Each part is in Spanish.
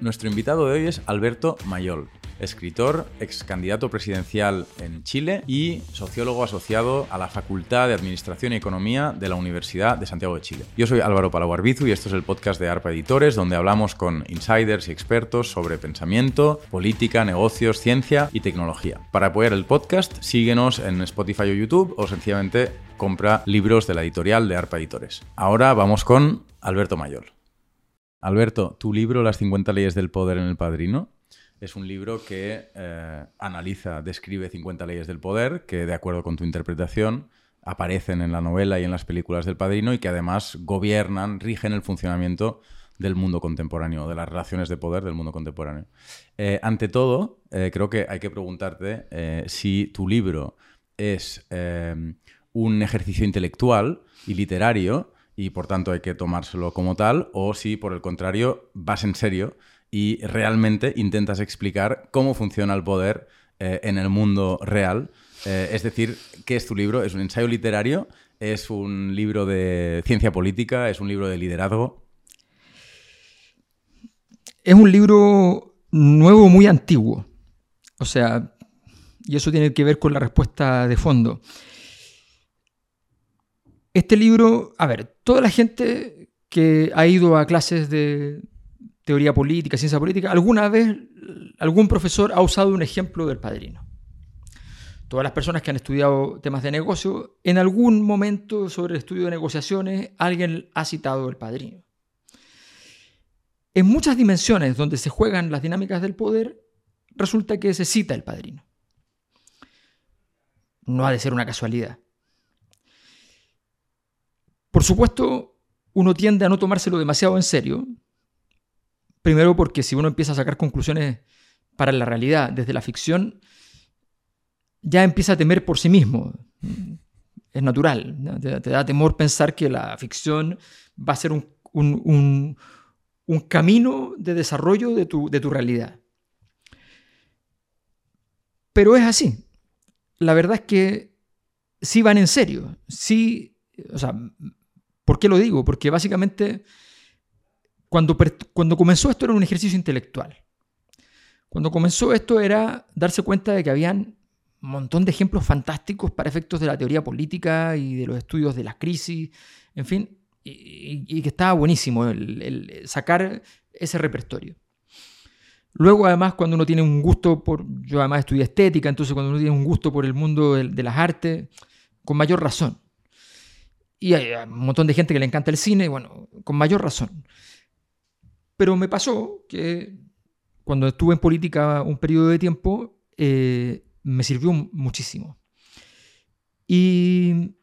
Nuestro invitado de hoy es Alberto Mayol, escritor, ex candidato presidencial en Chile y sociólogo asociado a la Facultad de Administración y Economía de la Universidad de Santiago de Chile. Yo soy Álvaro Palaguarbizu y esto es el podcast de ARPA Editores, donde hablamos con insiders y expertos sobre pensamiento, política, negocios, ciencia y tecnología. Para apoyar el podcast, síguenos en Spotify o YouTube o sencillamente compra libros de la editorial de ARPA Editores. Ahora vamos con Alberto Mayol. Alberto, tu libro Las 50 leyes del poder en el padrino es un libro que eh, analiza, describe 50 leyes del poder que, de acuerdo con tu interpretación, aparecen en la novela y en las películas del padrino y que además gobiernan, rigen el funcionamiento del mundo contemporáneo, de las relaciones de poder del mundo contemporáneo. Eh, ante todo, eh, creo que hay que preguntarte si tu libro es un ejercicio intelectual y literario y por tanto hay que tomárselo como tal, o si por el contrario vas en serio y realmente intentas explicar cómo funciona el poder eh, en el mundo real. Eh, es decir, ¿qué es tu libro? ¿Es un ensayo literario? ¿Es un libro de ciencia política? ¿Es un libro de liderazgo? Es un libro nuevo, muy antiguo. O sea, y eso tiene que ver con la respuesta de fondo. Este libro, a ver, toda la gente que ha ido a clases de, teoría política, ciencia política, alguna vez algún profesor ha usado un ejemplo del padrino. Todas las personas que han estudiado temas de negocio, en algún momento sobre el estudio de negociaciones, alguien ha citado el padrino. En muchas dimensiones donde se juegan las dinámicas del poder, resulta que se cita el padrino. No ha de ser una casualidad. Por supuesto, uno tiende a no tomárselo demasiado en serio, Primero porque si uno empieza a sacar conclusiones para la realidad desde la ficción, ya empieza a temer por sí mismo. Es natural. Te, da temor pensar que la ficción va a ser un, camino de desarrollo de tu, de tu realidad. Pero es así. La verdad es que sí van en serio. Sí, o sea, ¿por qué lo digo? Porque básicamente cuando, cuando comenzó esto era un ejercicio intelectual. Cuando comenzó esto era darse cuenta de que habían un montón de ejemplos fantásticos para efectos de la teoría política y de los estudios de las crisis, en fin, y, que estaba buenísimo el, sacar ese repertorio. Luego, además, cuando uno tiene un gusto por. Yo, además, estudié estética, entonces, cuando uno tiene un gusto por el mundo de, de las artes, con mayor razón. Y hay un montón de gente que le encanta el cine, bueno, con mayor razón. Pero me pasó que cuando estuve en política un periodo de tiempo, eh, me sirvió muchísimo. Y,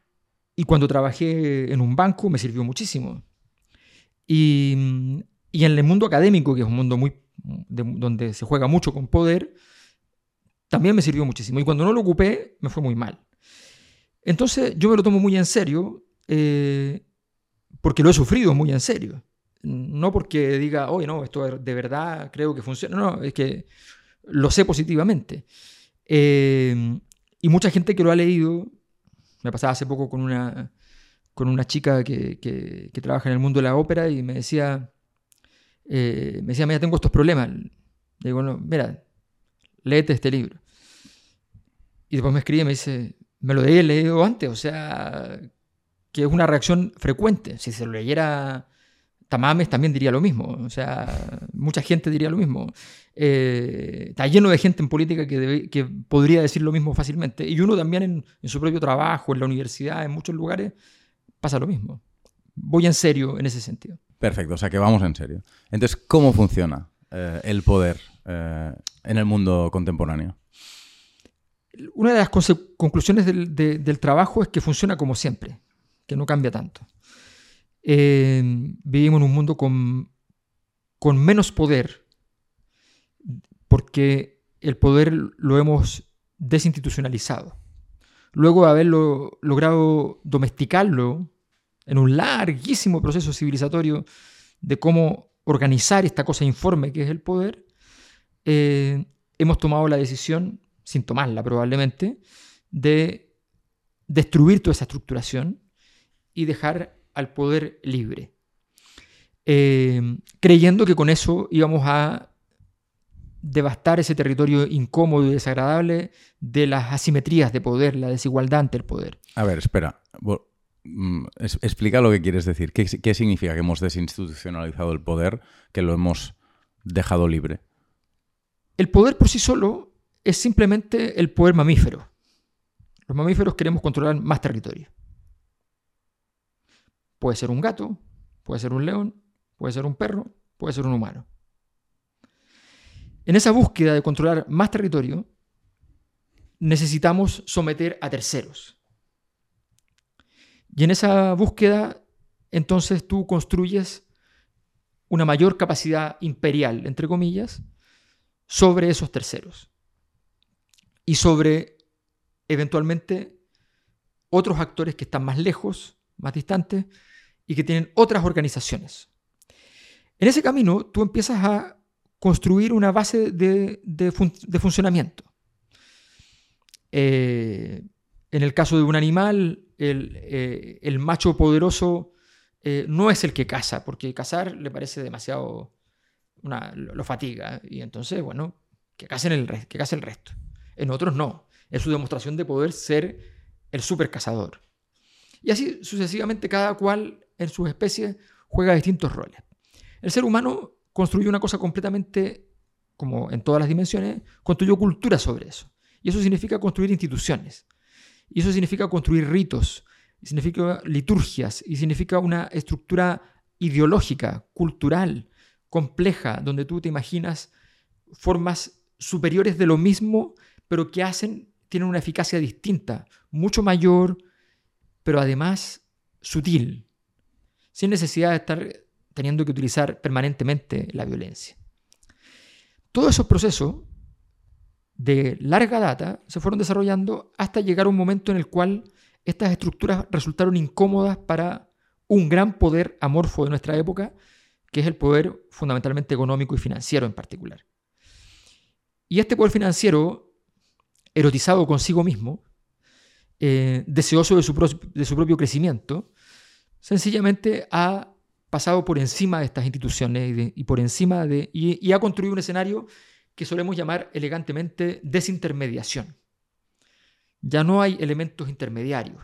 cuando trabajé en un banco, me sirvió muchísimo. Y, en el mundo académico, que es un mundo muy, donde se juega mucho con poder, también me sirvió muchísimo. Y cuando no lo ocupé, me fue muy mal. Entonces yo me lo tomo muy en serio, eh, porque lo he sufrido muy en serio no porque diga, oye, no, esto de verdad creo que funciona, no, es que lo sé positivamente. Eh, y mucha gente que lo ha leído, me pasaba hace poco con una, con una chica que, que, trabaja en el mundo de la ópera y me decía, eh, me decía, mira, tengo estos problemas. Le digo, no, mira, léete este libro. Y después me escribe y me dice, me lo he leído antes, o sea, que es una reacción frecuente. Si se lo leyera Tamames también diría lo mismo, o sea, mucha gente diría lo mismo. Eh, está lleno de gente en política que, podría decir lo mismo fácilmente. Y uno también en, su propio trabajo, en la universidad, en muchos lugares, pasa lo mismo. Voy en serio en ese sentido. Perfecto, o sea que vamos en serio. Entonces, ¿cómo funciona eh, el poder eh, en el mundo contemporáneo? Una de las conclusiones del trabajo es que funciona como siempre, que no cambia tanto. Em, vivimos en un mundo con, con menos poder, porque el poder lo hemos desinstitucionalizado. Luego de haberlo logrado domesticarlo en un larguísimo proceso civilizatorio de cómo organizar esta cosa informe que es el poder, eh, hemos tomado la decisión, sin tomarla probablemente, de destruir toda esa estructuración y dejar al poder libre, eh, creyendo que con eso íbamos a devastar ese territorio incómodo y desagradable de las asimetrías de poder, la desigualdad ante el poder. A ver, espera. Mm, explica lo que quieres decir. ¿Qué, ¿Qué, significa que hemos desinstitucionalizado el poder, que lo hemos dejado libre? El poder por sí solo es simplemente el poder mamífero. Los mamíferos queremos controlar más territorio. Puede ser un gato, puede ser un león, puede ser un perro, puede ser un humano. En esa búsqueda de controlar más territorio, necesitamos someter a terceros. Y en esa búsqueda, entonces tú construyes una mayor capacidad imperial, entre comillas, sobre esos terceros. Y sobre, eventualmente, otros actores que están más lejos, más distantes, y que tienen otras organizaciones. En ese camino, tú empiezas a construir una base de, funcionamiento. Eh, en el caso de un animal, el, eh, macho poderoso eh, no es el que caza, porque cazar le parece demasiado, lo, fatiga, y entonces, bueno, que casen el, que case el resto. En otros no, es su demostración de poder ser el super cazador. Y así sucesivamente cada cual en sus especies juega distintos roles. El ser humano construyó una cosa completamente, como en todas las dimensiones, construyó cultura sobre eso. Y eso significa construir instituciones. Y eso significa construir ritos, y significa liturgias, y significa una estructura ideológica, cultural, compleja, donde tú te imaginas formas superiores de lo mismo, pero que hacen, tienen una eficacia distinta, mucho mayor, pero además sutil, sin necesidad de estar teniendo que utilizar permanentemente la violencia. Todos esos procesos de larga data se fueron desarrollando hasta llegar a un momento en el cual estas estructuras resultaron incómodas para un gran poder amorfo de nuestra época, que es el poder fundamentalmente económico y financiero en particular. Y este poder financiero, erotizado consigo mismo, eh, deseoso de su, de su propio crecimiento, sencillamente ha pasado por encima de estas instituciones y, por encima de y, ha construido un escenario que solemos llamar elegantemente desintermediación. Ya no hay elementos intermediarios.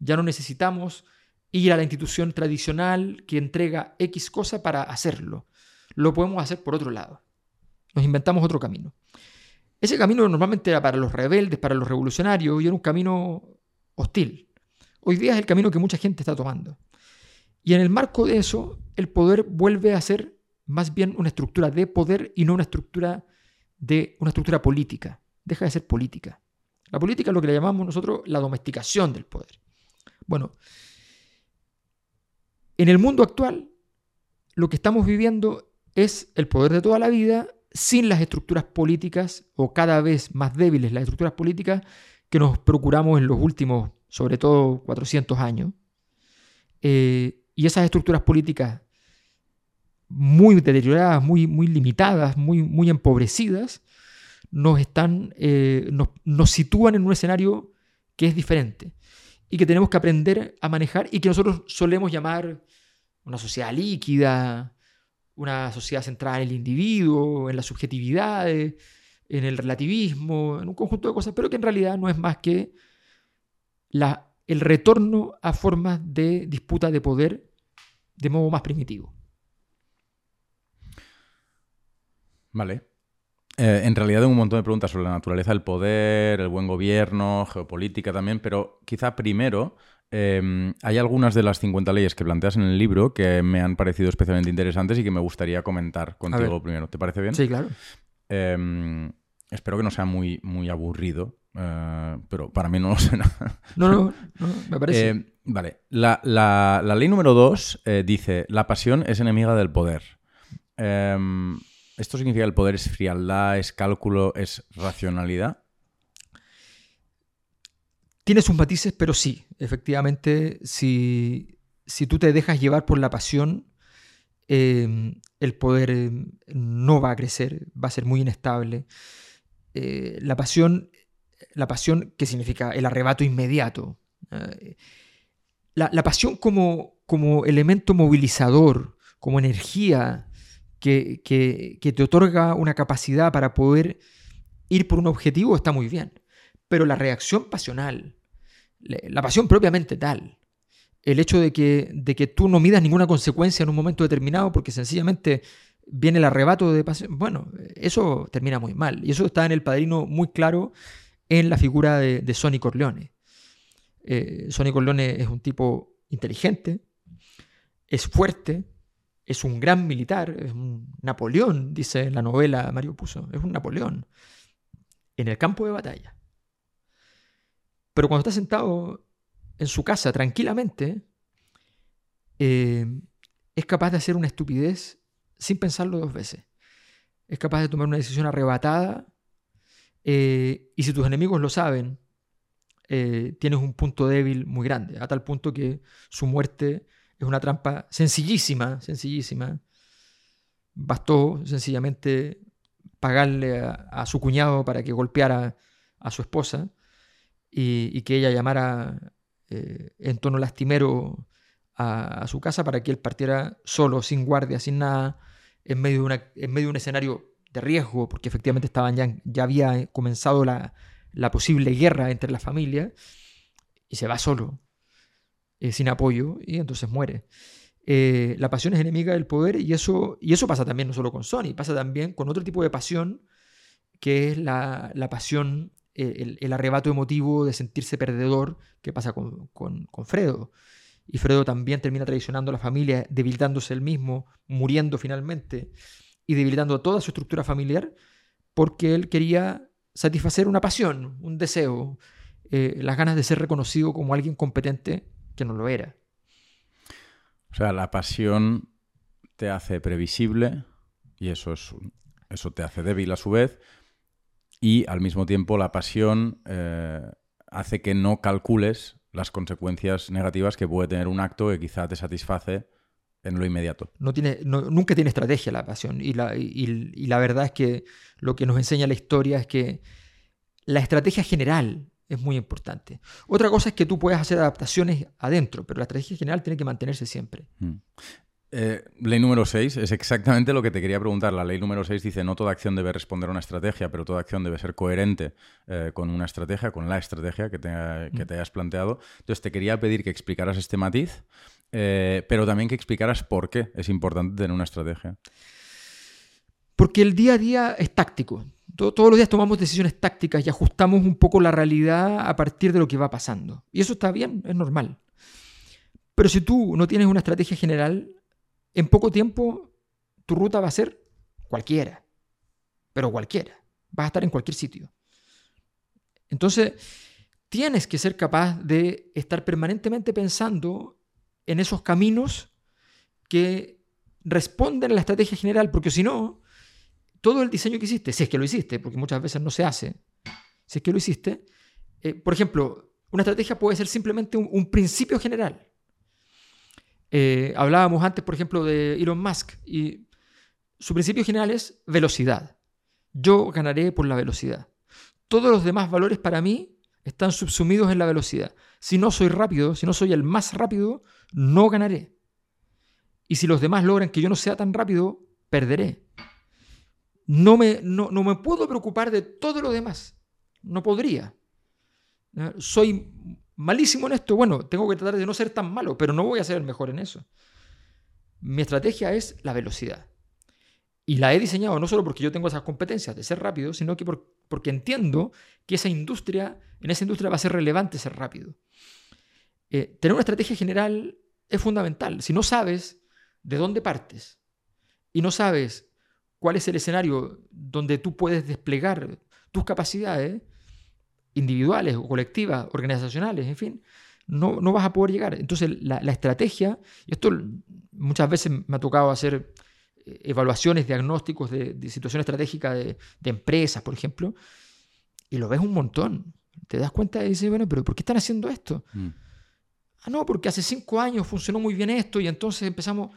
Ya no necesitamos ir a la institución tradicional que entrega X cosa para hacerlo. Lo podemos hacer por otro lado. Nos inventamos otro camino. Ese camino normalmente era para los rebeldes, para los revolucionarios, y era un camino hostil. Hoy día es el camino que mucha gente está tomando. Y en el marco de eso, el poder vuelve a ser más bien una estructura de poder y no una estructura de una estructura política. Deja de ser política. La política es lo que le llamamos nosotros la domesticación del poder. Bueno, en el mundo actual, lo que estamos viviendo es el poder de toda la vida sin las estructuras políticas o cada vez más débiles las estructuras políticas que nos procuramos en los últimos, sobre todo, 400 años. Eh, y esas estructuras políticas muy deterioradas, muy, muy limitadas, muy, muy empobrecidas, nos, están, eh, nos, sitúan en un escenario que es diferente y que tenemos que aprender a manejar y que nosotros solemos llamar una sociedad líquida, una sociedad centrada en el individuo, en las subjetividades, en el relativismo, en un conjunto de cosas, pero que en realidad no es más que la el retorno a formas de disputa de poder de modo más primitivo. Vale. Eh, en realidad tengo un montón de preguntas sobre la naturaleza del poder, el buen gobierno, geopolítica también, pero quizá primero em, hay algunas de las 50 leyes que planteas en el libro que me han parecido especialmente interesantes y que me gustaría comentar contigo primero. ¿Te parece bien? Sí, claro. Em, espero que no sea muy, muy aburrido, eh, pero para mí no lo sé nada. No, no, no, me parece. Eh, vale, la, ley número dos eh, dice, la pasión es enemiga del poder. Em, ¿Esto significa que el poder es frialdad, es cálculo, es racionalidad? Tiene sus matices, pero sí, efectivamente, si, si tú te dejas llevar por la pasión, em, el poder em, no va a crecer, va a ser muy inestable. la pasión la pasión que significa el arrebato inmediato. La, pasión como, como elemento movilizador, como energía que, que, que te otorga una capacidad para poder ir por un objetivo está muy bien. Pero la reacción pasional, la pasión propiamente tal, el hecho de que, de que tú no midas ninguna consecuencia en un momento determinado porque sencillamente viene el arrebato de pasión, bueno, eso termina muy mal. Y eso está en el padrino muy claro en la figura de, de Sonny Corleone. Eh, Sonny es un tipo inteligente, es fuerte, es un gran militar, es un Napoleón, dice en la novela Mario Puzo, es un Napoleón en el campo de batalla. Pero cuando está sentado en su casa tranquilamente, eh, es capaz de hacer una estupidez sin pensarlo dos veces. Es capaz de tomar una decisión arrebatada eh, y si tus enemigos lo saben, eh, tienes un punto débil muy grande, a tal punto que su muerte es una trampa sencillísima, sencillísima. Bastó sencillamente pagarle a, su cuñado para que golpeara a su esposa y, que ella llamara eh, en tono lastimero a, su casa para que él partiera solo, sin guardia, sin nada, en medio de, un escenario de riesgo, porque efectivamente estaban ya había comenzado la, la posible guerra entre las familias, y se va solo, eh, sin apoyo, y entonces muere. Eh, la pasión es enemiga del poder y eso, y eso pasa también no solo con Sony, pasa también con otro tipo de pasión, que es la, pasión, eh, el, arrebato emotivo de sentirse perdedor que pasa con, Fredo. Y Fredo también termina traicionando a la familia, debilitándose él mismo, muriendo finalmente y debilitando toda su estructura familiar porque él quería satisfacer una pasión, un deseo, eh, las ganas de ser reconocido como alguien competente que no lo era. O sea, la pasión te hace previsible y eso, es, eso te hace débil a su vez. Y al mismo tiempo la pasión eh, hace que no calcules las consecuencias negativas que puede tener un acto que quizá te satisface en lo inmediato. No tiene, nunca tiene estrategia la pasión. Y la, y la verdad es que lo que nos enseña la historia es que la estrategia general es muy importante. Otra cosa es que tú puedes hacer adaptaciones adentro, pero la estrategia general tiene que mantenerse siempre. Mm. Eh, ley número 6 es exactamente lo que te quería preguntar. La ley número 6 dice no toda acción debe responder a una estrategia, pero toda acción debe ser coherente eh, con una estrategia, con la estrategia que te, que mm. te, hayas planteado. Entonces te quería pedir que explicaras este matiz, eh, pero también que explicaras por qué es importante tener una estrategia. Porque el día a día es táctico todos los días tomamos decisiones tácticas y ajustamos un poco la realidad a partir de lo que va pasando. Y eso está bien, es normal. Pero si tú no tienes una estrategia general, en poco tiempo tu ruta va a ser cualquiera. Pero cualquiera. Vas a estar en cualquier sitio. Entonces, tienes que ser capaz de estar permanentemente pensando en esos caminos que responden a la estrategia general, porque si no, todo el diseño que hiciste, si es que lo hiciste, porque muchas veces no se hace, si es que lo hiciste, eh, por ejemplo, una estrategia puede ser simplemente un, principio general. Eh, hablábamos antes, por ejemplo, de Elon Musk y su principio general es velocidad. Yo ganaré por la velocidad. Todos los demás valores para mí están subsumidos en la velocidad. Si no soy rápido, si no soy el más rápido, no ganaré. Y si los demás logran que yo no sea tan rápido, perderé. No me, no, me puedo preocupar de todo lo demás. No podría. Soy malísimo en esto. Bueno, tengo que tratar de no ser tan malo, pero no voy a ser el mejor en eso. Mi estrategia es la velocidad. Y la he diseñado no solo porque yo tengo esas competencias de ser rápido, sino que porque entiendo que esa industria, en esa industria va a ser relevante ser rápido. Eh, tener una estrategia general es fundamental. Si no sabes de dónde partes y no sabes cuál es el escenario donde tú puedes desplegar tus capacidades individuales o colectivas, organizacionales, en fin, no, no vas a poder llegar. Entonces la, estrategia, y esto muchas veces me ha tocado hacer evaluaciones, diagnósticos de, situación estratégica de, empresas, por ejemplo, y lo ves un montón. Te das cuenta y dices, bueno, pero ¿por qué están haciendo esto? Mm. Ah, no, porque hace cinco años funcionó muy bien esto y entonces empezamos...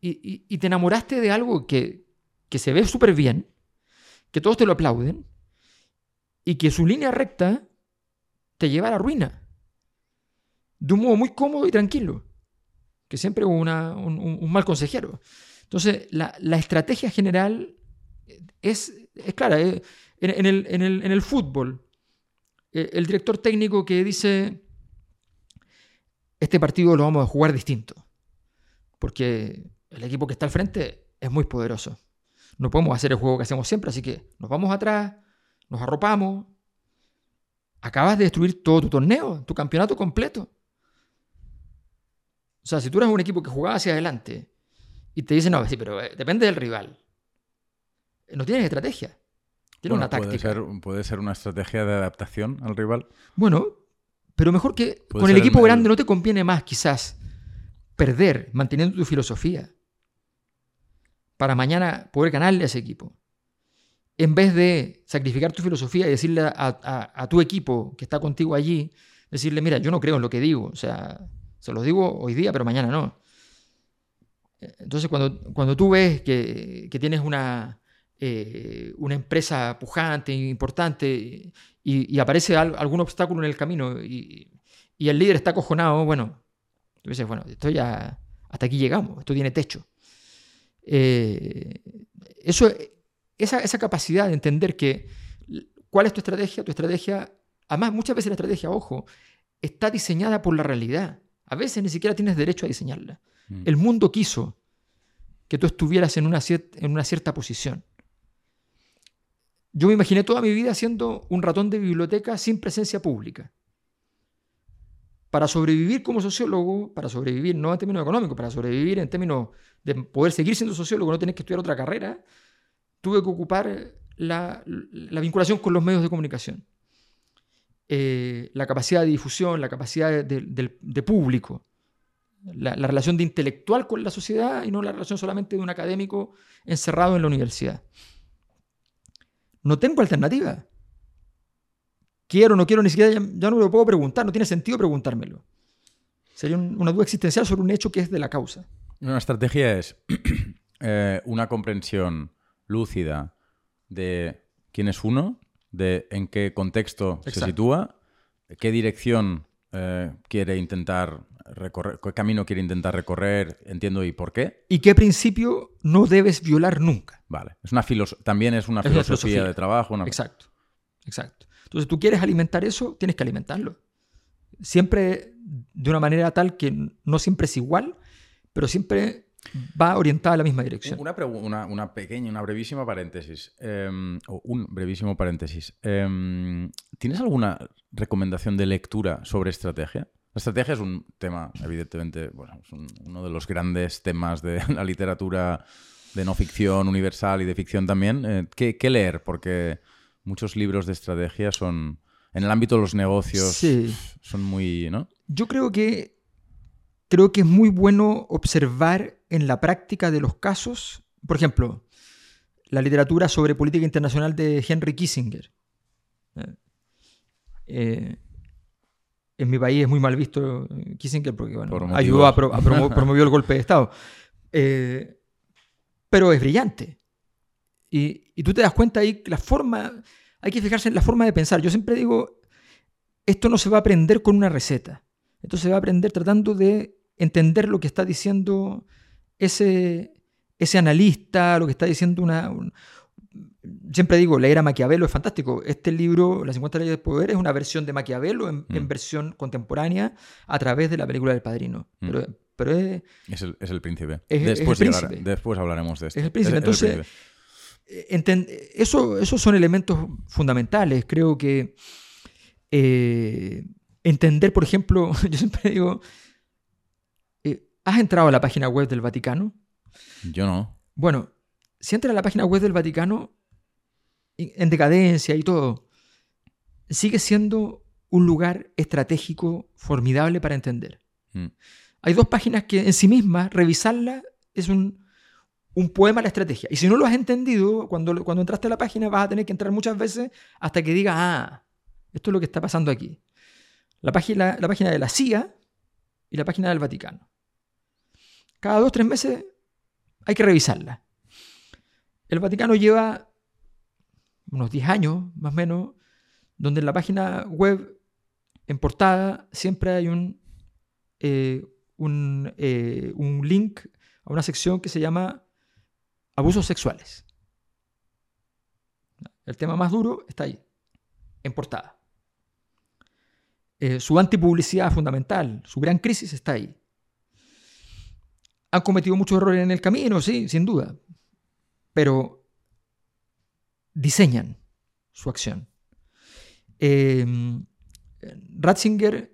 y te enamoraste de algo que, que se ve súper bien, que todos te lo aplauden, y que su línea recta te lleva a la ruina. De un modo muy cómodo y tranquilo. Que siempre hubo una- un, un- un mal consejero. Entonces, la, estrategia general es, es clara. eh, En, el, en el- en el fútbol, eh, el director técnico que dice, este partido lo vamos a jugar distinto. Porque el equipo que está al frente es muy poderoso. No podemos hacer el juego que hacemos siempre, así que nos vamos atrás, nos arropamos. Acabas de destruir todo tu torneo, tu campeonato completo. O sea, si tú eres un equipo que jugaba hacia adelante y te dicen, no, sí, pero eh, depende del rival. No tienes estrategia. Tienes Bueno, una táctica. Puede ser, puede ser una estrategia de adaptación al rival. Bueno, pero mejor que con el equipo el- grande no te conviene más quizás perder manteniendo tu filosofía para mañana poder ganarle a ese equipo. En vez de sacrificar tu filosofía y decirle a, a- a tu equipo que está contigo allí, decirle, mira, yo no creo en lo que digo, o sea, se lo digo hoy día, pero mañana no. Entonces, cuando, cuando tú ves que, que tienes una, eh, una empresa pujante, importante, y, y aparece al- algún obstáculo en el camino y, y el líder está acojonado, bueno, tú dices, bueno, esto ya, hasta aquí llegamos, esto tiene techo. Eh, eso, esa, esa capacidad de entender que cuál es tu estrategia, tu estrategia, además muchas veces la estrategia, ojo, está diseñada por la realidad. A veces ni siquiera tienes derecho a diseñarla. Mm. El mundo quiso que tú estuvieras en una, cierta posición. Yo me imaginé toda mi vida siendo un ratón de biblioteca sin presencia pública. Para sobrevivir como sociólogo, para sobrevivir no en términos económicos, para sobrevivir en términos de poder seguir siendo sociólogo, no tener que estudiar otra carrera, tuve que ocupar la, la vinculación con los medios de comunicación. Eh, la capacidad de difusión, la capacidad de público, la, la relación de intelectual con la sociedad y no la relación solamente de un académico encerrado en la universidad. No tengo alternativa. Quiero, no quiero, ni siquiera ya, ya no me lo puedo preguntar, no tiene sentido preguntármelo. Sería un- una duda existencial sobre un hecho que es de la causa. Una estrategia es eh, una comprensión lúcida de quién es uno, de en qué contexto se sitúa, qué dirección eh, quiere intentar recorrer, qué camino quiere intentar recorrer, entiendo y por qué. ¿Y qué principio no debes violar nunca? Vale. Es una filos- también es una Es una filosofía, de trabajo. una- Exacto, exacto. Entonces tú quieres alimentar eso, tienes que alimentarlo. Siempre de una manera tal que no siempre es igual, pero siempre va orientada a la misma dirección. Una, una pequeña, una brevísima paréntesis. em, o un brevísimo paréntesis. Em, ¿Tienes alguna recomendación de lectura sobre estrategia? La estrategia es un tema, evidentemente, bueno, es un- uno de los grandes temas de la literatura de no ficción universal y de ficción también. Eh, ¿qué, qué leer? Porque muchos libros de estrategia son, en el ámbito de los negocios, Sí. son muy, ¿no? Yo creo que creo que es muy bueno observar en la práctica de los casos, por ejemplo, la literatura sobre política internacional de Henry Kissinger. Eh, eh, en mi país es muy mal visto eh, Kissinger porque bueno, Por motivos. ayudó a, pro- a promo- promovió el golpe de Estado. Eh, pero es brillante. Y, y tú te das cuenta ahí que la forma, hay que fijarse en la forma de pensar. Yo siempre digo, esto no se va a aprender con una receta. Esto se va a aprender tratando de entender lo que está diciendo ese, ese analista, lo que está diciendo una... un- siempre digo, leer a Maquiavelo es fantástico. Este libro, Las 50 leyes del poder, es una versión de Maquiavelo en, en Mm. versión contemporánea a través de la película del Padrino. Mm. Pero, pero es, Es el, es el príncipe. Es- el después, príncipe. después hablaremos de esto. Es el príncipe. Entonces, príncipe. Eh, enten- eso, esos son elementos fundamentales. Creo que eh, entender, por ejemplo, yo siempre digo, eh, ¿has entrado a la página web del Vaticano? Yo no. Bueno, si entras a la página web del Vaticano, en decadencia y todo, sigue siendo un lugar estratégico formidable para entender. Mm. Hay dos páginas que en sí mismas, revisarlas es un, un poema a la estrategia. Y si no lo has entendido, cuando, cuando entraste a la página vas a tener que entrar muchas veces hasta que digas, ah, esto es lo que está pasando aquí. La página, la página de la CIA y la página del Vaticano. Cada dos tres meses hay que revisarla. El Vaticano lleva unos 10 años, más o menos, donde en la página web, en portada, siempre hay un, eh, un, eh, un link a una sección que se llama abusos sexuales. El tema más duro está ahí, en portada. Eh, su antipublicidad fundamental, su gran crisis está ahí. Han cometido muchos errores en el camino, sí, sin duda, pero diseñan su acción. Em, Ratzinger,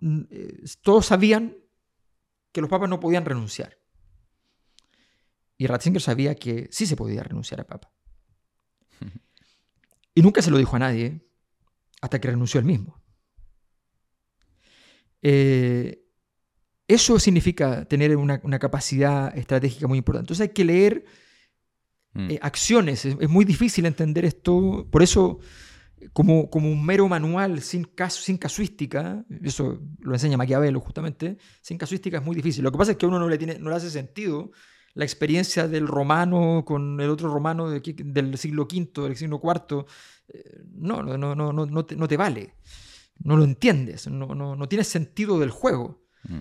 mm, eh, todos sabían que los papas no podían renunciar. Y Ratzinger sabía que sí se podía renunciar a papa. Y nunca se lo dijo a nadie hasta que renunció él mismo. Eh, eso significa tener una, capacidad estratégica muy importante. Entonces hay que leer mm. eh, acciones. Es, muy difícil entender esto. Por eso, como, como un mero manual sin, caso, sin casuística, eso lo enseña Maquiavelo justamente, sin casuística es muy difícil. Lo que pasa es que a uno no le, tiene, no le hace sentido la experiencia del romano con el otro romano del siglo V, del siglo IV, eh, no, no, no, no, no, te, no te vale. No lo entiendes, no, no, no tiene sentido del juego. Mm.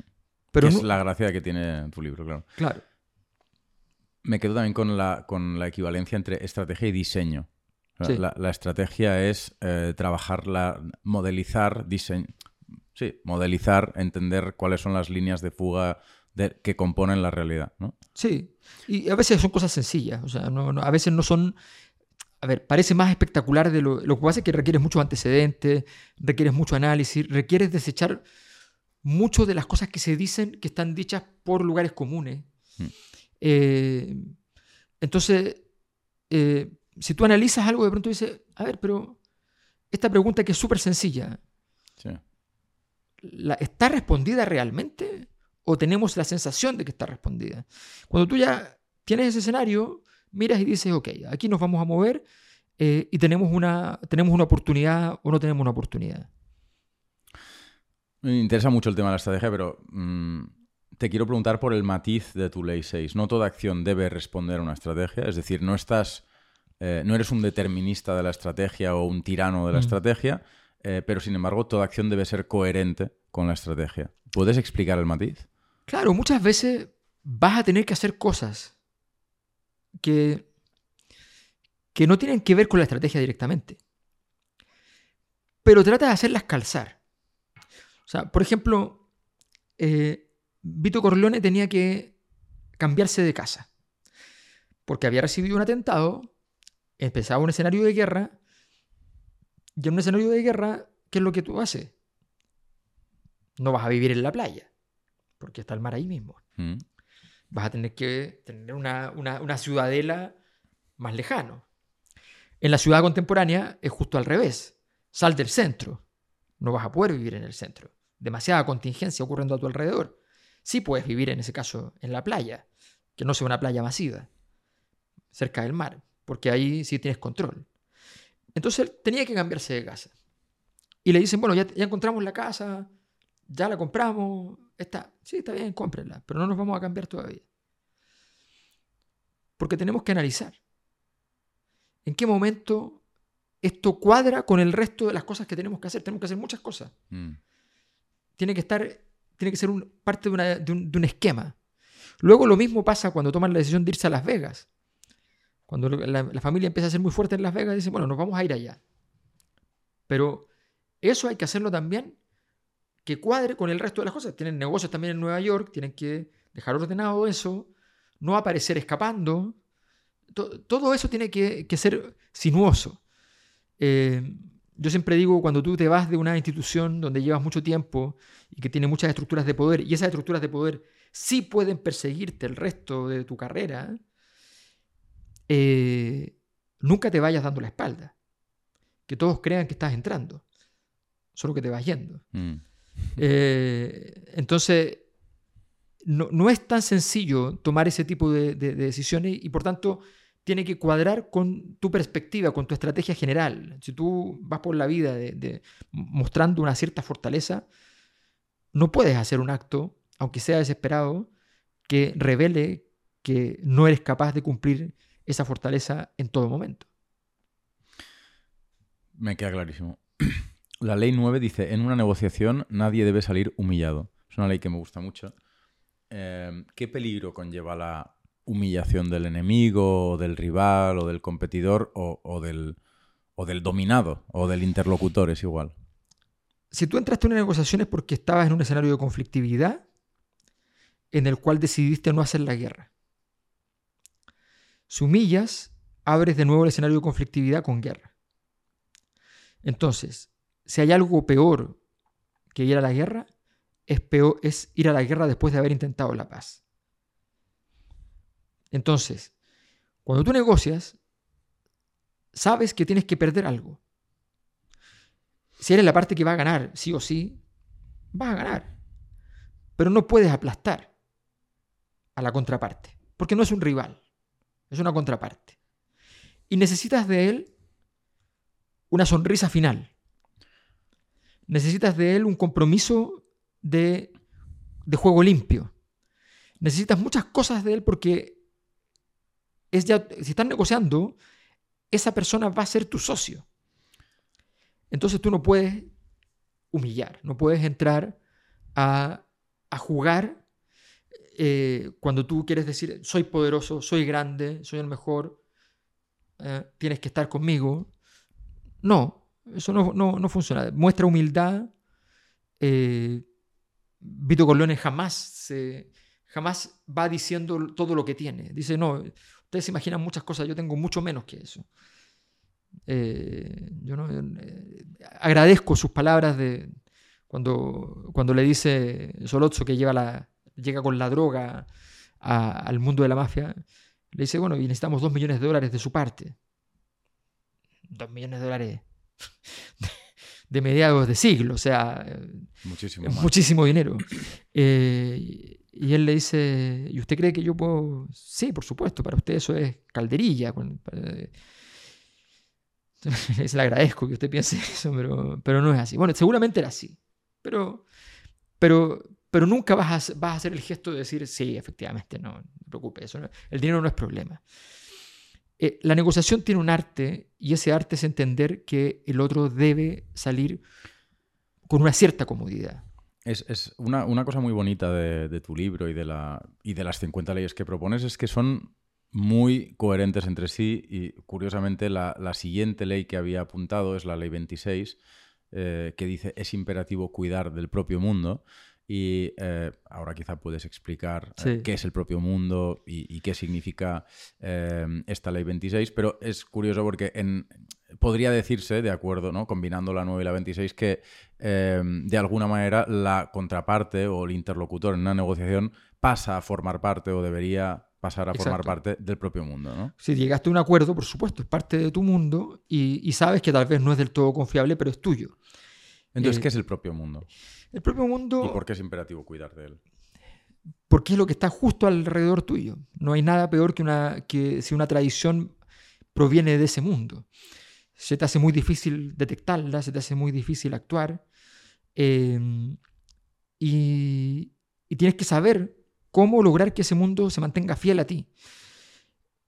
Pero es la gracia que tiene tu libro, claro. Claro. Me quedo también con la, con la equivalencia entre estrategia y diseño. La, estrategia es eh, trabajarla, modelizar, diseño. Sí, modelizar, entender cuáles son las líneas de fuga que componen la realidad, ¿no? Sí, y a veces son cosas sencillas, o sea, no, a veces no son... A ver, parece más espectacular de lo, lo que pasa es que requieres muchos antecedentes, requieres mucho análisis, requieres desechar mucho de las cosas que se dicen que están dichas por lugares comunes. Mm. Eh, entonces, eh, si tú analizas algo, de pronto dices, a ver, pero esta pregunta que es súper sencilla, ¿está respondida realmente? o tenemos la sensación de que está respondida. Cuando tú ya tienes ese escenario, miras y dices, ok, aquí nos vamos a mover eh, y tenemos una, tenemos una oportunidad o no tenemos una oportunidad. Me interesa mucho el tema de la estrategia, pero mm, te quiero preguntar por el matiz de tu ley 6. No toda acción debe responder a una estrategia, es decir, no estás, eh, no eres un determinista de la estrategia o un tirano de la mm. estrategia, eh, pero sin embargo toda acción debe ser coherente con la estrategia. ¿Puedes explicar el matiz? Claro, muchas veces vas a tener que hacer cosas que, que no tienen que ver con la estrategia directamente. Pero trata de hacerlas calzar. O sea, por ejemplo, eh, Vito Corleone tenía que cambiarse de casa. Porque había recibido un atentado, empezaba un escenario de guerra, y en un escenario de guerra, ¿qué es lo que tú haces? No vas a vivir en la playa porque está el mar ahí mismo. Mm. Vas a tener que tener una, ciudadela más lejano. En la ciudad contemporánea es justo al revés. Sal del centro. No vas a poder vivir en el centro. Demasiada contingencia ocurriendo a tu alrededor. Sí puedes vivir en ese caso en la playa, que no sea una playa masiva, cerca del mar, porque ahí sí tienes control. Entonces él tenía que cambiarse de casa. Y le dicen, bueno, ya, ya encontramos la casa, ya la compramos, está, sí, está bien, cómprenla, pero no nos vamos a cambiar todavía. Porque tenemos que analizar en qué momento esto cuadra con el resto de las cosas que tenemos que hacer. Tenemos que hacer muchas cosas. Mm. Tiene que estar, tiene que ser parte de, un, esquema. Luego lo mismo pasa cuando toman la decisión de irse a Las Vegas. Cuando la, la, familia empieza a ser muy fuerte en Las Vegas, dicen, bueno, nos vamos a ir allá. Pero eso hay que hacerlo también que cuadre con el resto de las cosas. Tienen negocios también en Nueva York, tienen que dejar ordenado eso, no aparecer escapando. Todo, eso tiene que, ser sinuoso. Eh, yo siempre digo, cuando tú te vas de una institución donde llevas mucho tiempo y que tiene muchas estructuras de poder, y esas estructuras de poder sí pueden perseguirte el resto de tu carrera, eh, nunca te vayas dando la espalda. Que todos crean que estás entrando, solo que te vas yendo. Mm. Eh, entonces, no, es tan sencillo tomar ese tipo de, decisiones y por tanto tiene que cuadrar con tu perspectiva, con tu estrategia general. Si tú vas por la vida mostrando una cierta fortaleza, no puedes hacer un acto, aunque sea desesperado, que revele que no eres capaz de cumplir esa fortaleza en todo momento. Me queda clarísimo. La ley 9 dice, en una negociación nadie debe salir humillado. Es una ley que me gusta mucho. Eh, ¿Qué peligro conlleva la humillación del enemigo, o del rival, o del competidor, o, del, o del dominado, o del interlocutor? Es igual. Si tú entraste en una negociación es porque estabas en un escenario de conflictividad en el cual decidiste no hacer la guerra. Si humillas, abres de nuevo el escenario de conflictividad con guerra. Entonces, si hay algo peor que ir a la guerra, es, peor, es ir a la guerra después de haber intentado la paz. Entonces, cuando tú negocias, sabes que tienes que perder algo. Si eres la parte que va a ganar, sí o sí, vas a ganar. Pero no puedes aplastar a la contraparte, porque no es un rival, es una contraparte. Y necesitas de él una sonrisa final. Necesitas de él un compromiso de, de juego limpio. Necesitas muchas cosas de él porque si estás negociando, esa persona va a ser tu socio. Entonces tú no puedes humillar, no puedes entrar a, a jugar eh, cuando tú quieres decir, soy poderoso, soy grande, soy el mejor, eh, tienes que estar conmigo. No, eso no, no, funciona. Muestra humildad. Eh, Vito Corleone jamás, jamás va diciendo todo lo que tiene. Dice, no, ustedes se imaginan muchas cosas, yo tengo mucho menos que eso. yo no, agradezco sus palabras de cuando, cuando le dice Solozzo que lleva la, llega con la droga al mundo de la mafia, le dice, bueno, y necesitamos dos millones de dólares de su parte. Dos millones de dólares de, mediados de siglo, o sea, muchísimo, muchísimo dinero. Eh, y él le dice, ¿y usted cree que yo puedo? Sí, por supuesto, para usted eso es calderilla. le agradezco que usted piense eso, pero, pero no es así. Bueno, seguramente era así, pero, pero, pero nunca vas a, vas a hacer el gesto de decir, sí, efectivamente, no, no te preocupes, el dinero no es problema. Eh, la negociación tiene un arte y ese arte es entender que el otro debe salir con una cierta comodidad. Es, una, cosa muy bonita de, tu libro y de, la, y de las 50 leyes que propones, es que son muy coherentes entre sí y curiosamente la, siguiente ley que había apuntado es la ley 26, eh, que dice es imperativo cuidar del propio mundo. Y eh, ahora quizá puedes explicar eh, qué es el propio mundo y, qué significa eh, esta ley 26, pero es curioso porque en, podría decirse, de acuerdo, ¿no? combinando la 9 y la 26, que de alguna manera la contraparte o el interlocutor en una negociación pasa a formar parte o debería pasar a formar parte del propio mundo. ¿no? Si llegaste a un acuerdo, por supuesto, es parte de tu mundo y, sabes que tal vez no es del todo confiable, pero es tuyo. Entonces, ¿qué es el propio mundo? El propio mundo... ¿Y por qué es imperativo cuidar de él? Porque es lo que está justo alrededor tuyo. No hay nada peor que, una, que si una tradición proviene de ese mundo. Se te hace muy difícil detectarla, se te hace muy difícil actuar. Eh, y, tienes que saber cómo lograr que ese mundo se mantenga fiel a ti.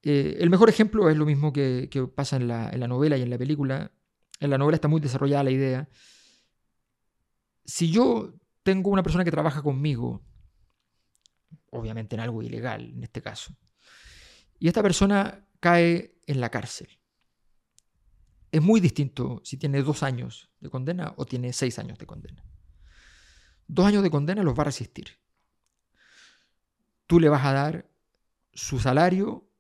Eh, el mejor ejemplo es lo mismo que, pasa en la, en la, novela y en la película. En la novela está muy desarrollada la idea si yo tengo una persona que trabaja conmigo, obviamente en algo ilegal en este caso, y esta persona cae en la cárcel, es muy distinto si tiene dos años de condena o tiene seis años de condena. Dos años de condena los va a resistir. Tú le vas a dar su salario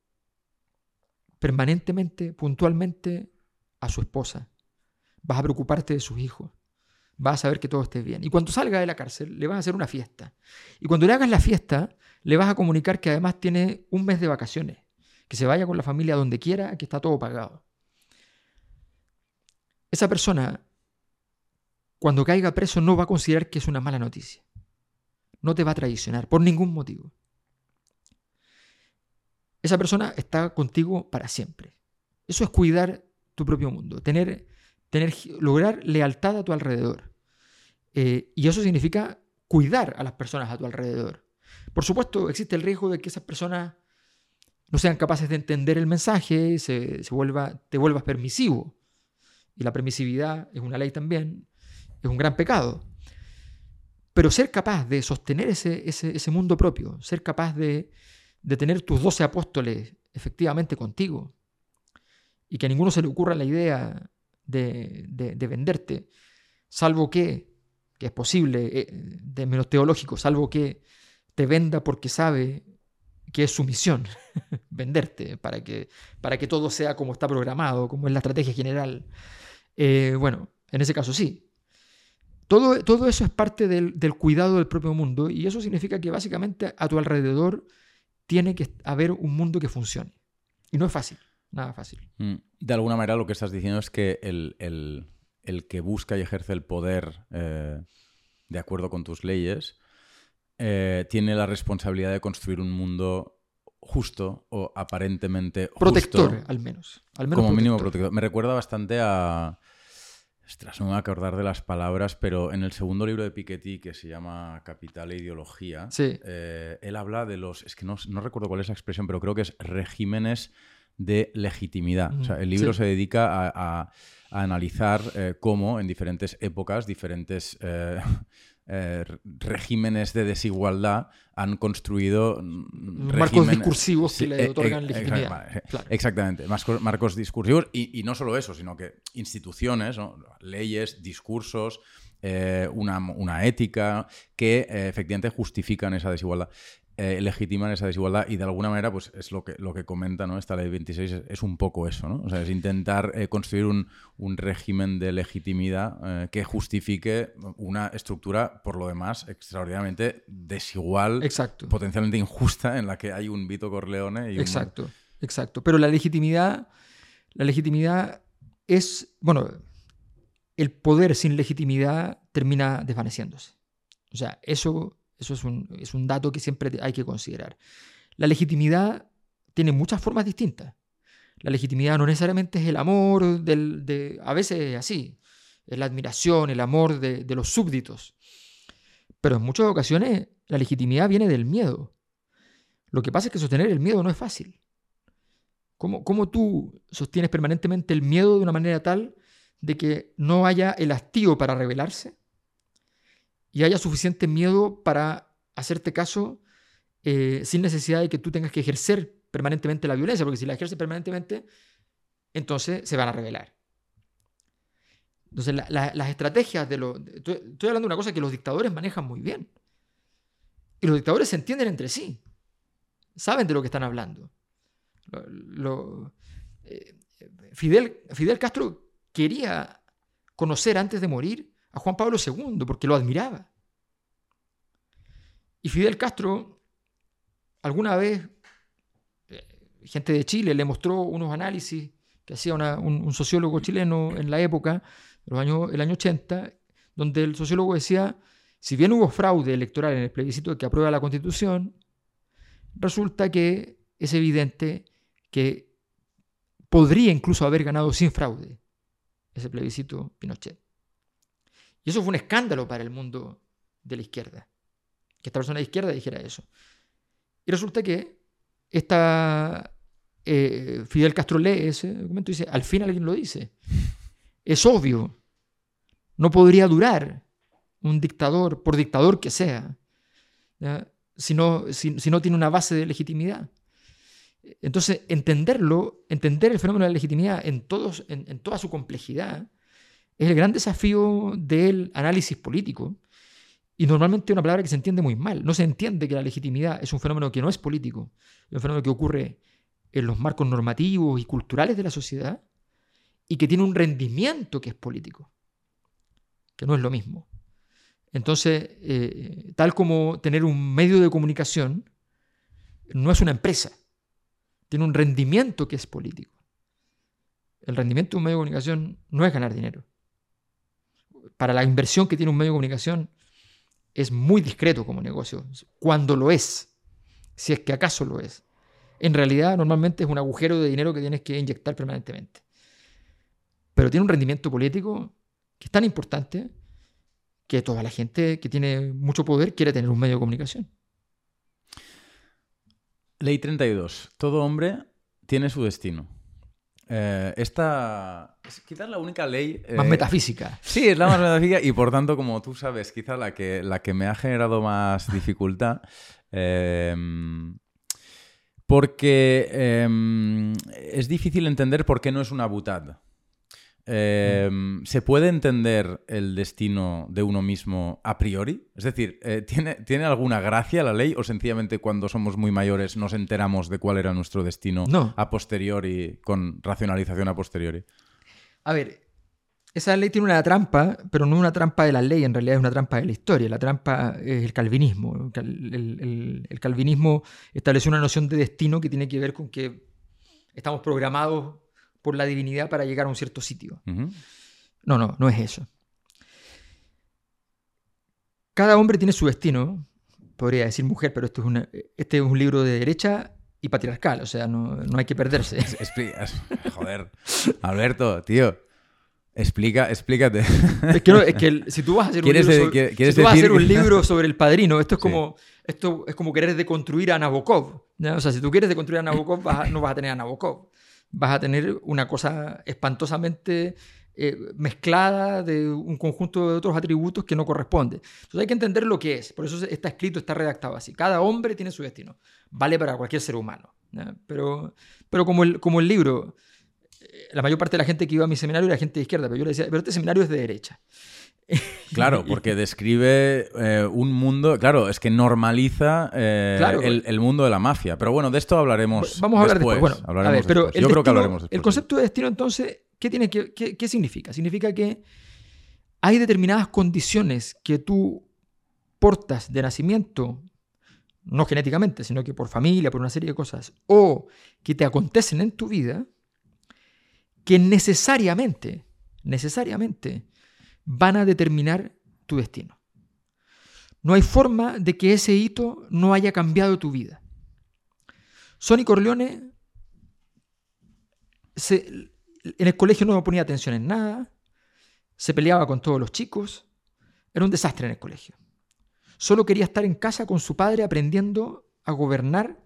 permanentemente, puntualmente a su esposa. Vas a preocuparte de sus hijos va a saber que todo esté bien. Y cuando salga de la cárcel, le vas a hacer una fiesta. Y cuando le hagas la fiesta, le vas a comunicar que además tiene un mes de vacaciones, que se vaya con la familia donde quiera, que está todo pagado. Esa persona, cuando caiga preso, no va a considerar que es una mala noticia. No te va a traicionar por ningún motivo. Esa persona está contigo para siempre. Eso es cuidar tu propio mundo, tener tener, lograr lealtad a tu alrededor. Eh, y eso significa cuidar a las personas a tu alrededor. Por supuesto, existe el riesgo de que esas personas no sean capaces de entender el mensaje, se, vuelva, te vuelvas permisivo. y la permisividad es una ley también, es un gran pecado. Pero ser capaz de sostener ese, ese, mundo propio, ser capaz de, de tener tus doce apóstoles efectivamente contigo, y que a ninguno se le ocurra la idea de, de, venderte, salvo que, que es posible, eh, de menos teológico, salvo que te venda porque sabe que es su misión, venderte, para que, para que todo sea como está programado, como es la estrategia general. Eh, bueno, en ese caso sí. Todo, todo eso es parte del, del, cuidado del propio mundo y eso significa que básicamente a tu alrededor tiene que haber un mundo que funcione. Y no es fácil, nada fácil. Mm. De alguna manera lo que estás diciendo es que el, el, el que busca y ejerce el poder eh, de acuerdo con tus leyes eh, tiene la responsabilidad de construir un mundo justo o aparentemente protector, al menos. Al como mínimo protector. Me recuerda bastante a. Ostras, no me voy a acordar de las palabras, pero en el segundo libro de Piketty, que se llama Capital e Ideología, eh, él habla de los. Es que no, no, recuerdo cuál es la expresión, pero creo que es regímenes de legitimidad. O sea, el libro se dedica a, analizar eh, cómo en diferentes épocas, diferentes eh, regímenes de desigualdad han construido marcos discursivos que le eh, otorgan eh, legitimidad. Exactamente, marcos discursivos. Y, no solo eso, sino que instituciones, leyes, discursos, una, una, ética que efectivamente justifican esa desigualdad eh, legitiman esa desigualdad y de alguna manera pues es lo que, lo que comenta ¿no? esta ley 26, es, un poco eso, ¿no? O sea, es intentar eh, construir un, un, régimen de legitimidad eh, que justifique una estructura, por lo demás, extraordinariamente desigual, exacto. potencialmente injusta, en la que hay un Vito Corleone y Exacto, exacto. Pero la legitimidad, la legitimidad es, bueno, el poder sin legitimidad termina desvaneciéndose. O sea, eso eso es un, dato que siempre hay que considerar. La legitimidad tiene muchas formas distintas. La legitimidad no necesariamente es el amor, del, de, a veces es así, es la admiración, el amor de, los súbditos. Pero en muchas ocasiones la legitimidad viene del miedo. Lo que pasa es que sostener el miedo no es fácil. ¿Cómo, ¿Cómo, tú sostienes permanentemente el miedo de una manera tal de que no haya el hastío para rebelarse? Y haya suficiente miedo para hacerte caso eh, sin necesidad de que tú tengas que ejercer permanentemente la violencia, porque si la ejerces permanentemente, entonces se van a revelar. Entonces, las estrategias de los... Estoy, hablando de una cosa que los dictadores manejan muy bien. Y los dictadores se entienden entre sí. Saben de lo que están hablando. Eh, Fidel, Fidel Castro quería conocer antes de morir a Juan Pablo II porque lo admiraba. Y Fidel Castro, alguna vez, eh, gente de Chile le mostró unos análisis que hacía un, sociólogo chileno en la época, los años, el año 80, donde el sociólogo decía, si bien hubo fraude electoral en el plebiscito que aprueba la Constitución, resulta que es evidente que podría incluso haber ganado sin fraude ese plebiscito Pinochet. Y eso fue un escándalo para el mundo de la izquierda. Que esta persona de izquierda dijera eso. Y resulta que esta, eh, Fidel Castro lee ese documento y dice, al fin alguien lo dice. Es obvio. No podría durar un dictador, por dictador que sea, si no, si, no, tiene una base de legitimidad. Entonces, entenderlo, entender el fenómeno de la legitimidad en, todos, en toda su complejidad, es el gran desafío del análisis político. Y normalmente es una palabra que se entiende muy mal. No se entiende que la legitimidad es un fenómeno que no es político, es un fenómeno que ocurre en los marcos normativos y culturales de la sociedad y que tiene un rendimiento que es político, que no es lo mismo. Entonces, eh, tal como tener un medio de comunicación no es una empresa, tiene un rendimiento que es político. El rendimiento de un medio de comunicación no es ganar dinero para la inversión que tiene un medio de comunicación es muy discreto como negocio, cuando lo es, si es que acaso lo es. En realidad normalmente es un agujero de dinero que tienes que inyectar permanentemente. Pero tiene un rendimiento político que es tan importante que toda la gente que tiene mucho poder quiere tener un medio de comunicación. Ley 32. Todo hombre tiene su destino. Eh, esta, Es quizás la única ley... Más eh, metafísica. Sí, es la más metafísica y por tanto, como tú sabes, quizá la que, la que me ha generado más dificultad. eh, porque eh, es difícil entender por qué no es una butad. Eh, ¿Se puede entender el destino de uno mismo a priori? Es decir, eh, ¿tiene, ¿tiene alguna gracia la ley o sencillamente cuando somos muy mayores nos enteramos de cuál era nuestro destino No. a posteriori, con racionalización a posteriori? A ver, esa ley tiene una trampa, pero no una trampa de la ley, en realidad es una trampa de la historia. La trampa es el calvinismo. El, cal- el- el- el calvinismo estableció una noción de destino que tiene que ver con que estamos programados por la divinidad para llegar a un cierto sitio. No, no, no es eso. Cada hombre tiene su destino, podría decir mujer, pero esto es una- este es un libro de derecha y patriarcal, o sea, no, no hay que perderse. Expli- Joder, Alberto, tío. Explica, explícate. Es que, no, es que el- si tú vas a hacer un ¿Quieres libro sobre, si tú vas a hacer un libro sobre el padrino, esto es Sí. como esto es como querer deconstruir a Nabokov. O sea, si tú quieres deconstruir a Nabokov, vas a- no vas a tener a Nabokov. Vas a tener una cosa espantosamente eh, mezclada de un conjunto de otros atributos que no corresponde. Entonces hay que entender lo que es. Por eso está escrito, está redactado así. Cada hombre tiene su destino. Vale para cualquier ser humano. ¿ya? Pero, pero como, el, como el libro, eh, la mayor parte de la gente que iba a mi seminario era gente de izquierda, pero yo le decía, pero este seminario es de derecha. Claro, porque describe eh, un mundo. Claro, es que normaliza eh, Claro. el, el mundo de la mafia. Pero bueno, de esto hablaremos. Vamos a hablar después. Bueno, hablaremos a ver, pero después. Yo creo que hablaremos después. El concepto de destino, entonces, ¿qué, tiene que, qué, qué significa? Significa que hay determinadas condiciones que tú portas de nacimiento, no genéticamente, sino que por familia, por una serie de cosas, o que te acontecen en tu vida, que necesariamente, necesariamente van a determinar tu destino. No hay forma de que ese hito no haya cambiado tu vida. Sonny Corleone se- en el colegio no ponía atención en nada, se peleaba con todos los chicos, era un desastre en el colegio. Solo quería estar en casa con su padre aprendiendo a gobernar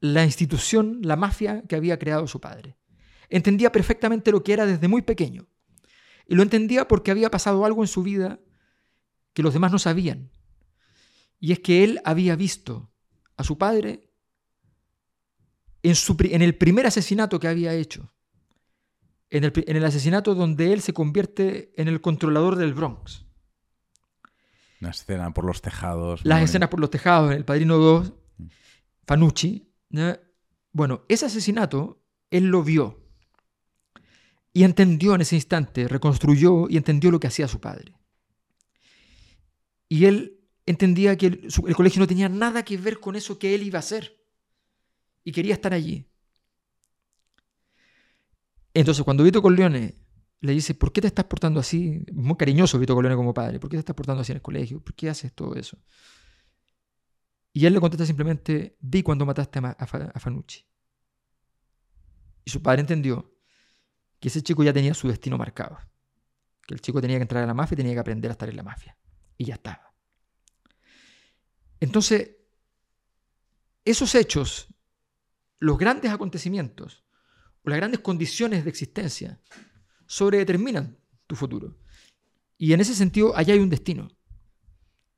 la institución, la mafia que había creado su padre. Entendía perfectamente lo que era desde muy pequeño. Y lo entendía porque había pasado algo en su vida que los demás no sabían. Y es que él había visto a su padre en, su en el primer asesinato que había hecho. En el, en el asesinato donde él se convierte en el controlador del Bronx. Una escena por los tejados. Las muy escenas por los tejados en El Padrino 2, Fanucci. ¿ya? Bueno, ese asesinato él lo vio y entendió en ese instante, reconstruyó y entendió lo que hacía su padre. Y él entendía que el, colegio no tenía nada que ver con eso que él iba a hacer y quería estar allí. Entonces, cuando Vito Corleone le dice, ¿por qué te estás portando así? Muy cariñoso Vito Corleone como padre, ¿por qué te estás portando así en el colegio? ¿Por qué haces todo eso? Y él le contesta simplemente, vi cuando mataste a Fanucci. Y su padre entendió que ese chico ya tenía su destino marcado. Que el chico tenía que entrar a la mafia y tenía que aprender a estar en la mafia. Y ya estaba. Entonces, esos hechos, los grandes acontecimientos, o las grandes condiciones de existencia, sobredeterminan tu futuro. Y en ese sentido, allá hay un destino.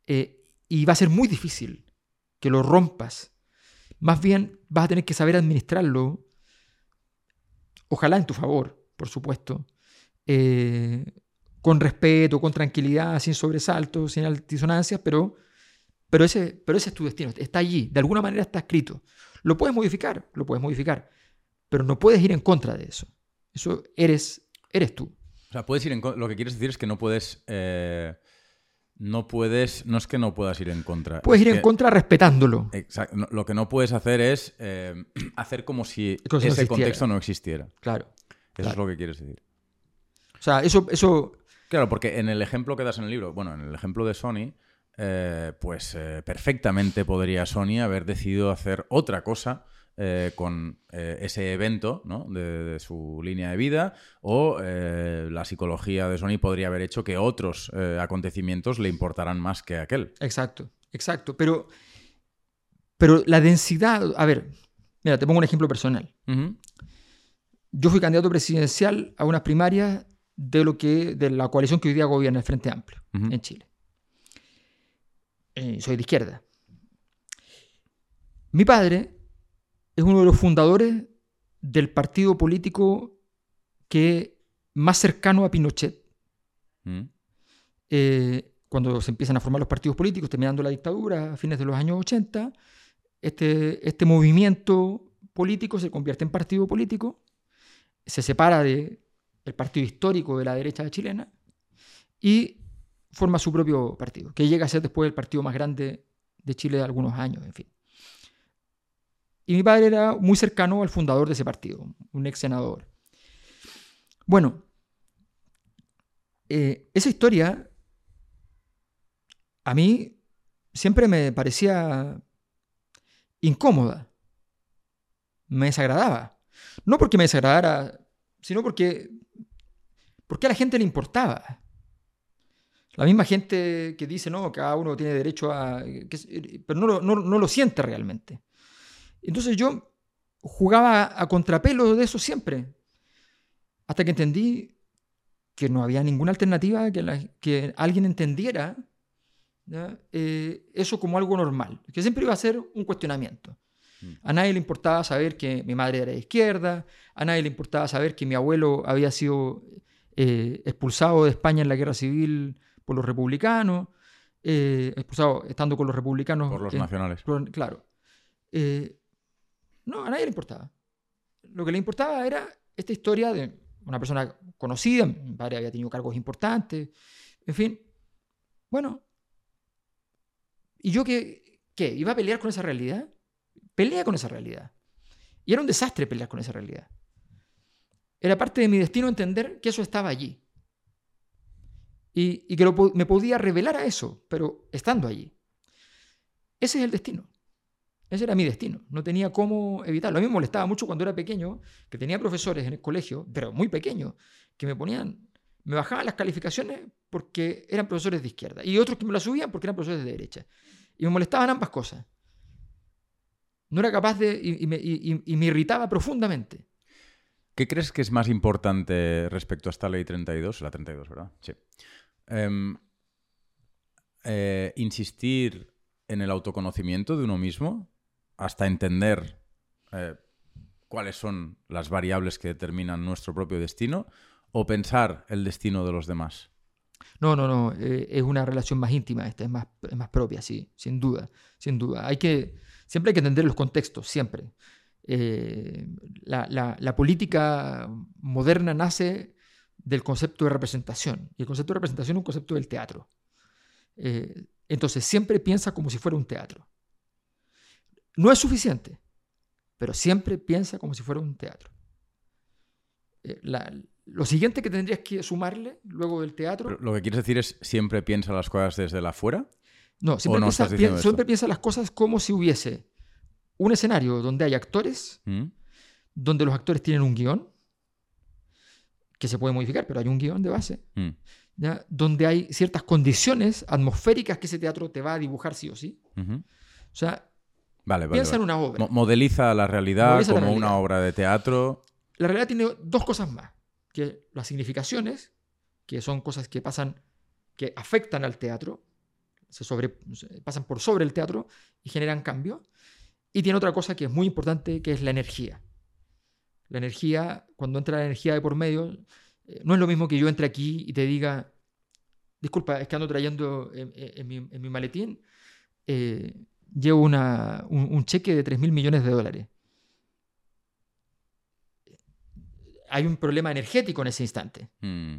Eh, y va a ser muy difícil que lo rompas. Más bien vas a tener que saber administrarlo, ojalá en tu favor, por supuesto, eh, con respeto, con tranquilidad, sin sobresaltos, sin altisonancias, pero, pero, ese, pero ese es tu destino, está allí, de alguna manera está escrito. Lo puedes modificar, lo puedes modificar, pero no puedes ir en contra de eso. Eso eres, eres tú. O sea, puedes ir en Lo que quieres decir es que no puedes. eh, no puedes. No es que no puedas ir en contra. Puedes es ir en contra respetándolo. Exacto. No, lo que no puedes hacer es eh, hacer como si no ese contexto no existiera. Claro. Eso es Claro. lo que quieres decir. O sea, eso, eso Claro, porque en el ejemplo que das en el libro, bueno, en el ejemplo de Sony, eh, pues eh, perfectamente podría Sony haber decidido hacer otra cosa eh, con eh, ese evento ¿no? de, de su línea de vida, o eh, la psicología de Sony podría haber hecho que otros acontecimientos le importaran más que aquel. Exacto, exacto. Pero, pero la densidad, a ver, mira, te pongo un ejemplo personal. Yo fui candidato presidencial a unas primarias de lo que de la coalición que hoy día gobierna el Frente Amplio en Chile. Eh, soy de izquierda. Mi padre es uno de los fundadores del partido político que más cercano a Pinochet Mm. eh, cuando se empiezan a formar los partidos políticos, terminando la dictadura a fines de los años 80, este, este movimiento político se convierte en partido político, se separa del partido histórico de la derecha chilena y forma su propio partido, que llega a ser después el partido más grande de Chile de algunos años, en fin. Y mi padre era muy cercano al fundador de ese partido, un ex senador. Bueno, eh, esa historia a mí siempre me parecía incómoda, me desagradaba. No porque me desagradara, sino porque, porque a la gente le importaba. La misma gente que dice, no, cada uno tiene derecho a... que- pero no no- no lo siente realmente. Entonces yo jugaba a contrapelo de eso siempre, hasta que entendí que no había ninguna alternativa que, que alguien entendiera. Eh, eso como algo normal, que siempre iba a ser un cuestionamiento. A nadie le importaba saber que mi madre era de izquierda, a nadie le importaba saber que mi abuelo había sido eh, expulsado de España en la guerra civil por los republicanos, eh, expulsado estando con los republicanos. Por los nacionales. por- claro. Eh, no, a nadie le importaba. Lo que le importaba era esta historia de una persona conocida, mi padre había tenido cargos importantes, en fin. Bueno, ¿y yo qué, qué? ¿Iba a pelear con esa realidad? Pelea con esa realidad. Y era un desastre pelear con esa realidad. Era parte de mi destino entender que eso estaba allí. Y, que lo me podía revelar a eso, pero estando allí. Ese es el destino. Ese era mi destino. No tenía cómo evitarlo. A mí me molestaba mucho cuando era pequeño, que tenía profesores en el colegio, pero muy pequeños, que me ponían, me bajaban las calificaciones porque eran profesores de izquierda. Y otros que me las subían porque eran profesores de derecha. Y me molestaban ambas cosas. No era capaz de... Y, y me, y- y- y me irritaba profundamente. ¿Qué crees que es más importante respecto a esta ley 32? La 32, ¿verdad? Sí. Em, eh, insistir en el autoconocimiento de uno mismo hasta entender eh, cuáles son las variables que determinan nuestro propio destino o pensar el destino de los demás. No, no, no. eh, es una relación más íntima esta, es más, es más propia, sí, sin duda, sin duda. Hay que, siempre hay que entender los contextos, siempre. Eh, la, política moderna nace del concepto de representación. Y el concepto de representación es un concepto del teatro. Eh, entonces, siempre piensa como si fuera un teatro. No es suficiente, pero siempre piensa como si fuera un teatro. Eh, lo siguiente que tendrías que sumarle luego del teatro lo que quieres decir es siempre piensa las cosas desde la afuera. No, siempre, no piensa, pi- siempre las cosas como si hubiese un escenario donde hay actores, ¿Mm? donde los actores tienen un guion, que se puede modificar, pero hay un guion de base, Mm. ¿ya? donde hay ciertas condiciones atmosféricas que ese teatro te va a dibujar sí o sí. O sea, Vale, vale. piensa vale. en una obra. Mo- modeliza la realidad Modeliza la como una obra de teatro. La realidad tiene dos cosas más, que las significaciones, que son cosas que pasan, que afectan al teatro, se sobre, pasan por sobre el teatro y generan cambio. Y tiene otra cosa que es muy importante, que es la energía. La energía, cuando entra la energía de por medio, eh, no es lo mismo que yo entre aquí y te diga, disculpa, es que ando trayendo en, mi, maletín, eh, llevo una- un, un cheque de 3 mil millones de dólares. Hay un problema energético en ese instante. Mm.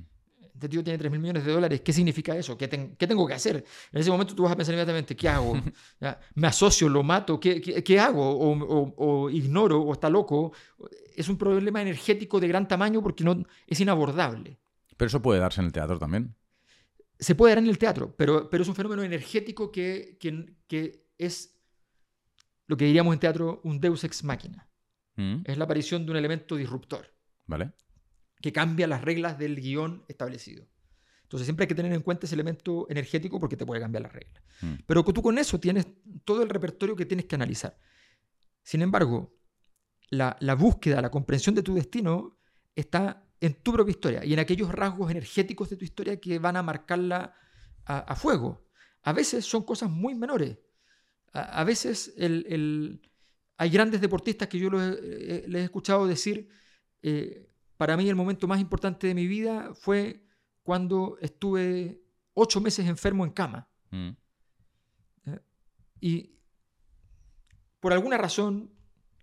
Este tío tiene 3 mil millones de dólares. ¿Qué significa eso? ¿Qué, ten- qué tengo que hacer? En ese momento tú vas a pensar inmediatamente, ¿qué hago? ¿Ya? ¿Me asocio? ¿Lo mato? ¿Qué, qué- qué hago? O, o- o ignoro? ¿O está loco? Es un problema energético de gran tamaño porque no, es inabordable. Pero eso puede darse en el teatro también. Se puede dar en el teatro, pero, pero es un fenómeno energético que, que- que es lo que diríamos en teatro un deus ex machina. Mm. Es la aparición de un elemento disruptor. ¿Vale? Que cambia las reglas del guion establecido. Entonces siempre hay que tener en cuenta ese elemento energético porque te puede cambiar las reglas. Mm. Pero tú con eso tienes todo el repertorio que tienes que analizar. Sin embargo, la, la búsqueda, la comprensión de tu destino está en tu propia historia y en aquellos rasgos energéticos de tu historia que van a marcarla a, fuego. A veces son cosas muy menores. A, veces hay grandes deportistas que yo les he escuchado decir, eh, para mí el momento más importante de mi vida fue cuando estuve ocho meses enfermo en cama. Mm. Eh, y por alguna razón,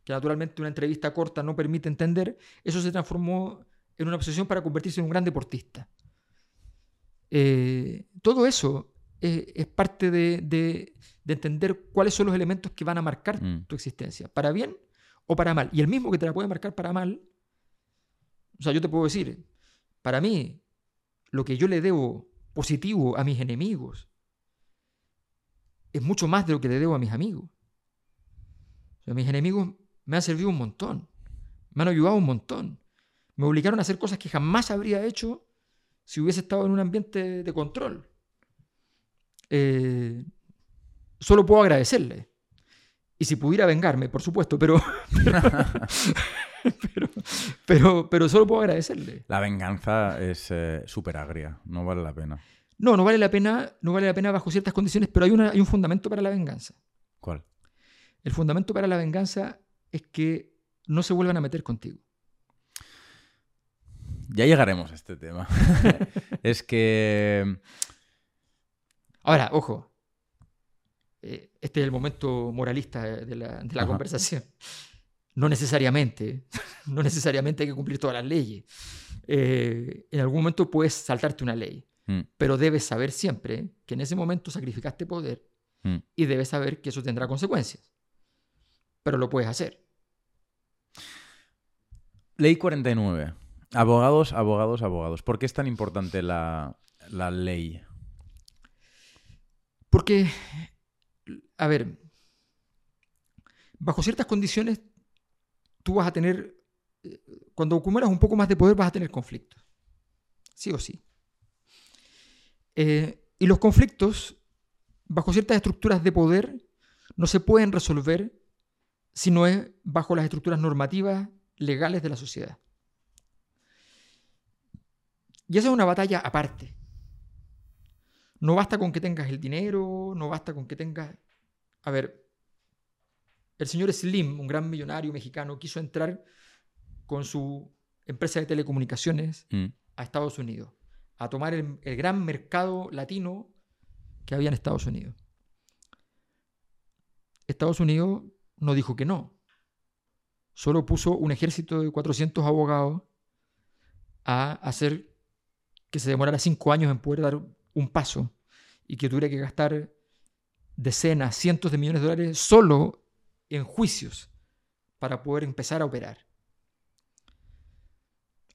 que naturalmente una entrevista corta no permite entender, eso se transformó en una obsesión para convertirse en un gran deportista. Eh, todo eso es parte de, entender cuáles son los elementos que van a marcar mm. tu existencia, para bien o para mal. Y el mismo que te la puede marcar para mal, o sea, yo te puedo decir, para mí, lo que yo le debo positivo a mis enemigos es mucho más de lo que le debo a mis amigos. O sea, mis enemigos me han servido un montón, me han ayudado un montón, me obligaron a hacer cosas que jamás habría hecho si hubiese estado en un ambiente de control. Eh, solo puedo agradecerle. Y si pudiera vengarme, por supuesto, pero pero, pero, solo puedo agradecerle. La venganza es eh, súper agria, no vale la pena. No, no vale la pena, no vale la pena bajo ciertas condiciones, pero hay, una, hay un fundamento para la venganza. ¿Cuál? El fundamento para la venganza es que no se vuelvan a meter contigo. Ya llegaremos a este tema. es que. Ahora, ojo. Eh, este es el momento moralista de la, conversación. No necesariamente, no necesariamente hay que cumplir todas las leyes. Eh, en algún momento puedes saltarte una ley, mm. pero debes saber siempre que en ese momento sacrificaste poder mm. y debes saber que eso tendrá consecuencias. Pero lo puedes hacer. Ley 49. Abogados, abogados, abogados. ¿Por qué es tan importante la, ley? Porque, a ver, bajo ciertas condiciones, tú vas a tener, cuando acumulas un poco más de poder, vas a tener conflictos. Sí o sí. Eh, y los conflictos, bajo ciertas estructuras de poder, no se pueden resolver si no es bajo las estructuras normativas legales de la sociedad. Y esa es una batalla aparte. No basta con que tengas el dinero, no basta con que tengas... A ver, el señor Slim, un gran millonario mexicano, quiso entrar con su empresa de telecomunicaciones mm. a Estados Unidos, a tomar el, el gran mercado latino que había en Estados Unidos. Estados Unidos no dijo que no. Solo puso un ejército de 400 abogados a hacer que se demorara cinco años en poder dar un paso y que tuviera que gastar decenas, cientos de millones de dólares solo en juicios para poder empezar a operar.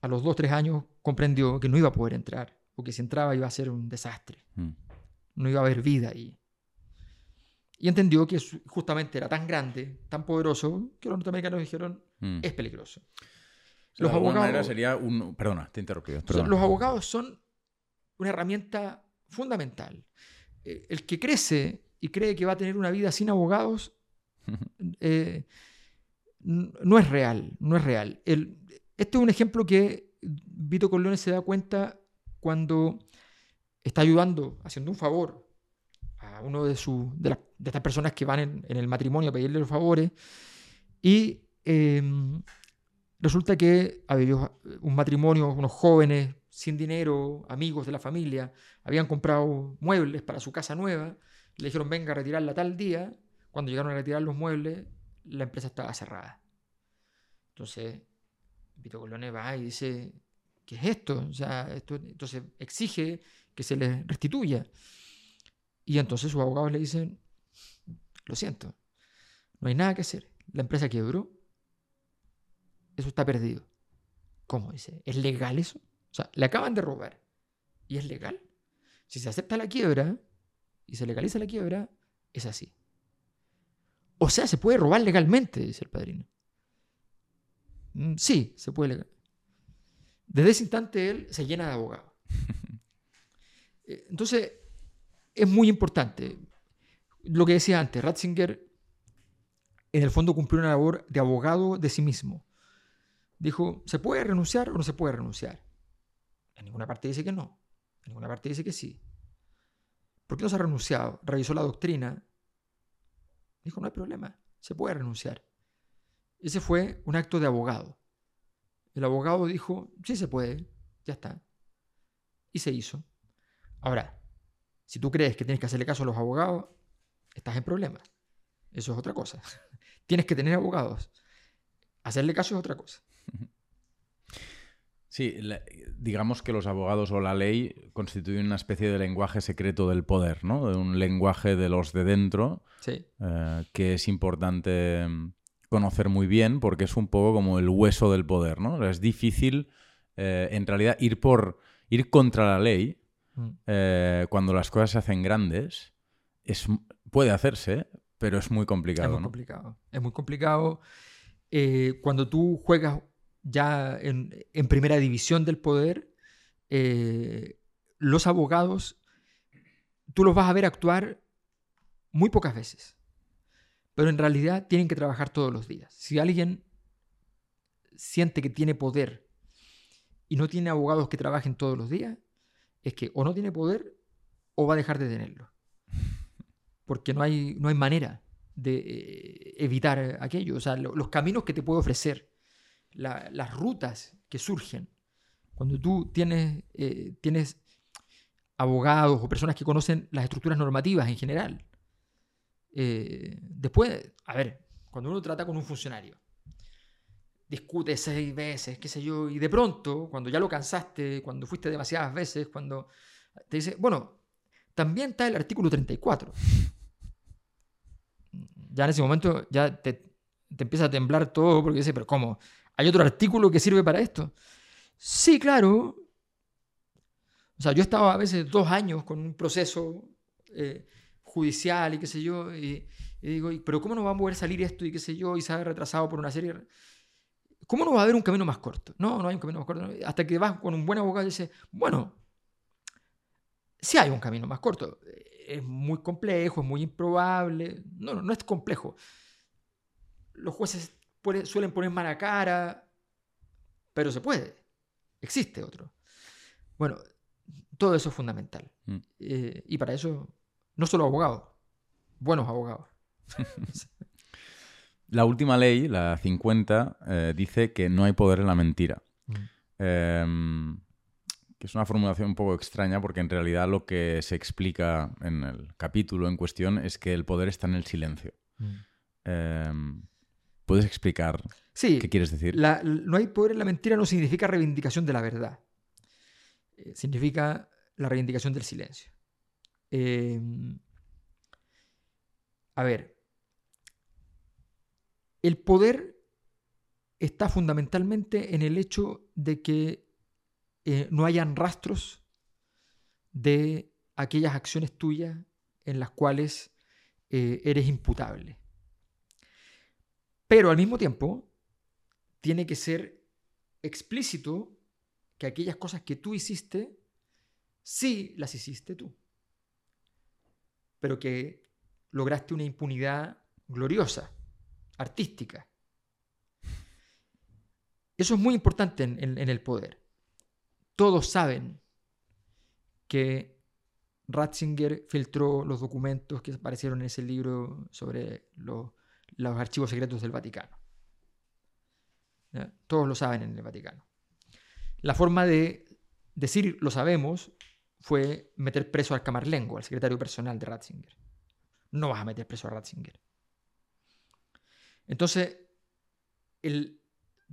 A los dos, tres años comprendió que no iba a poder entrar, o que si entraba iba a ser un desastre. Mm. No iba a haber vida ahí. Y entendió que justamente era tan grande, tan poderoso, que los norteamericanos dijeron, mm. es peligroso los abogados, sería un... Perdona, te interrumpí. Los abogados son una herramienta fundamental. Eh, el que crece y cree que va a tener una vida sin abogados eh, no es real, no es real. El, este es un ejemplo que Vito Corleone se da cuenta cuando está ayudando, haciendo un favor a uno de, de, estas personas que van en, el matrimonio a pedirle los favores y em, Resulta que había un matrimonio, unos jóvenes sin dinero, amigos de la familia, habían comprado muebles para su casa nueva, le dijeron venga a retirarla tal día, cuando llegaron a retirar los muebles, la empresa estaba cerrada. Entonces, Vito Colone va y dice, ¿qué es esto? O sea, esto, entonces exige que se les restituya. Y entonces sus abogados le dicen, lo siento, no hay nada que hacer. La empresa quebró, eso está perdido. ¿Cómo dice? ¿Es legal eso? O sea, le acaban de robar. ¿Y es legal? Si se acepta la quiebra y se legaliza la quiebra, es así. O sea, se puede robar legalmente, dice el padrino. Mm, sí, se puede legal. Desde ese instante él se llena de abogado. Eh, entonces, es muy importante. Lo que decía antes, Ratzinger en el fondo cumplió una labor de abogado de sí mismo dijo, ¿se puede renunciar o no se puede renunciar? En ninguna parte dice que no, en ninguna parte dice que sí. ¿Por qué no se ha renunciado? Revisó la doctrina. Dijo, no hay problema, se puede renunciar. Ese fue un acto de abogado. El abogado dijo, sí se puede, ya está. Y se hizo. Ahora, si tú crees que tienes que hacerle caso a los abogados, estás en problemas. Eso es otra cosa. tienes que tener abogados. Hacerle caso es otra cosa. Sí, digamos que los abogados o la ley constituyen una especie de lenguaje secreto del poder, ¿no? Un lenguaje de los de dentro eh, que es importante mm, conocer muy bien porque es un poco como el hueso del poder, ¿no? Es difícil, eh, en realidad, ir por ir contra la ley mm. eh, cuando las cosas se hacen grandes es, puede hacerse, pero es muy complicado. Es muy complicado. Es muy complicado. cuando tú juegas ya en, primera división del poder, eh, los abogados, tú los vas a ver actuar muy pocas veces, pero en realidad tienen que trabajar todos los días. Si alguien siente que tiene poder y no tiene abogados que trabajen todos los días, es que o no tiene poder o va a dejar de tenerlo. Porque no hay, no hay manera de eh, evitar aquello. O sea, los caminos que te puede ofrecer las rutas que surgen. Cuando tú tienes, eh, tienes abogados o personas que conocen las estructuras normativas en general. Eh, después, a ver, cuando uno trata con un funcionario, discute seis veces, qué sé yo, y de pronto, cuando ya lo cansaste, cuando fuiste demasiadas veces, cuando te dice, bueno, también está el artículo 34. Ya en ese momento ya te, te empieza a temblar todo porque dice, pero ¿cómo? ¿Hay otro artículo que sirve para esto? Sí, claro. O sea, yo estaba a veces dos años con un proceso eh, judicial y qué sé yo, y, digo, pero ¿cómo no va a poder salir esto y qué sé yo, y se ha retrasado por una serie? ¿Cómo no va a haber un camino más corto? No, no hay un camino más corto. Hasta que vas con un buen abogado y dices, bueno, sí hay un camino más corto. Es muy complejo, es muy improbable. No, no, no es complejo. Los jueces suelen poner mala cara, pero se puede. Existe otro. Bueno, todo eso es fundamental. Mm. Eh, y para eso, no solo abogados, buenos abogados. la última ley, la 50, eh, dice que no hay poder en la mentira. Mm. Em, que es una formulación un poco extraña porque en realidad lo que se explica en el capítulo en cuestión es que el poder está en el silencio. Mm. ¿Puedes explicar qué quieres decir? no hay poder en la mentira no significa reivindicación de la verdad. Eh, significa la reivindicación del silencio. Em, a ver, el poder está fundamentalmente en el hecho de que eh, no hayan rastros de aquellas acciones tuyas en las cuales eh, eres imputable. Pero al mismo tiempo, tiene que ser explícito que aquellas cosas que tú hiciste, sí las hiciste tú. Pero que lograste una impunidad gloriosa, artística. Eso es muy importante en, el poder. Todos saben que Ratzinger filtró los documentos que aparecieron en ese libro sobre los los archivos secretos del Vaticano. Todos lo saben en el Vaticano. La forma de decir lo sabemos fue meter preso al Camarlengo, al secretario personal de Ratzinger. No vas a meter preso a Ratzinger. Entonces,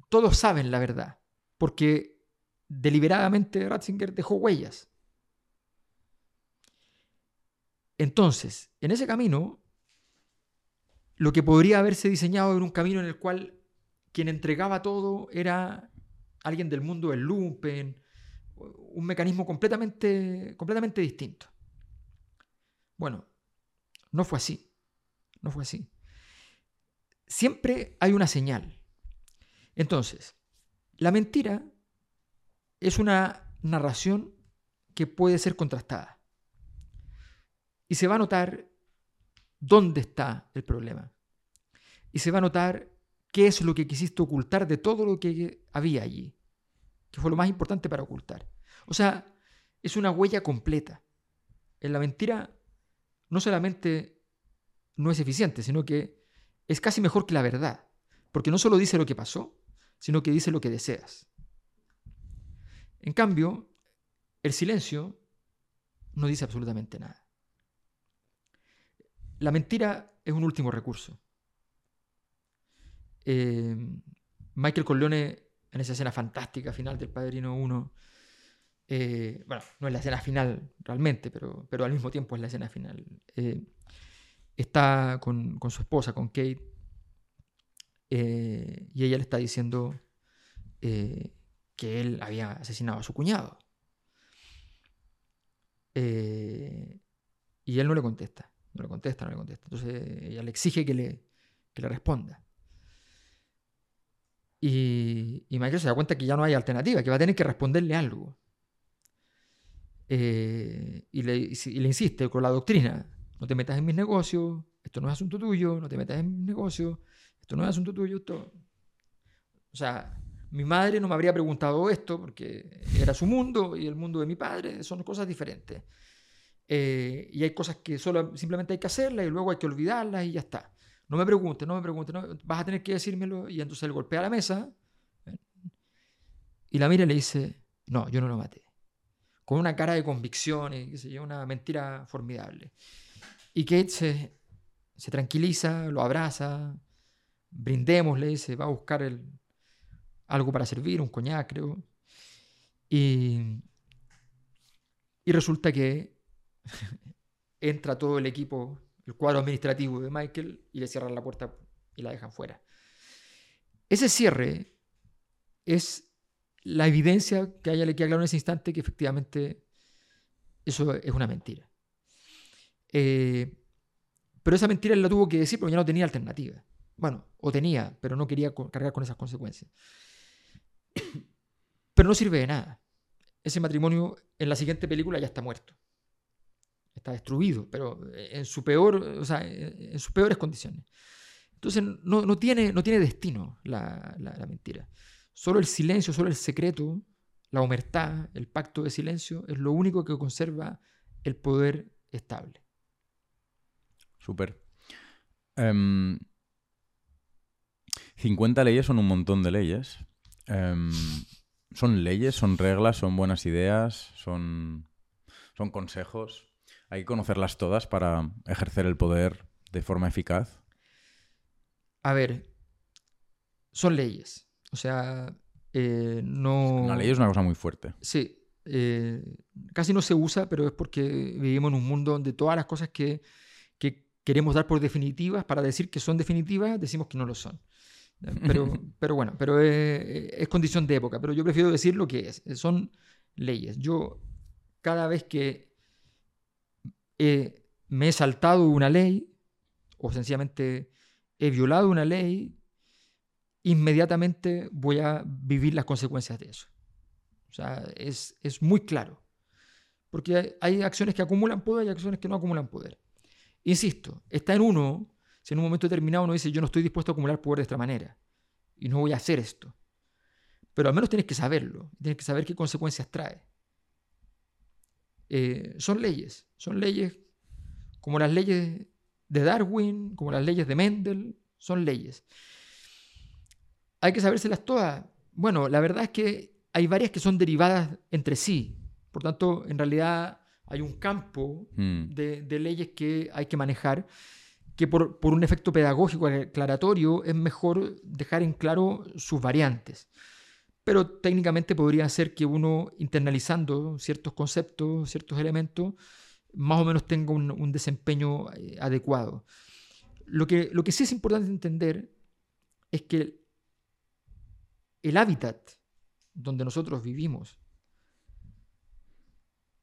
todos saben la verdad, porque deliberadamente Ratzinger dejó huellas. Entonces, en ese camino, lo que podría haberse diseñado en un camino en el cual quien entregaba todo era alguien del mundo del lumpen, un mecanismo completamente, completamente distinto. Bueno, no fue así, no fue así. Siempre hay una señal. Entonces, la mentira es una narración que puede ser contrastada. Y se va a notar dónde está el problema. Y se va a notar qué es lo que quisiste ocultar de todo lo que había allí, que fue lo más importante para ocultar. O sea, es una huella completa. En la mentira no solamente no es eficiente, sino que es casi mejor que la verdad, porque no solo dice lo que pasó, sino que dice lo que deseas. En cambio, el silencio no dice absolutamente nada. La mentira es un último recurso. Eh, Michael Corleone, en esa escena fantástica final del Padrino 1, eh, bueno, no es la escena final realmente, pero, pero al mismo tiempo es la escena final. Eh, está con, su esposa, con Kate, y ella le está diciendo que él había asesinado a su cuñado. y él no le contesta, no le contesta, no le contesta. Entonces ella le exige que le, que le responda. Y, Michael se da cuenta que ya no hay alternativa, que va a tener que responderle algo. Eh, y, le, insiste con la doctrina, no te metas en mis negocios, esto no es asunto tuyo, no te metas en mis negocios, esto no es asunto tuyo. Esto... O sea, mi madre no me habría preguntado esto porque era su mundo y el mundo de mi padre, son cosas diferentes. Eh, y hay cosas que solo simplemente hay que hacerlas y luego hay que olvidarlas y ya está. No me preguntes, no me preguntes, vas a tener que decírmelo. Y entonces él golpea la mesa y la mira y le dice, no, yo no lo maté. Con una cara de convicción y una mentira formidable. Y Kate se, se tranquiliza, lo abraza, brindemos, le dice, va a buscar el, algo para servir, un coñac, creo. Y, y resulta que entra todo el equipo el cuadro administrativo de Michael y le cierran la puerta y la dejan fuera. Ese cierre es la evidencia que a ella le queda claro en ese instante que efectivamente eso es una mentira. Eh, pero esa mentira él la tuvo que decir porque ya no tenía alternativa. Bueno, o tenía, pero no quería cargar con esas consecuencias. Pero no sirve de nada. Ese matrimonio en la siguiente película ya está muerto está destruido, pero en, su peor, o sea, en sus peores condiciones. Entonces no, tiene, no tiene destino la, mentira. Solo el silencio, solo el secreto, la humertad, el pacto de silencio es lo único que conserva el poder estable. Súper. 50 em, leyes son un montón de leyes. Em, son leyes, son reglas, son buenas ideas, son, son consejos. Hay que conocerlas todas para ejercer el poder de forma eficaz. A ver, son leyes. O sea, eh, no... Una ley es una cosa muy fuerte. Sí. Eh, casi no se usa, pero es porque vivimos en un mundo donde todas las cosas que, queremos dar por definitivas, para decir que son definitivas, decimos que no lo son. Pero, pero bueno, pero es, es, condición de época. Pero yo prefiero decir lo que es. Son leyes. Yo, cada vez que me he saltado una ley o sencillamente he violado una ley, inmediatamente voy a vivir las consecuencias de eso. O sea, es, muy claro. Porque hay, acciones que acumulan poder y acciones que no acumulan poder. Insisto, está en uno, si en un momento determinado uno dice, yo no estoy dispuesto a acumular poder de esta manera y no voy a hacer esto. Pero al menos tienes que saberlo, tienes que saber qué consecuencias trae. Eh, son leyes, son leyes como las leyes de Darwin, como las leyes de Mendel, son leyes. Hay que sabérselas todas. Bueno, la verdad es que hay varias que son derivadas entre sí. Por tanto, en realidad hay un campo hmm. de, leyes que hay que manejar que por, por, un efecto pedagógico aclaratorio es mejor dejar en claro sus variantes pero técnicamente podría ser que uno internalizando ciertos conceptos, ciertos elementos, más o menos tenga un, desempeño eh, adecuado. Lo que, lo que sí es importante entender es que el hábitat donde nosotros vivimos,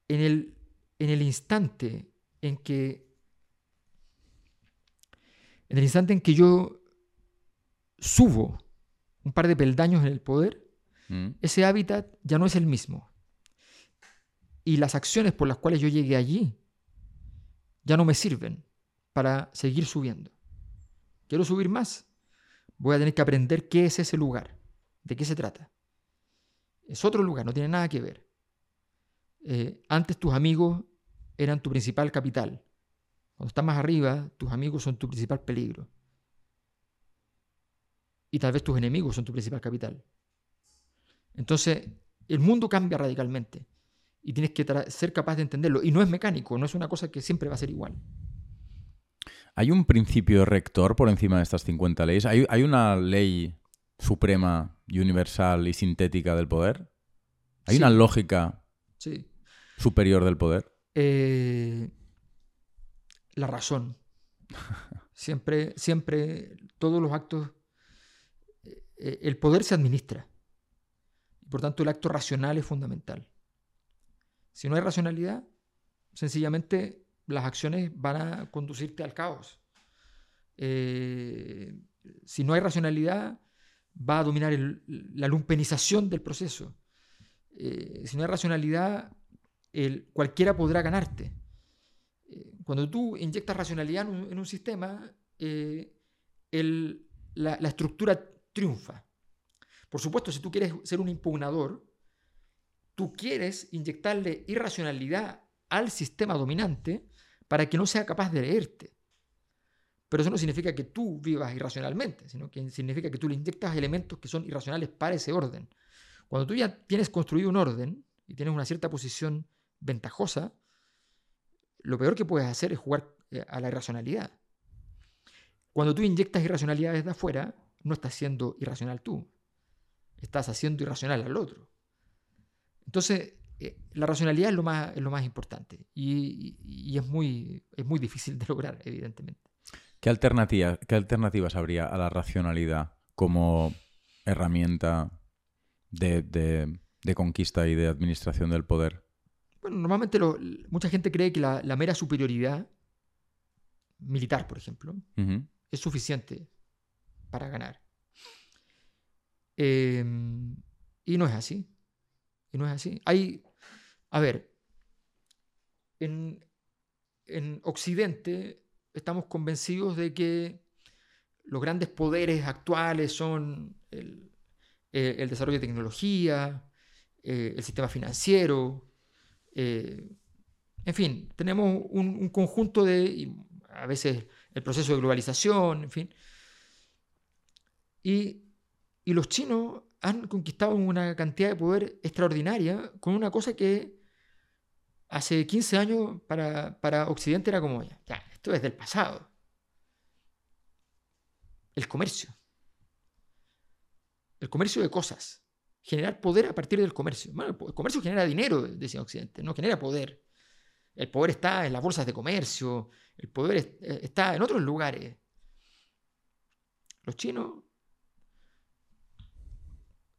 en el, en el instante en que en el instante en que yo subo un par de peldaños en el poder, Mm. ese hábitat ya no es el mismo. Y las acciones por las cuales yo llegué allí ya no me sirven para seguir subiendo. Quiero subir más. voy a tener que aprender qué es ese lugar, de qué se trata. Es otro lugar, no tiene nada que ver. Eh, antes tus amigos eran tu principal capital. Cuando estás más arriba, tus amigos son tu principal peligro. Y tal vez tus enemigos son tu principal capital. Entonces, el mundo cambia radicalmente y tienes que ser capaz de entenderlo. Y no es mecánico, no es una cosa que siempre va a ser igual. ¿Hay un principio rector por encima de estas 50 leyes? ¿Hay, ¿Hay, una ley suprema y universal y sintética del poder? ¿Hay una lógica superior del poder? Eh, la razón. Siempre, siempre, todos los actos, eh, el poder se administra. Por tanto, el acto racional es fundamental. Si no hay racionalidad, sencillamente las acciones van a conducirte al caos. Eh, si no hay racionalidad, va a dominar la lumpenización del proceso. Eh, si no hay racionalidad, cualquiera podrá ganarte. Eh, cuando tú inyectas racionalidad en un, sistema, la estructura triunfa. Por supuesto, si tú quieres ser un impugnador, tú quieres inyectarle irracionalidad al sistema dominante para que no sea capaz de leerte. Pero eso no significa que tú vivas irracionalmente, sino que significa que tú le inyectas elementos que son irracionales para ese orden. Cuando tú ya tienes construido un orden y tienes una cierta posición ventajosa, lo peor que puedes hacer es jugar eh, a la irracionalidad. Cuando tú inyectas irracionalidad desde afuera, no estás siendo irracional tú, estás haciendo irracional al otro. Entonces, eh, la racionalidad es lo más, lo más importante y, es, muy, es muy difícil de lograr, evidentemente. ¿Qué, alternativa, ¿Qué alternativas habría a la racionalidad como herramienta de, conquista y de administración del poder? Bueno, normalmente mucha gente cree que la, mera superioridad militar, por ejemplo, es suficiente para ganar. Em, y no es así. Y no es así. Hay, a ver, en, Occidente estamos convencidos de que los grandes poderes actuales son el, eh, desarrollo de tecnología, eh, el sistema financiero, eh, en fin, tenemos un, un, conjunto de, a veces el proceso de globalización, en fin. Y y los chinos han conquistado una cantidad de poder extraordinaria con una cosa que hace 15 años para, Occidente era como, ya, esto es del pasado. El comercio. El comercio de cosas. Generar poder a partir del comercio. Bueno, el comercio genera dinero, decía Occidente, no genera poder. El poder está en las bolsas de comercio, el poder eh, está en otros lugares. Los chinos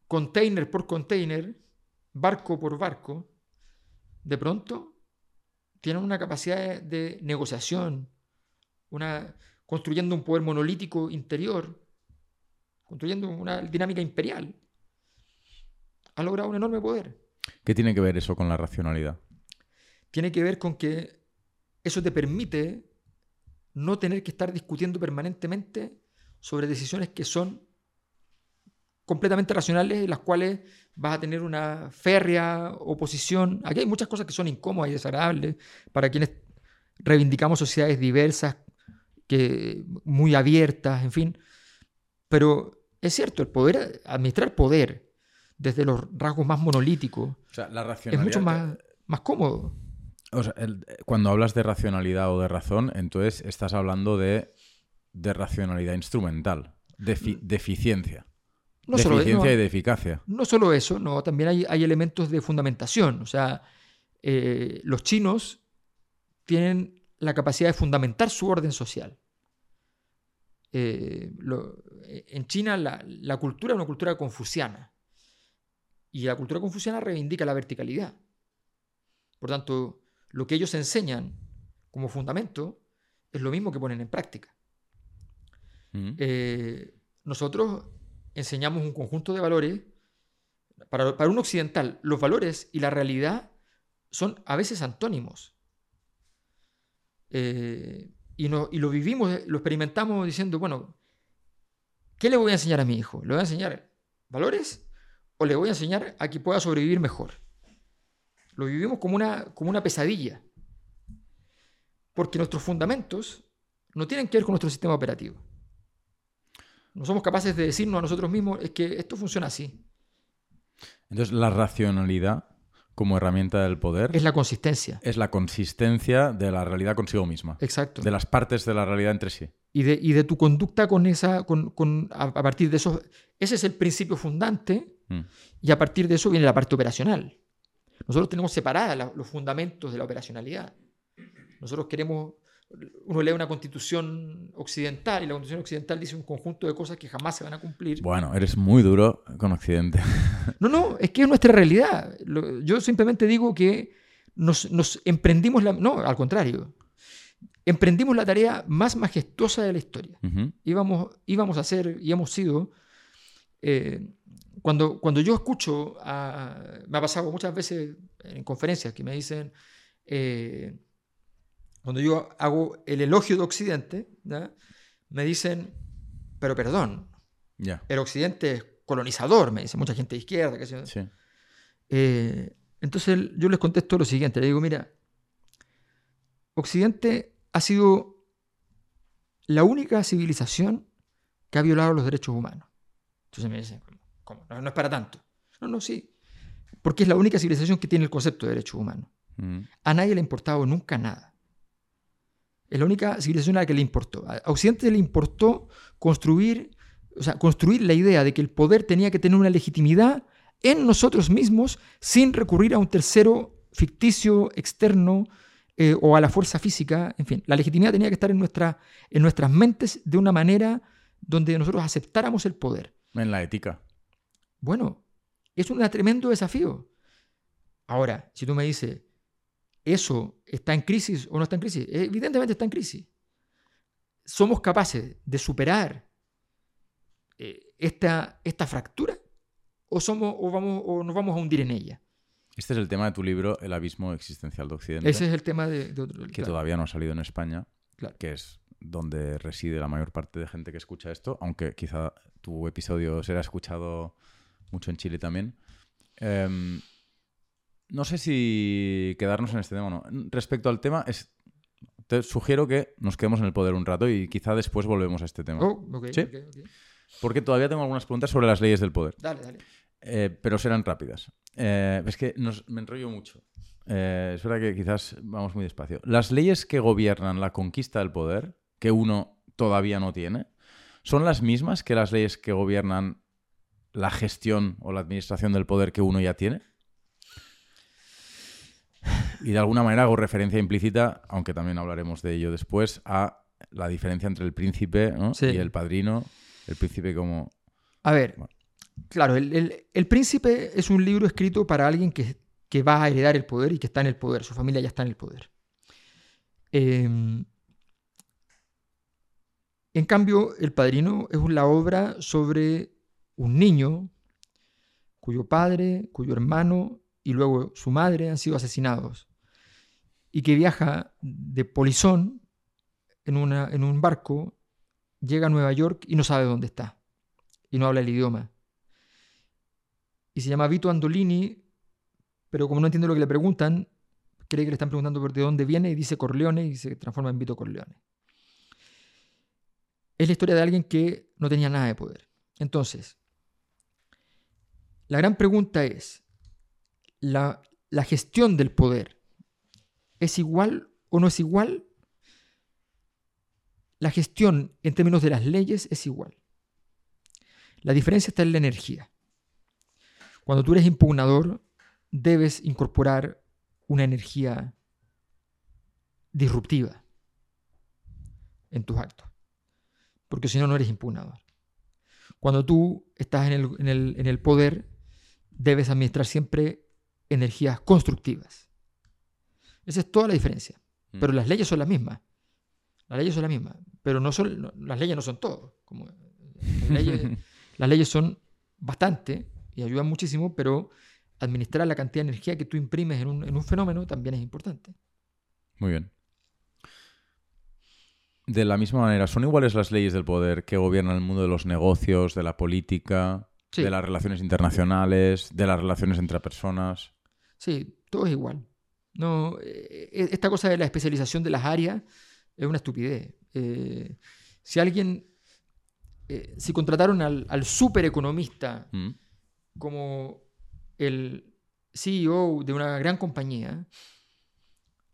container por container, barco por barco, de pronto tienen una capacidad de, negociación, una, construyendo un poder monolítico interior, construyendo una dinámica imperial. Ha logrado un enorme poder. ¿Qué tiene que ver eso con la racionalidad? Tiene que ver con que eso te permite no tener que estar discutiendo permanentemente sobre decisiones que son completamente racionales en las cuales vas a tener una férrea oposición. Aquí hay muchas cosas que son incómodas y desagradables para quienes reivindicamos sociedades diversas, que, muy abiertas, en fin. Pero es cierto, el poder, administrar poder desde los rasgos más monolíticos es mucho más, más cómodo. cuando hablas de racionalidad o de razón, entonces estás hablando de, de racionalidad instrumental, de, de eficiencia. No de solo, eficiencia y de eficacia. No solo eso, no, también hay, hay elementos de fundamentación. O sea, eh, los chinos tienen la capacidad de fundamentar su orden social. Eh, en China la, la, cultura es una cultura confuciana y la cultura confuciana reivindica la verticalidad. Por tanto, lo que ellos enseñan como fundamento es lo mismo que ponen en práctica. Mm. Eh, nosotros enseñamos un conjunto de valores. Para, un occidental, los valores y la realidad son a veces antónimos. Eh, y, y, lo vivimos, lo experimentamos diciendo, bueno, ¿qué le voy a enseñar a mi hijo? ¿Le voy a enseñar valores o le voy a enseñar a que pueda sobrevivir mejor? Lo vivimos como una, como una pesadilla, porque nuestros fundamentos no tienen que ver con nuestro sistema operativo. No somos capaces de decirnos a nosotros mismos, es que esto funciona así. Entonces, la racionalidad como herramienta del poder Es la consistencia. es la consistencia de la realidad consigo misma, Exacto. de las partes de la realidad entre sí. y de, y de tu conducta con esa, con, con- a, a partir de eso. Ese es el principio fundante Mm. y a partir de eso viene la parte operacional. Nosotros tenemos separadas la- los fundamentos de la operacionalidad. Nosotros queremos, uno lee una constitución occidental y la constitución occidental dice un conjunto de cosas que jamás se van a cumplir. Bueno, eres muy duro con Occidente. No, no, es que es nuestra realidad. Yo simplemente digo que nos, nos emprendimos la... No, al contrario. Emprendimos la tarea más majestuosa de la historia. Íbamos, íbamos a ser y hemos sido. eh, cuando, cuando yo escucho, a- me ha pasado muchas veces en conferencias que me dicen, eh, cuando yo hago el elogio de Occidente, ¿ya? me dicen, pero perdón, el Occidente es colonizador, me dice mucha gente de izquierda. Sí. Eh, entonces yo les contesto lo siguiente, le digo, mira, Occidente ha sido la única civilización que ha violado los derechos humanos. Entonces me dicen, ¿cómo? No, no es para tanto. No, no, sí. Porque es la única civilización que tiene el concepto de derechos humanos. Mm. A nadie le ha importado nunca nada. Es la única civilización a la que le importó. A Occidente le importó construir, o sea, construir la idea de que el poder tenía que tener una legitimidad en nosotros mismos sin recurrir a un tercero ficticio, externo eh, o a la fuerza física. En fin, la legitimidad tenía que estar en, nuestra, en nuestras mentes de una manera donde nosotros aceptáramos el poder. En la ética. Bueno, es un tremendo desafío. Ahora, si tú me dices, ¿eso está en crisis o no está en crisis? Evidentemente está en crisis. ¿Somos capaces de superar eh, esta, esta fractura? ¿O, somos, o, vamos, ¿O nos vamos a hundir en ella? Este es el tema de tu libro, El abismo existencial de Occidente, Ese es el tema de, de otro. que claro, todavía no ha salido en España, claro. que es donde reside la mayor parte de gente que escucha esto, aunque quizá tu episodio será escuchado mucho en Chile también. Em, no sé si quedarnos en este tema o no. Respecto al tema, es, te sugiero que nos quedemos en el poder un rato y quizá después volvemos a este tema. Oh, ¿Sí? Porque todavía tengo algunas preguntas sobre las leyes del poder. Dale, dale. Eh, pero serán rápidas. Eh, es que nos- me enrollo mucho. Eh, es verdad que quizás vamos muy despacio. Las leyes que gobiernan la conquista del poder, que uno todavía no tiene, son las mismas que las leyes que gobiernan la gestión o la administración del poder que uno ya tiene. Y de alguna manera hago referencia implícita, aunque también hablaremos de ello después, a la diferencia entre el príncipe ¿no? Sí. y el padrino. El príncipe como... A ver, Bueno. claro, el, el- El Príncipe es un libro escrito para alguien que, que va a heredar el poder y que está en el poder, su familia ya está en el poder. Eh, en cambio, El Padrino es la obra sobre un niño cuyo padre, cuyo hermano y luego su madre han sido asesinados y que viaja de polizón en, una, en un barco, llega a Nueva York y no sabe dónde está y no habla el idioma. Y se llama Vito Andolini, pero como no entiende lo que le preguntan, cree que le están preguntando por de dónde viene y dice Corleone y se transforma en Vito Corleone. Es la historia de alguien que no tenía nada de poder. Entonces, la gran pregunta es, ¿la, la gestión del poder es igual o no es igual? La gestión en términos de las leyes es igual. La diferencia está en la energía. Cuando tú eres impugnador, debes incorporar una energía disruptiva en tus actos, porque si no, no eres impugnador. Cuando tú estás en el, en el- en el poder, debes administrar siempre energías constructivas. Esa es toda la diferencia. Mm. Pero las leyes son las mismas. Las leyes son las mismas. Pero no son, no- las leyes no son todo. Como, las, leyes, las leyes son bastante y ayudan muchísimo, pero administrar la cantidad de energía que tú imprimes en un, en un fenómeno también es importante. Muy bien. De la misma manera, ¿son iguales las leyes del poder que gobiernan el mundo de los negocios, de la política, Sí. de las relaciones internacionales, de las relaciones entre personas? Sí, todo es igual. No, eh, eh, esta cosa de la especialización de las áreas es una estupidez. Eh, si alguien, eh, si contrataron al, al supereconomista ¿Mm? como el CEO de una gran compañía,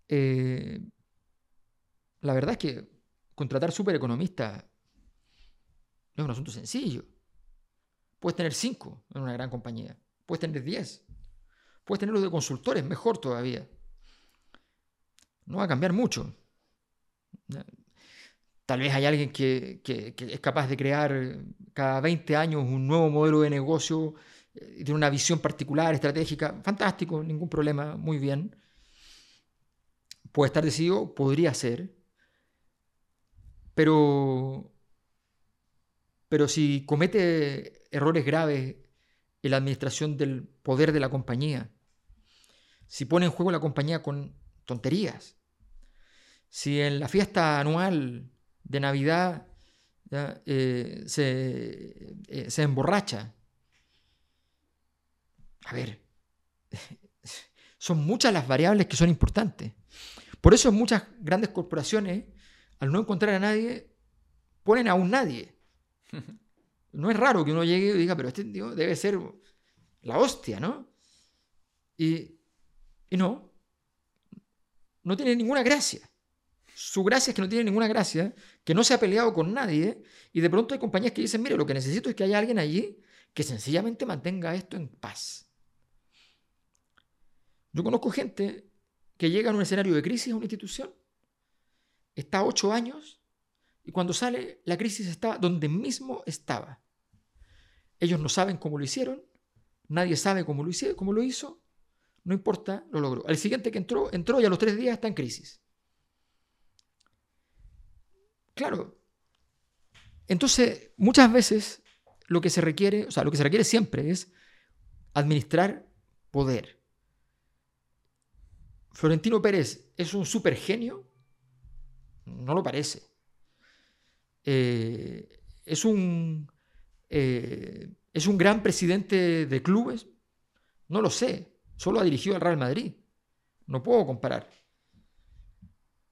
eh, la verdad es que contratar supereconomista no es un asunto sencillo. Puedes tener cinco en una gran compañía, puedes tener diez, puedes tenerlos de consultores, mejor todavía. No va a cambiar mucho. Tal vez hay alguien que, es capaz de crear cada 20 años un nuevo modelo de negocio eh, y tiene una visión particular, estratégica. Fantástico, ningún problema, muy bien. Puede estar decidido, podría ser. Pero, pero si comete errores graves en la administración del poder de la compañía, si pone en juego la compañía con tonterías, si en la fiesta anual de Navidad eh, se, eh, se emborracha, a ver, son muchas las variables que son importantes. Por eso muchas grandes corporaciones, al no encontrar a nadie, ponen a un nadie. No es raro que uno llegue y diga, pero este tío debe ser la hostia, ¿no? Y, y no, no tiene ninguna gracia. Su gracia es que no tiene ninguna gracia, que no se ha peleado con nadie, y de pronto hay compañías que dicen, mire, lo que necesito es que haya alguien allí que sencillamente mantenga esto en paz. Yo conozco gente que llega en un escenario de crisis a una institución, está ocho años, y cuando sale, la crisis está donde mismo estaba. Ellos no saben cómo lo hicieron, nadie sabe cómo lo, hicieron, cómo lo hizo, no importa, lo logró. Al siguiente que entró, entró y a los tres días está en crisis. Claro. Entonces, muchas veces lo que se requiere, o sea, lo que se requiere siempre es administrar poder. Florentino Pérez es un super genio, no lo parece. Eh, es un eh, es un gran presidente de clubes, no lo sé, solo ha dirigido al Real Madrid, no puedo comparar.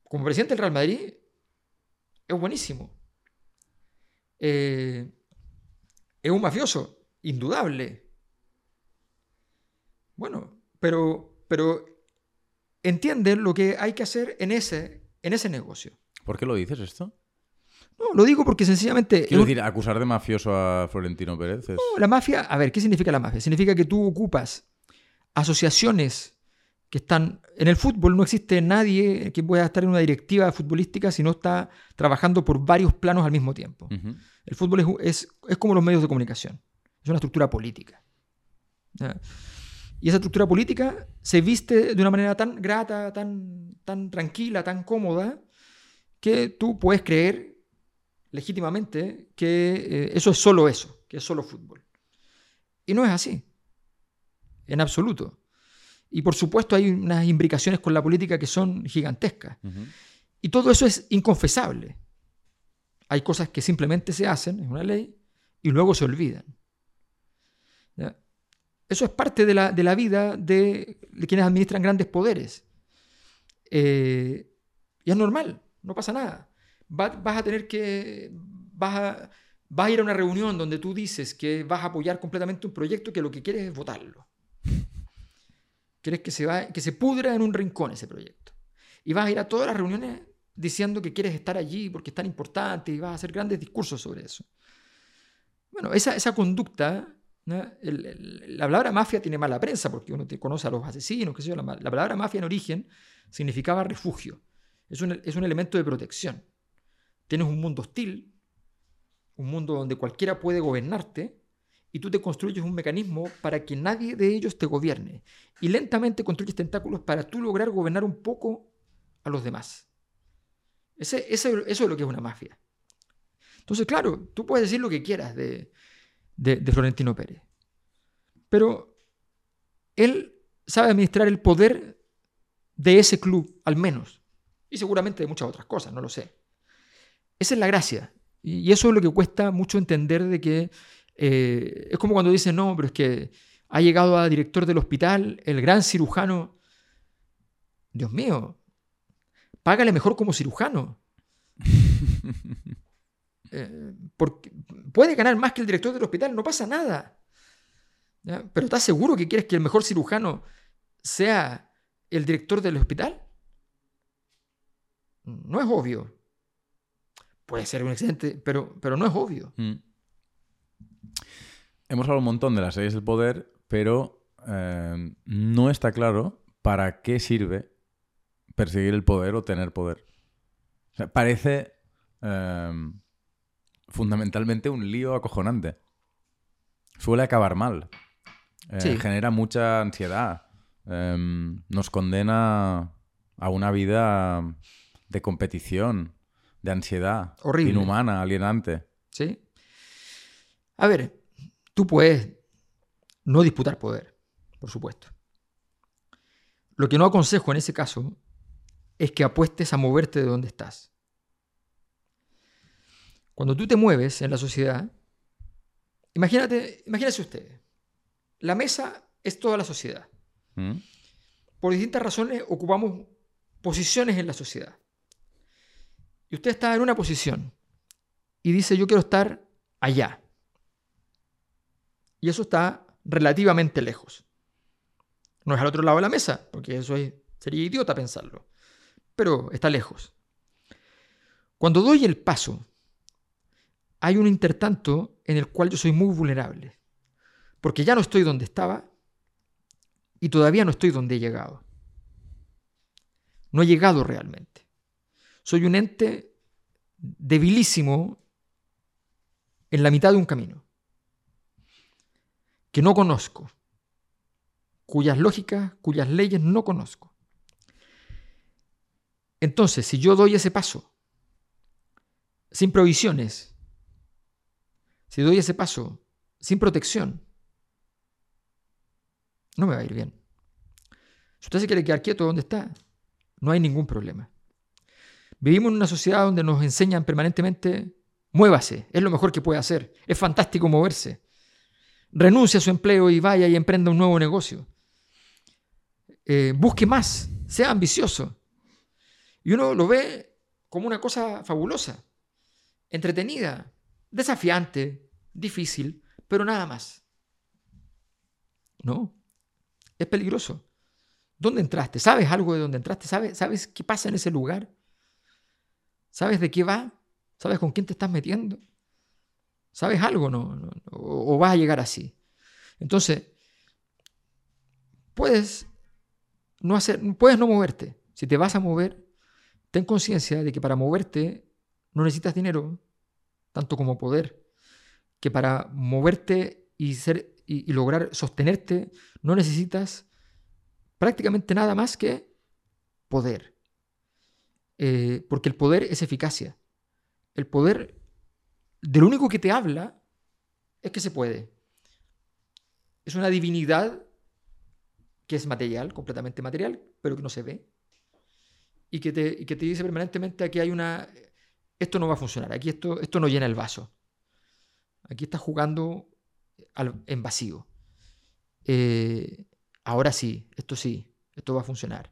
Como presidente del Real Madrid es buenísimo. Eh, es un mafioso, indudable. Bueno, pero, pero entiende lo que hay que hacer en ese, en ese negocio. ¿Por qué lo dices esto? No, lo digo porque sencillamente... Quiero un- decir, acusar de mafioso a Florentino Pérez es... No, la mafia, a ver, ¿qué significa la mafia? Significa que tú ocupas asociaciones que están... En el fútbol no existe nadie que pueda estar en una directiva futbolística si no está trabajando por varios planos al mismo tiempo. El fútbol es, es- es como los medios de comunicación. Es una estructura política. ¿ya? Y esa estructura política se viste de una manera tan grata, tan, tan tranquila, tan cómoda, que tú puedes creer legítimamente que eh, eso es solo eso, que es solo fútbol. Y no es así, en absoluto. Y por supuesto hay unas imbricaciones con la política que son gigantescas. Y todo eso es inconfesable. Hay cosas que simplemente se hacen, es una ley, y luego se olvidan. ¿Ya? Eso es parte de la, de la vida de, de quienes administran grandes poderes. Eh, y es normal, no pasa nada. Va- vas a tener que... Vas vas a ir a una reunión donde tú dices que vas a apoyar completamente un proyecto que lo que quieres es votarlo. Quieres que se, va, que se pudra en un rincón ese proyecto. Y vas a ir a todas las reuniones diciendo que quieres estar allí porque es tan importante y vas a hacer grandes discursos sobre eso. Bueno, esa, esa conducta, la palabra mafia tiene mala prensa porque uno te conoce a los asesinos, qué sé yo, la, la palabra mafia en origen significaba refugio, es un, es un elemento de protección. Tienes un mundo hostil, un mundo donde cualquiera puede gobernarte y tú te construyes un mecanismo para que nadie de ellos te gobierne. Y lentamente construyes tentáculos para tú lograr gobernar un poco a los demás. Ese, eso es lo que es una mafia. Entonces, claro, tú puedes decir lo que quieras de- de Florentino Pérez. Pero él sabe administrar el poder de ese club, al menos. Y seguramente de muchas otras cosas, no lo sé. Esa es la gracia. Y eso es lo que cuesta mucho entender de que eh, es como cuando dicen, no, pero es que ha llegado a director del hospital el gran cirujano. Dios mío, págale mejor como cirujano. Eh, porque puede ganar más que el director del hospital, no pasa nada. Pero ¿estás seguro que quieres que el mejor cirujano sea el director del hospital? No es obvio. Puede ser un excelente, pero, pero no es obvio. Mm. Hemos hablado un montón de las leyes del poder, pero eh, no está claro para qué sirve perseguir el poder o tener poder. parece eh, fundamentalmente un lío acojonante. Suele acabar mal. Eh, genera mucha ansiedad. nos condena a una vida de competición, de ansiedad. Horrible. Inhumana, alienante. Sí. A ver, tú puedes no disputar poder, por supuesto. Lo que no aconsejo en ese caso es que apuestes a moverte de donde estás. Cuando tú te mueves en la sociedad, imagínate, imagínese usted, la mesa es toda la sociedad. ¿Mm? Por distintas razones ocupamos posiciones en la sociedad y usted está en una posición y dice yo quiero estar allá. Y eso está relativamente lejos. No es al otro lado de la mesa, porque eso sería idiota pensarlo, pero está lejos. Cuando doy el paso, hay un intertanto en el cual yo soy muy vulnerable, porque ya no estoy donde estaba y todavía no estoy donde he llegado. No he llegado realmente. Soy un ente debilísimo en la mitad de un camino, que no conozco, cuyas lógicas, cuyas leyes no conozco. Entonces, si yo doy ese paso, sin provisiones, si doy ese paso sin protección, no me va a ir bien. Si usted se quiere quedar quieto donde está, no hay ningún problema. Vivimos en una sociedad donde nos enseñan permanentemente, muévase, es lo mejor que puede hacer, es fantástico moverse. Renuncia a su empleo y vaya y emprenda un nuevo negocio. Eh, busque más, sea ambicioso. Y uno lo ve como una cosa fabulosa, entretenida, desafiante, difícil, pero nada más. No, es peligroso. ¿Dónde entraste? ¿Sabes algo de dónde entraste? ¿Sabes, ¿Sabes qué pasa en ese lugar? ¿Sabes de qué va? ¿Sabes con quién te estás metiendo? ¿Sabes algo? No, o, vas a llegar así. Entonces, puedes no hacer, puedes no moverte. Si te vas a mover, ten conciencia de que para moverte no necesitas dinero, tanto como poder. Que para moverte y, ser, y lograr sostenerte, no necesitas prácticamente nada más que poder. Eh, porque el poder es eficacia. El poder, de lo único que te habla, es que se puede. Es una divinidad que es material, completamente material, pero que no se ve. Y que te, que te dice permanentemente aquí hay una... Esto no va a funcionar, aquí esto, esto no llena el vaso. Aquí estás jugando en vacío. Eh, ahora sí, esto sí, esto va a funcionar.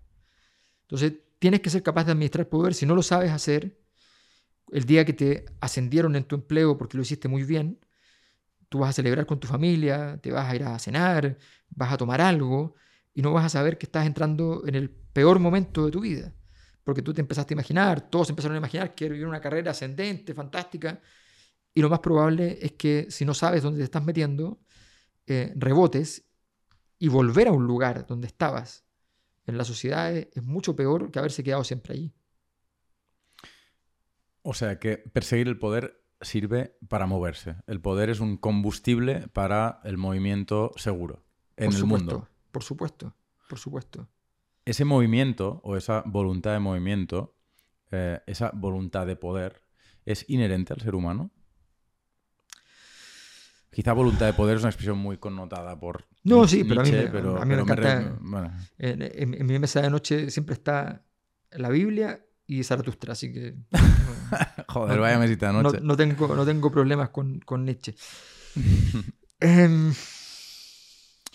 Entonces, tienes que ser capaz de administrar poder. Si no lo sabes hacer, el día que te ascendieron en tu empleo porque lo hiciste muy bien, tú vas a celebrar con tu familia, te vas a ir a cenar, vas a tomar algo y no vas a saber que estás entrando en el peor momento de tu vida. Porque tú te empezaste a imaginar, todos empezaron a imaginar que vivir una carrera ascendente, fantástica, y lo más probable es que si no sabes dónde te estás metiendo, eh, rebotes y volver a un lugar donde estabas en la sociedad es, mucho peor que haberse quedado siempre allí. O sea que perseguir el poder sirve para moverse. El poder es un combustible para el movimiento seguro en el mundo. Por supuesto, por supuesto. Ese movimiento o esa voluntad de movimiento, eh, esa voluntad de poder, ¿es inherente al ser humano? Quizá voluntad de poder es una expresión muy connotada por. No, sí, pero a mí, me, encanta. en, mi mesa de noche siempre está la Biblia y Zaratustra, así que. Joder, No- vaya mesita de No, noche. no tengo, no tengo problemas con, con Nietzsche. Em,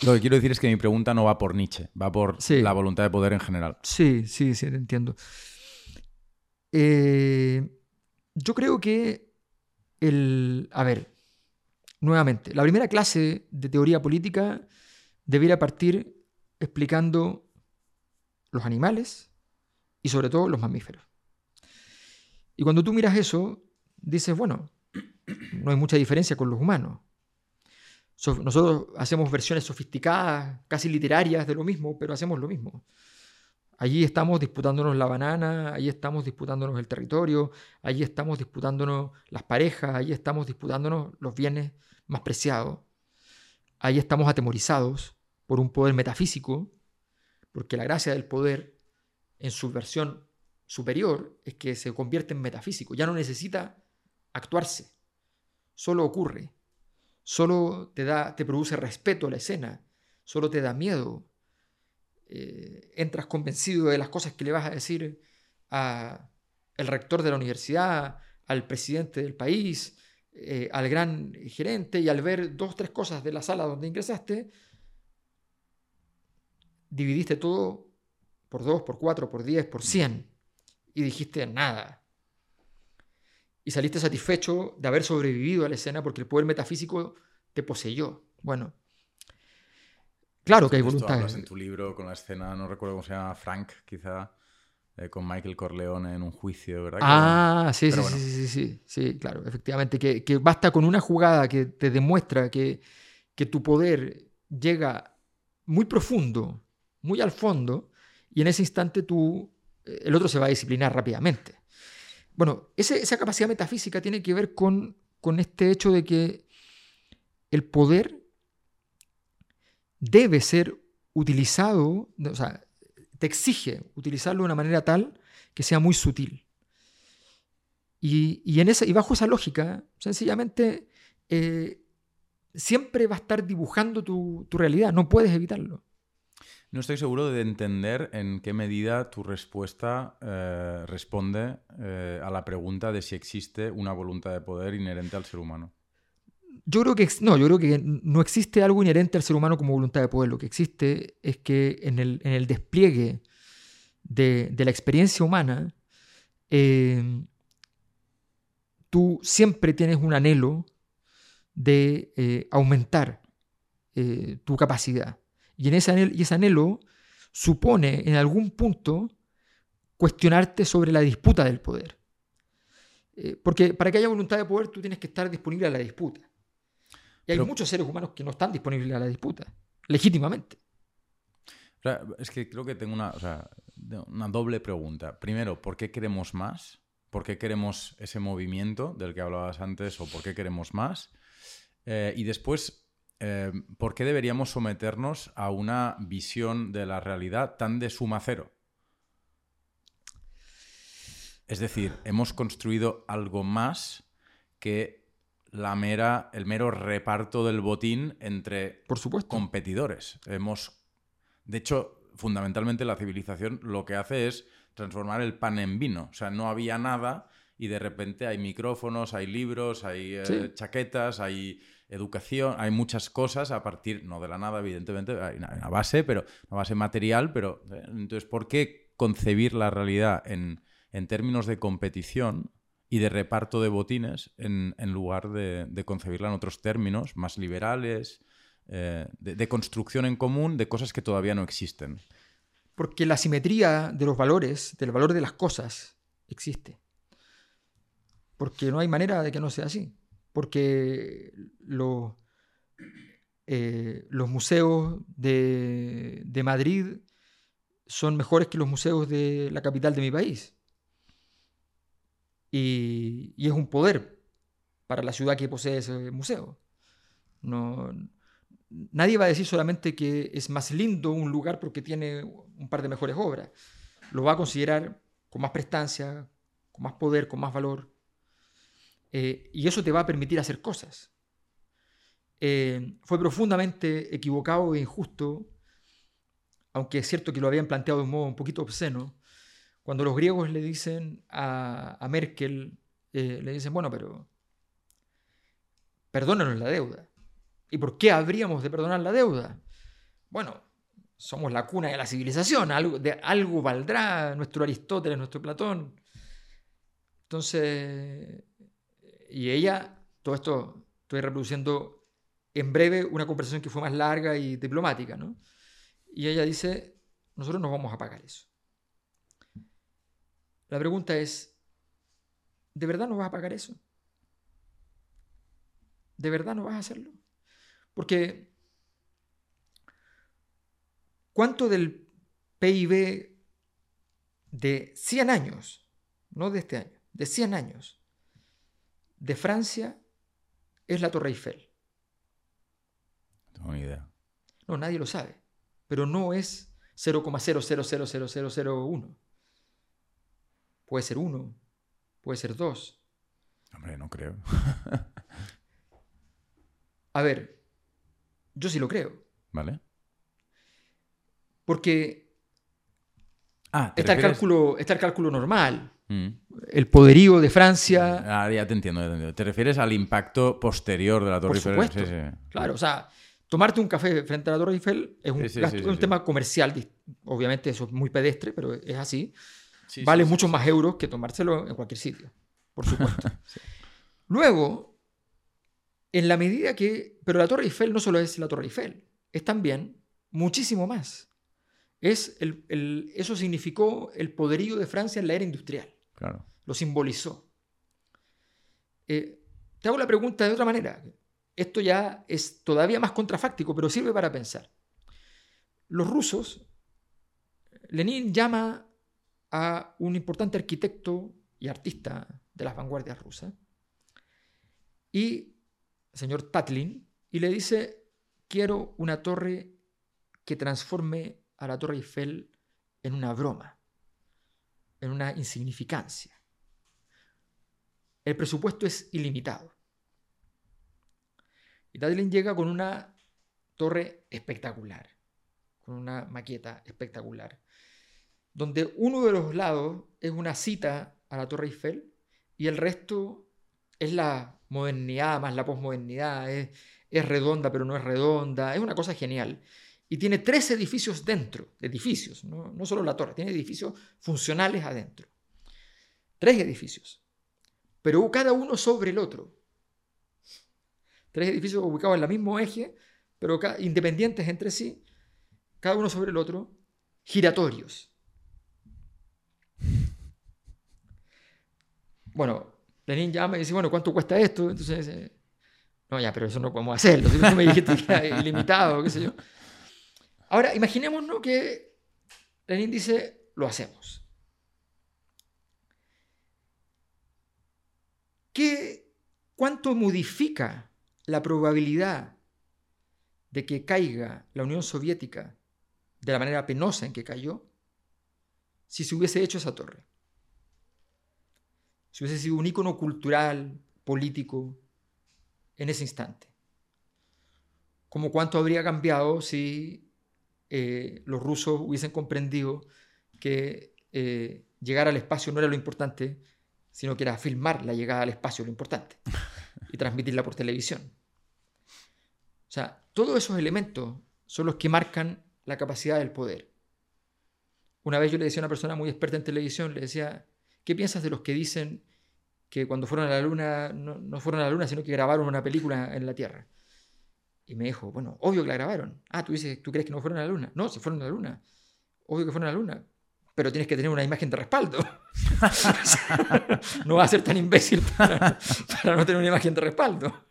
Lo que quiero decir es que mi pregunta no va por Nietzsche, va por Sí. la voluntad de poder en general. sí, sí, sí, te entiendo. Eh, yo creo que el... A ver, nuevamente, la primera clase de teoría política debería partir explicando los animales y sobre todo los mamíferos. Y cuando tú miras eso, dices, bueno, no hay mucha diferencia con los humanos. So- nosotros hacemos versiones sofisticadas, casi literarias de lo mismo, pero hacemos lo mismo. Allí estamos disputándonos la banana, allí estamos disputándonos el territorio, allí estamos disputándonos las parejas, allí estamos disputándonos los bienes más preciados. Allí estamos atemorizados por un poder metafísico, porque la gracia del poder en su versión superior es que se convierte en metafísico, ya no necesita actuarse, solo ocurre, solo te, da, te produce respeto a la escena, solo te da miedo, eh, entras convencido de las cosas que le vas a decir al rector de la universidad, al presidente del país, eh, al gran gerente, y al ver dos, tres cosas de la sala donde ingresaste, dividiste todo por dos, por cuatro, por diez, por cien, y dijiste nada. Y saliste satisfecho de haber sobrevivido a la escena porque el poder metafísico te poseyó. Bueno, claro que hay voluntad. hablas en tu libro con la escena, no recuerdo cómo se llama, Frank, quizá, eh, con Michael Corleone en un juicio, ¿verdad? Ah, sí, sí, sí, bueno. sí, sí, sí, sí, claro, efectivamente, que, que basta con una jugada que te demuestra que, que tu poder llega muy profundo, muy al fondo, y en ese instante tú, eh, el otro se va a disciplinar rápidamente. Bueno, ese- esa capacidad metafísica tiene que ver con, con este hecho de que el poder debe ser utilizado, o sea, te exige utilizarlo de una manera tal que sea muy sutil. Y, y en esa, y bajo esa lógica, sencillamente, eh, siempre va a estar dibujando tu, tu realidad, no puedes evitarlo. No estoy seguro de entender en qué medida tu respuesta eh, responde eh, a la pregunta de si existe una voluntad de poder inherente al ser humano. Yo creo que no, yo creo que no existe algo inherente al ser humano como voluntad de poder. Lo que existe es que en el, en el despliegue de, de la experiencia humana, eh, tú siempre tienes un anhelo de eh, aumentar eh, tu capacidad. Y, en ese anhelo, y ese anhelo supone en algún punto cuestionarte sobre la disputa del poder. Porque para que haya voluntad de poder tú tienes que estar disponible a la disputa. Y hay Pero- muchos seres humanos que no están disponibles a la disputa, legítimamente. O sea, es que creo que tengo una, o sea, de- una doble pregunta. Primero, ¿por qué queremos más? ¿Por qué queremos ese movimiento del que hablabas antes o por qué queremos más? Eh, y después, eh, ¿por qué deberíamos someternos a una visión de la realidad tan de suma cero? Es decir, hemos construido algo más que la mera, el mero reparto del botín entre Por supuesto. competidores. Hemos, de hecho, fundamentalmente la civilización lo que hace es transformar el pan en vino. O sea, no había nada y de repente hay micrófonos, hay libros, hay eh, Sí. chaquetas, hay educación, hay muchas cosas a partir, no de la nada, evidentemente, hay una, una base, pero una base material, pero eh, entonces, ¿por qué concebir la realidad en, en términos de competición y de reparto de botines en, lugar de, concebirla en otros términos más liberales, eh, de, construcción en común de cosas que todavía no existen. Porque la simetría de los valores, del valor de las cosas, existe. Porque no hay manera de que no sea así. Porque eh, los museos de, de Madrid son mejores que los museos de la capital de mi país. Y, es un poder para la ciudad que posee ese museo. No, nadie va a decir solamente que es más lindo un lugar porque tiene un par de mejores obras. Lo va a considerar con más prestancia, con más poder, con más valor. Eh, y eso te va a permitir hacer cosas. Eh, fue profundamente equivocado e injusto, aunque es cierto que lo habían planteado de un modo un poquito obsceno, cuando los griegos le dicen a, Merkel, eh, le dicen, bueno, pero perdónanos la deuda. ¿Y por qué habríamos de perdonar la deuda? Bueno, somos la cuna de la civilización, algo, de, algo valdrá nuestro Aristóteles, nuestro Platón. Entonces, y ella, todo esto estoy reproduciendo en breve una conversación que fue más larga y diplomática, ¿no? Y ella dice, nosotros no vamos a pagar eso. La pregunta es, ¿de verdad no vas a pagar eso? ¿De verdad no vas a hacerlo? Porque ¿cuánto del PIB de 100 años, no de este año, de 100 años, de Francia es la Torre Eiffel? No tengo idea. No, nadie lo sabe, pero no es 0,000001. Puede ser 1, puede ser 2. Hombre, no creo. A ver, yo sí lo creo. ¿Vale? Porque Ah, ¿te está el, cálculo, está el cálculo normal. Mm. El poderío de Francia. Ah, ya te entiendo, ya te entiendo. Te refieres al impacto posterior de la Torre Por Eiffel. supuesto. Sí, sí. Claro, o sea, tomarte un café frente a la Torre Eiffel es un, Sí, gasto- es un tema comercial. Obviamente eso es muy pedestre, pero es así. Sí, vale sí, sí. más euros que tomárselo en cualquier sitio, por supuesto. Luego, en la medida que... Pero la Torre Eiffel no solo es la Torre Eiffel, es también muchísimo más. Es el, el- eso significó el poderío de Francia en la era industrial. Claro. Lo simbolizó. Eh, te hago la pregunta de otra manera. Esto ya es todavía más contrafáctico, pero sirve para pensar. Los rusos, Lenin llama a un importante arquitecto y artista de las vanguardias rusas, y el señor Tatlin, y le dice, quiero una torre que transforme a la Torre Eiffel en una broma, en una insignificancia. El presupuesto es ilimitado. Y Tatlin llega con una torre espectacular, con una maqueta espectacular, donde uno de los lados es una cita a la Torre Eiffel y el resto es la modernidad más la posmodernidad, es, es redonda pero no es redonda, es una cosa genial. Y tiene tres edificios dentro, edificios, no, no solo la torre, tiene edificios funcionales adentro. Tres edificios, pero cada uno sobre el otro. Tres edificios ubicados en el mismo eje, pero independientes entre sí, cada uno sobre el otro, giratorios. Bueno, Lenin llama y dice, bueno, ¿cuánto cuesta esto? Entonces, eh, no, ya, pero eso no podemos hacerlo. Tú me dijiste que era ilimitado, qué sé yo. Ahora, imaginémonos que Lenin dice, lo hacemos. ¿Qué, ¿Cuánto modifica la probabilidad de que caiga la Unión Soviética de la manera penosa en que cayó si se hubiese hecho esa torre? Si hubiese sido un ícono cultural, político, en ese instante. Como cuánto habría cambiado si eh, los rusos hubiesen comprendido que eh, llegar al espacio no era lo importante, sino que era filmar la llegada al espacio lo importante y transmitirla por televisión. O sea, todos esos elementos son los que marcan la capacidad del poder. Una vez yo le decía a una persona muy experta en televisión, le decía, ¿qué piensas de los que dicen que cuando fueron a la luna no, no fueron a la luna, sino que grabaron una película en la Tierra? Y me dijo, bueno, obvio que la grabaron. Ah, tú dices, ¿tú crees que no fueron a la luna? No, se fueron a la luna. Obvio que fueron a la luna. Pero tienes que tener una imagen de respaldo. no vas a ser tan imbécil para, no tener una imagen de respaldo.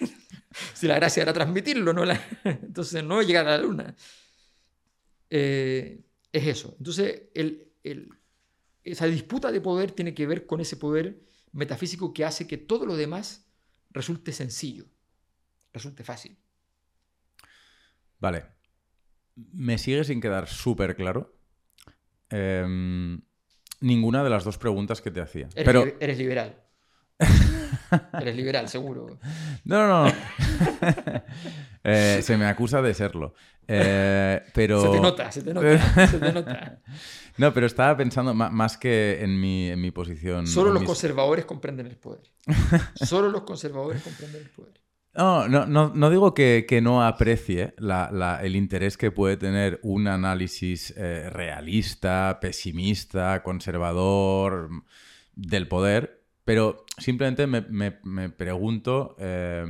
si la gracia era transmitirlo, no entonces no llegar a la luna. Eh, es eso. Entonces, el, el- esa disputa de poder tiene que ver con ese poder metafísico que hace que todo lo demás resulte sencillo, resulte fácil. Vale. Me sigue sin quedar súper claro em, ninguna de las dos preguntas que te hacía. Eres, Pero li- eres liberal. Eres liberal, seguro. No, no, no. Eh, se me acusa de serlo. Eh, pero... Se te nota, se te nota, se te nota. No, pero estaba pensando más que en mi, en mi posición. Solo los mis- conservadores comprenden el poder. Solo los conservadores comprenden el poder. No, no, no, no digo que, que no aprecie la- la- el interés que puede tener un análisis eh, realista, pesimista, conservador mm, del poder, pero simplemente me, me- me pregunto eh,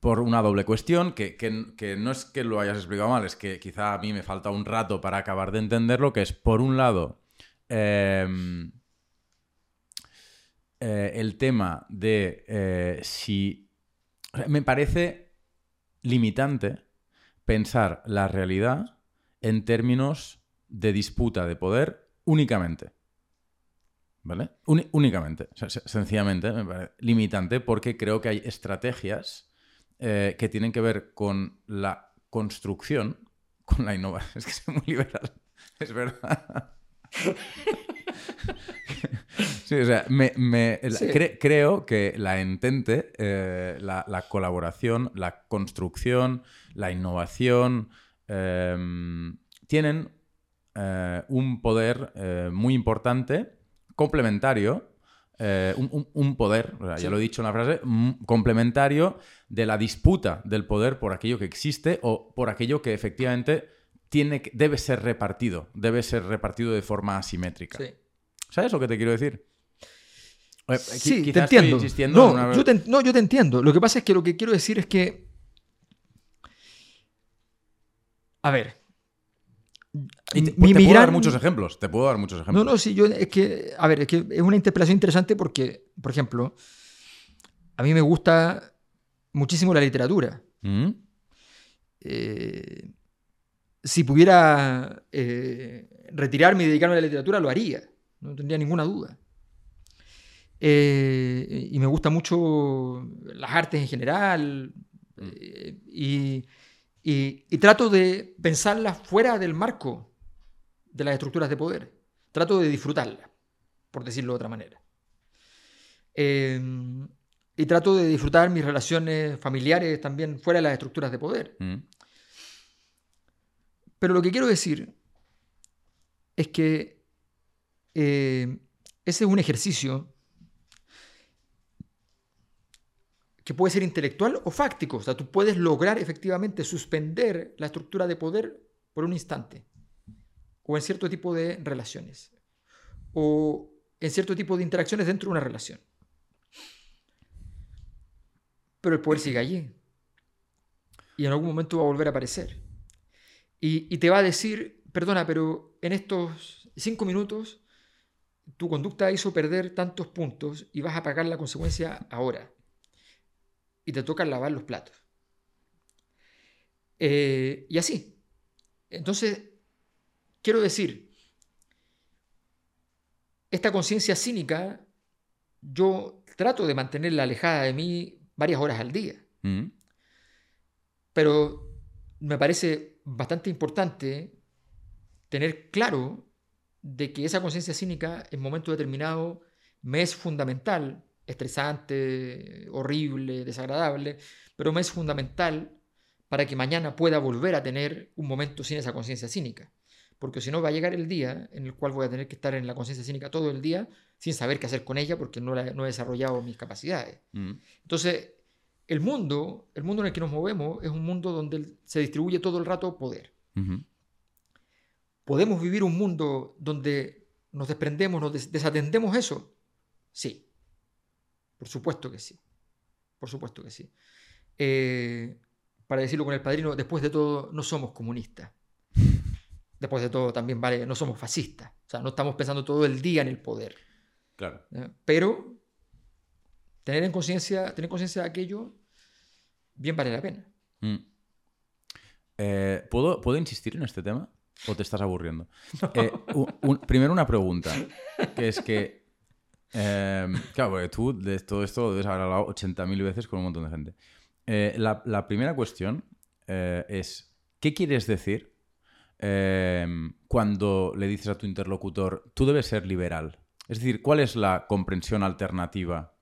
por una doble cuestión, que, que- que no es que lo hayas explicado mal, es que quizá a mí me falta un rato para acabar de entenderlo, que es, por un lado, em, eh, el tema de eh, si... Me parece limitante pensar la realidad en términos de disputa de poder únicamente. ¿Vale? Uni- únicamente. O sea, se- sencillamente me parece limitante porque creo que hay estrategias eh, que tienen que ver con la construcción, con la innovación. Es que soy muy liberal. Es verdad. Sí, o sea, me- me- la- Sí. cre- creo que la entente, eh, la, la colaboración, la construcción, la innovación, em, tienen eh, un poder muy importante, complementario, eh, un, un- un poder, o sea, Sí. ya lo he dicho en la frase, mm, complementario de la disputa del poder por aquello que existe o por aquello que efectivamente tiene que- debe ser repartido, debe ser repartido de forma asimétrica. Sí. ¿Sabes lo que te quiero decir? Eh, qui- Sí, te entiendo. No, una- yo te, no, yo te entiendo. Lo que pasa es que lo que quiero decir es que. A ver. Y te, mi- te mi puedo dar muchos ejemplos. Te puedo dar muchos No, ejemplos. no, sí, yo es que. A ver, es que es una interpelación interesante porque, por ejemplo, a mí me gusta muchísimo la literatura. ¿Mm? Eh, si pudiera eh, retirarme y dedicarme a la literatura, lo haría. No tendría ninguna duda. Eh, y me gusta mucho las artes en general. y, y- y trato de pensarlas fuera del marco de las estructuras de poder. Trato de disfrutarlas, por decirlo de otra manera. Eh, y trato de disfrutar mis relaciones familiares también fuera de las estructuras de poder. ¿Mm? Pero lo que quiero decir es que eh, ese es un ejercicio que puede ser intelectual o fáctico. O sea, tú puedes lograr efectivamente suspender la estructura de poder por un instante. O en cierto tipo de relaciones. O en cierto tipo de interacciones dentro de una relación. Pero el poder sigue allí. Y en algún momento va a volver a aparecer. Y, te va a decir, perdona, pero en estos cinco minutos tu conducta hizo perder tantos puntos y vas a pagar la consecuencia ahora. Y te toca lavar los platos. Eh, y así. Entonces, quiero decir, esta conciencia cínica, yo trato de mantenerla alejada de mí varias horas al día. ¿Mm? Pero me parece bastante importante tener claro de que esa conciencia cínica en momento determinado me es fundamental, estresante, horrible, desagradable, pero me es fundamental para que mañana pueda volver a tener un momento sin esa conciencia cínica. Porque si no va a llegar el día en el cual voy a tener que estar en la conciencia cínica todo el día sin saber qué hacer con ella porque no, la- no he desarrollado mis capacidades. ¿Mm? Entonces, el mundo, el mundo en el que nos movemos es un mundo donde se distribuye todo el rato poder. ¿Podemos vivir un mundo donde nos desprendemos, nos des- desatendemos eso? Sí. Por supuesto que sí. Por supuesto que sí. Eh, para decirlo con el padrino, después de todo, no somos comunistas. Después de todo, también vale, no somos fascistas. O sea, no estamos pensando todo el día en el poder. Claro. ¿ya? Pero tener en conciencia, tener conciencia de aquello, bien vale la pena. Mm. Eh, ¿puedo, ¿Puedo insistir en este tema? ¿O te estás aburriendo? Eh, un- primero una pregunta, que es que... eh, claro, porque tú de todo esto lo debes haber hablado 80.000 veces con un montón de gente. Eh, la, la primera cuestión eh, es, ¿qué quieres decir eh, cuando le dices a tu interlocutor, tú debes ser liberal? Es decir, ¿cuál es la comprensión alternativa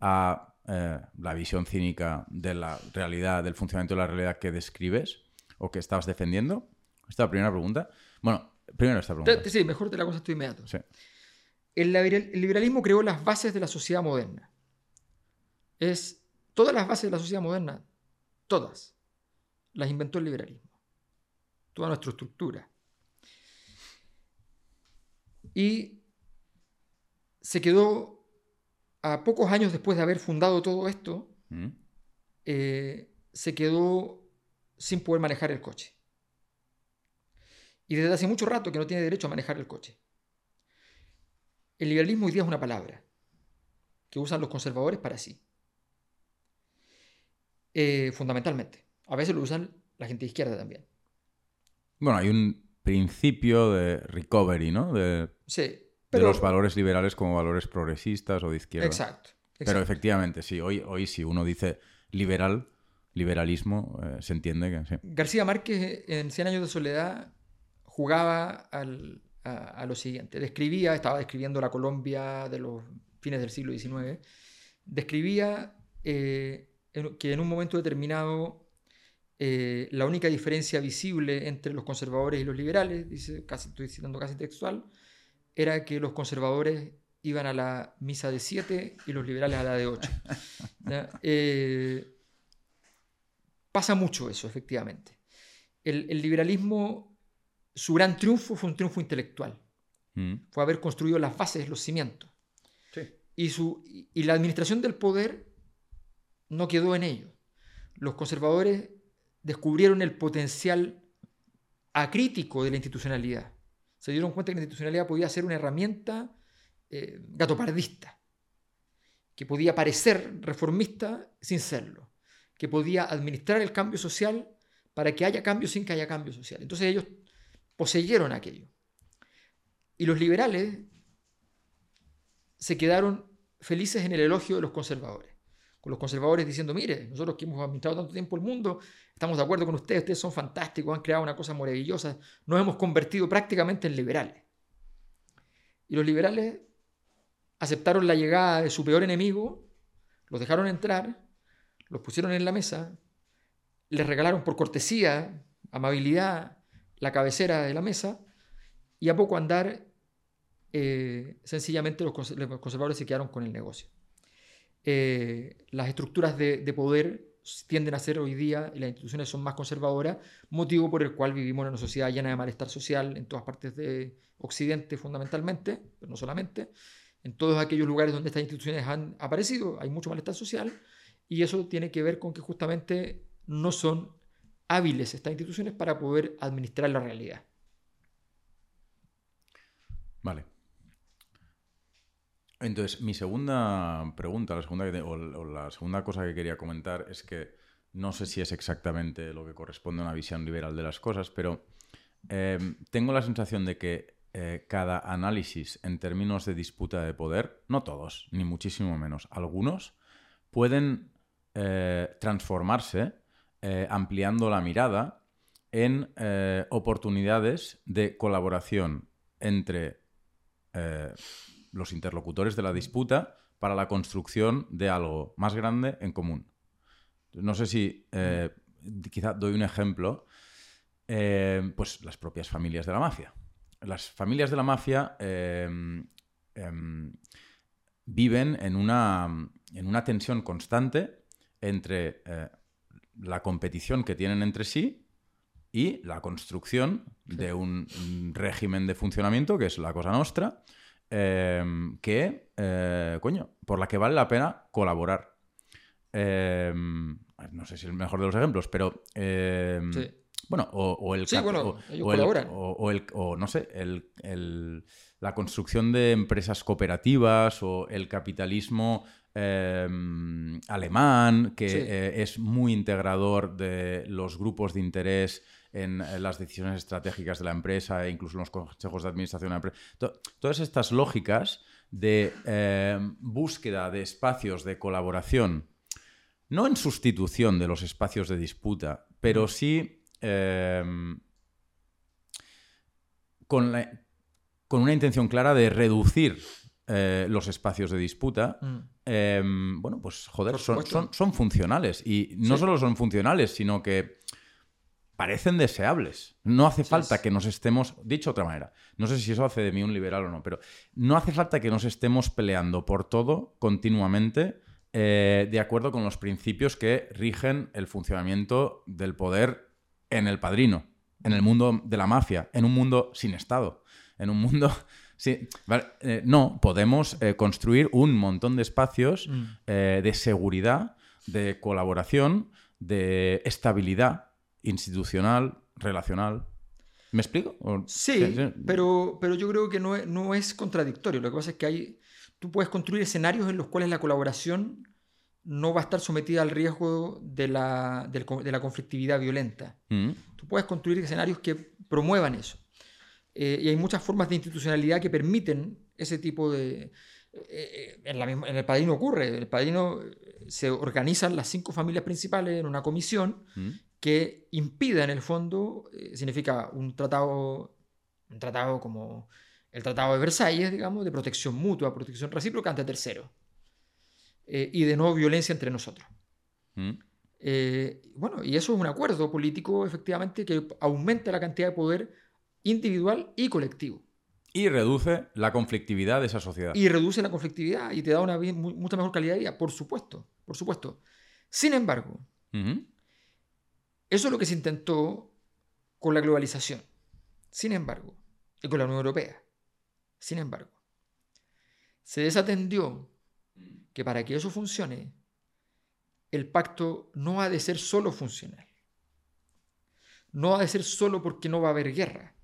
a eh, la visión cínica de la realidad, del funcionamiento de la realidad que describes o que estabas defendiendo? Esta es la primera pregunta. Bueno, primero esta pregunta. Sí, mejor te la contesto inmediato. Sí. El, liberalismo creó las bases de la sociedad moderna. Es todas las bases de la sociedad moderna, todas, las inventó el liberalismo. Toda nuestra estructura. Y se quedó a pocos años después de haber fundado todo esto, mm. eh, se quedó sin poder manejar el coche. Y desde hace mucho rato que no tiene derecho a manejar el coche. El liberalismo hoy día es una palabra que usan los conservadores para sí. Eh, fundamentalmente. A veces lo usan la gente de izquierda también. Bueno, hay un principio de recovery, ¿no? De... Sí, de los valores liberales como valores progresistas o de izquierda. Exacto. Pero efectivamente, sí, hoy, hoy si uno dice liberal, liberalismo, eh, se entiende que sí. García Márquez en Cien años de soledad jugaba a, lo siguiente. Describía, estaba describiendo la Colombia de los fines del siglo XIX, describía eh, que en un momento determinado eh, la única diferencia visible entre los conservadores y los liberales, dice, casi, estoy citando casi textual, era que los conservadores iban a la misa de 7 y los liberales a la de 8. Eh, pasa mucho eso, efectivamente. El, liberalismo, su gran triunfo fue un triunfo intelectual. Mm. Fue haber construido las bases, los cimientos. Y, su, y la administración del poder no quedó en ello. Los conservadores descubrieron el potencial acrítico de la institucionalidad se dieron cuenta que la institucionalidad podía ser una herramienta eh, gatopardista, que podía parecer reformista sin serlo, que podía administrar el cambio social para que haya cambio sin que haya cambio social. Entonces ellos poseyeron aquello. Y los liberales se quedaron felices en el elogio de los conservadores con los conservadores diciendo, mire, nosotros que hemos administrado tanto tiempo el mundo, estamos de acuerdo con ustedes, ustedes son fantásticos, han creado una cosa maravillosa, nos hemos convertido prácticamente en liberales. Y los liberales aceptaron la llegada de su peor enemigo, los dejaron entrar, los pusieron en la mesa, les regalaron por cortesía, amabilidad, la cabecera de la mesa, y a poco andar, eh, sencillamente los conservadores se quedaron con el negocio. Eh, las estructuras de, poder tienden a ser hoy día, y las instituciones son más conservadoras, motivo por el cual vivimos en una sociedad llena de malestar social en todas partes de Occidente fundamentalmente, pero no solamente. En todos aquellos lugares donde estas instituciones han aparecido hay mucho malestar social y eso tiene que ver con que justamente no son hábiles estas instituciones para poder administrar la realidad. Vale. Entonces, mi segunda pregunta, la segunda o, la segunda cosa que quería comentar es que no sé si es exactamente lo que corresponde a una visión liberal de las cosas, pero em, tengo la sensación de que eh, cada análisis en términos de disputa de poder, no todos, ni muchísimo menos, algunos, pueden eh, transformarse eh, ampliando la mirada en oportunidades de colaboración entre los interlocutores de la disputa para la construcción de algo más grande en común. No sé si, eh, quizá doy un ejemplo, eh, pues las propias familias de la mafia. Las familias de la mafia em, em, viven en una, en una, tensión constante entre eh, la competición que tienen entre sí y la construcción de un régimen de funcionamiento, que es la cosa nuestra, Em, que, eh, coño, por la que vale la pena colaborar. Em, no sé si es el mejor de los ejemplos, pero... Em, bueno, o, el... Sí, bueno, ellos colaboran. o, el, o, no sé, el, la construcción de empresas cooperativas o el capitalismo alemán, que eh, es muy integrador de los grupos de interés en las decisiones estratégicas de la empresa e incluso en los consejos de administración de la empresa. todas estas lógicas de eh, búsqueda de espacios de colaboración, no en sustitución de los espacios de disputa, pero sí eh, con, con, una intención clara de reducir eh, los espacios de disputa, Mm. em, bueno, pues joder, son, son- son funcionales. Y no Sí. solo son funcionales, sino que parecen deseables. No hace falta es. que nos estemos, dicho de otra manera, no sé si eso hace de mí un liberal o no, pero no hace falta que nos estemos peleando por todo continuamente eh, de acuerdo con los principios que rigen el funcionamiento del poder en el padrino, en el mundo de la mafia, en un mundo sin Estado, en un mundo... Sí, vale, eh, no, podemos eh, construir un montón de espacios Mm. de seguridad, de colaboración, de estabilidad institucional, relacional. ¿Me explico? O- Sí, Pero, pero yo creo que no es, no es contradictorio. Lo que pasa es que hay, tú puedes construir escenarios en los cuales la colaboración no va a estar sometida al riesgo de la, de la conflictividad violenta. Mm, Tú puedes construir escenarios que promuevan eso. Eh, y hay muchas formas de institucionalidad que permiten ese tipo de... eh, eh, en, la misma- en el padrino ocurre. En el padrino se organizan las cinco familias principales en una comisión mm, que impida en el fondo, eh, significa un tratado, un tratado como el Tratado de Versalles, digamos, de protección mutua, protección recíproca ante terceros. Eh, y de no violencia entre nosotros. mm. Eh, bueno, y eso es un acuerdo político, efectivamente, que aumenta la cantidad de poder individual y colectivo. Y reduce la conflictividad de esa sociedad. Y reduce la conflictividad y te da una mucha mejor calidad de vida, por supuesto, por supuesto. Sin embargo. Eso es lo que se intentó con la globalización. Sin embargo, y con la Unión Europea. Sin embargo, se desatendió que para que eso funcione, el pacto no ha de ser solo funcional. No ha de ser solo porque no va a haber guerra.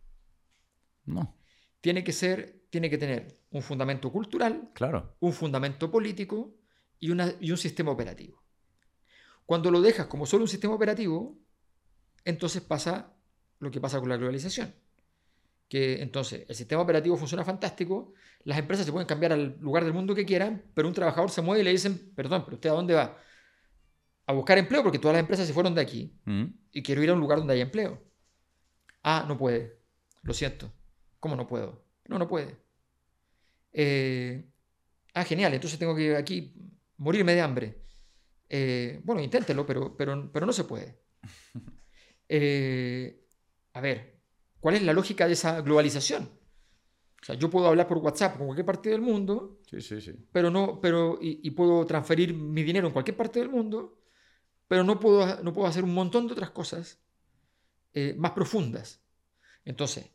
No, Tiene que ser, tiene que tener un fundamento cultural, claro. un fundamento político y, una- y un sistema operativo. Cuando lo dejas como solo un sistema operativo, entonces pasa lo que pasa con la globalización. Que entonces el sistema operativo funciona fantástico, las empresas se pueden cambiar al lugar del mundo que quieran, pero un trabajador se mueve y le dicen, perdón, pero usted a dónde va? A buscar empleo porque todas las empresas se fueron de aquí Mm. y quiero ir a un lugar donde haya empleo. Ah, no puede. Lo siento. ¿Cómo no puedo? No, no puede. Eh, ah, genial. Entonces tengo que aquí morirme de hambre. Eh, bueno, inténtelo, pero, pero, pero no se puede. Eh, a ver, ¿cuál es la lógica de esa globalización? O sea, yo puedo hablar por WhatsApp con cualquier parte del mundo, Sí, sí, sí. pero no, pero, y, y puedo transferir mi dinero en cualquier parte del mundo, pero no puedo, no puedo hacer un montón de otras cosas eh, más profundas. Entonces,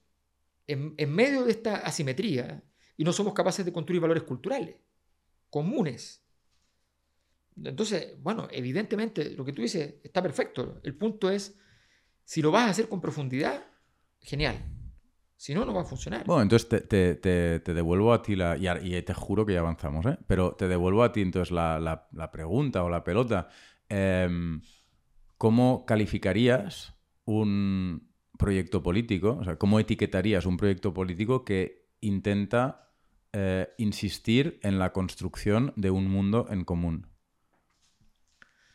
en, en medio de esta asimetría, y no somos capaces de construir valores culturales comunes. Entonces, bueno, evidentemente lo que tú dices está perfecto. El punto es, si lo vas a hacer con profundidad, genial. Si no, no va a funcionar. Bueno, entonces te, devuelvo a ti la. Y, te juro que ya avanzamos, ¿eh? Pero te devuelvo a ti entonces la pregunta o la pelota. Em, ¿Cómo calificarías un proyecto político? O sea, ¿cómo etiquetarías un proyecto político que intenta eh, insistir en la construcción de un mundo en común?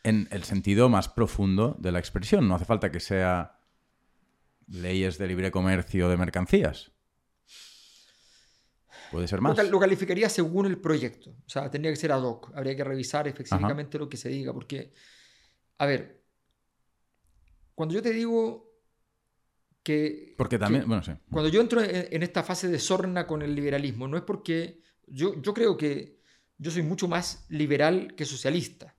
En el sentido más profundo de la expresión. No hace falta que sea leyes de libre comercio de mercancías. Puede ser más. lo calificaría según el proyecto. O sea, tendría que ser ad hoc. Habría que revisar específicamente lo que se diga. Porque, a ver, cuando yo te digo que... Porque también, que- bueno, sí. cuando yo entro en, en esta fase de sorna con el liberalismo, no es porque... Yo, yo creo que yo soy mucho más liberal que socialista.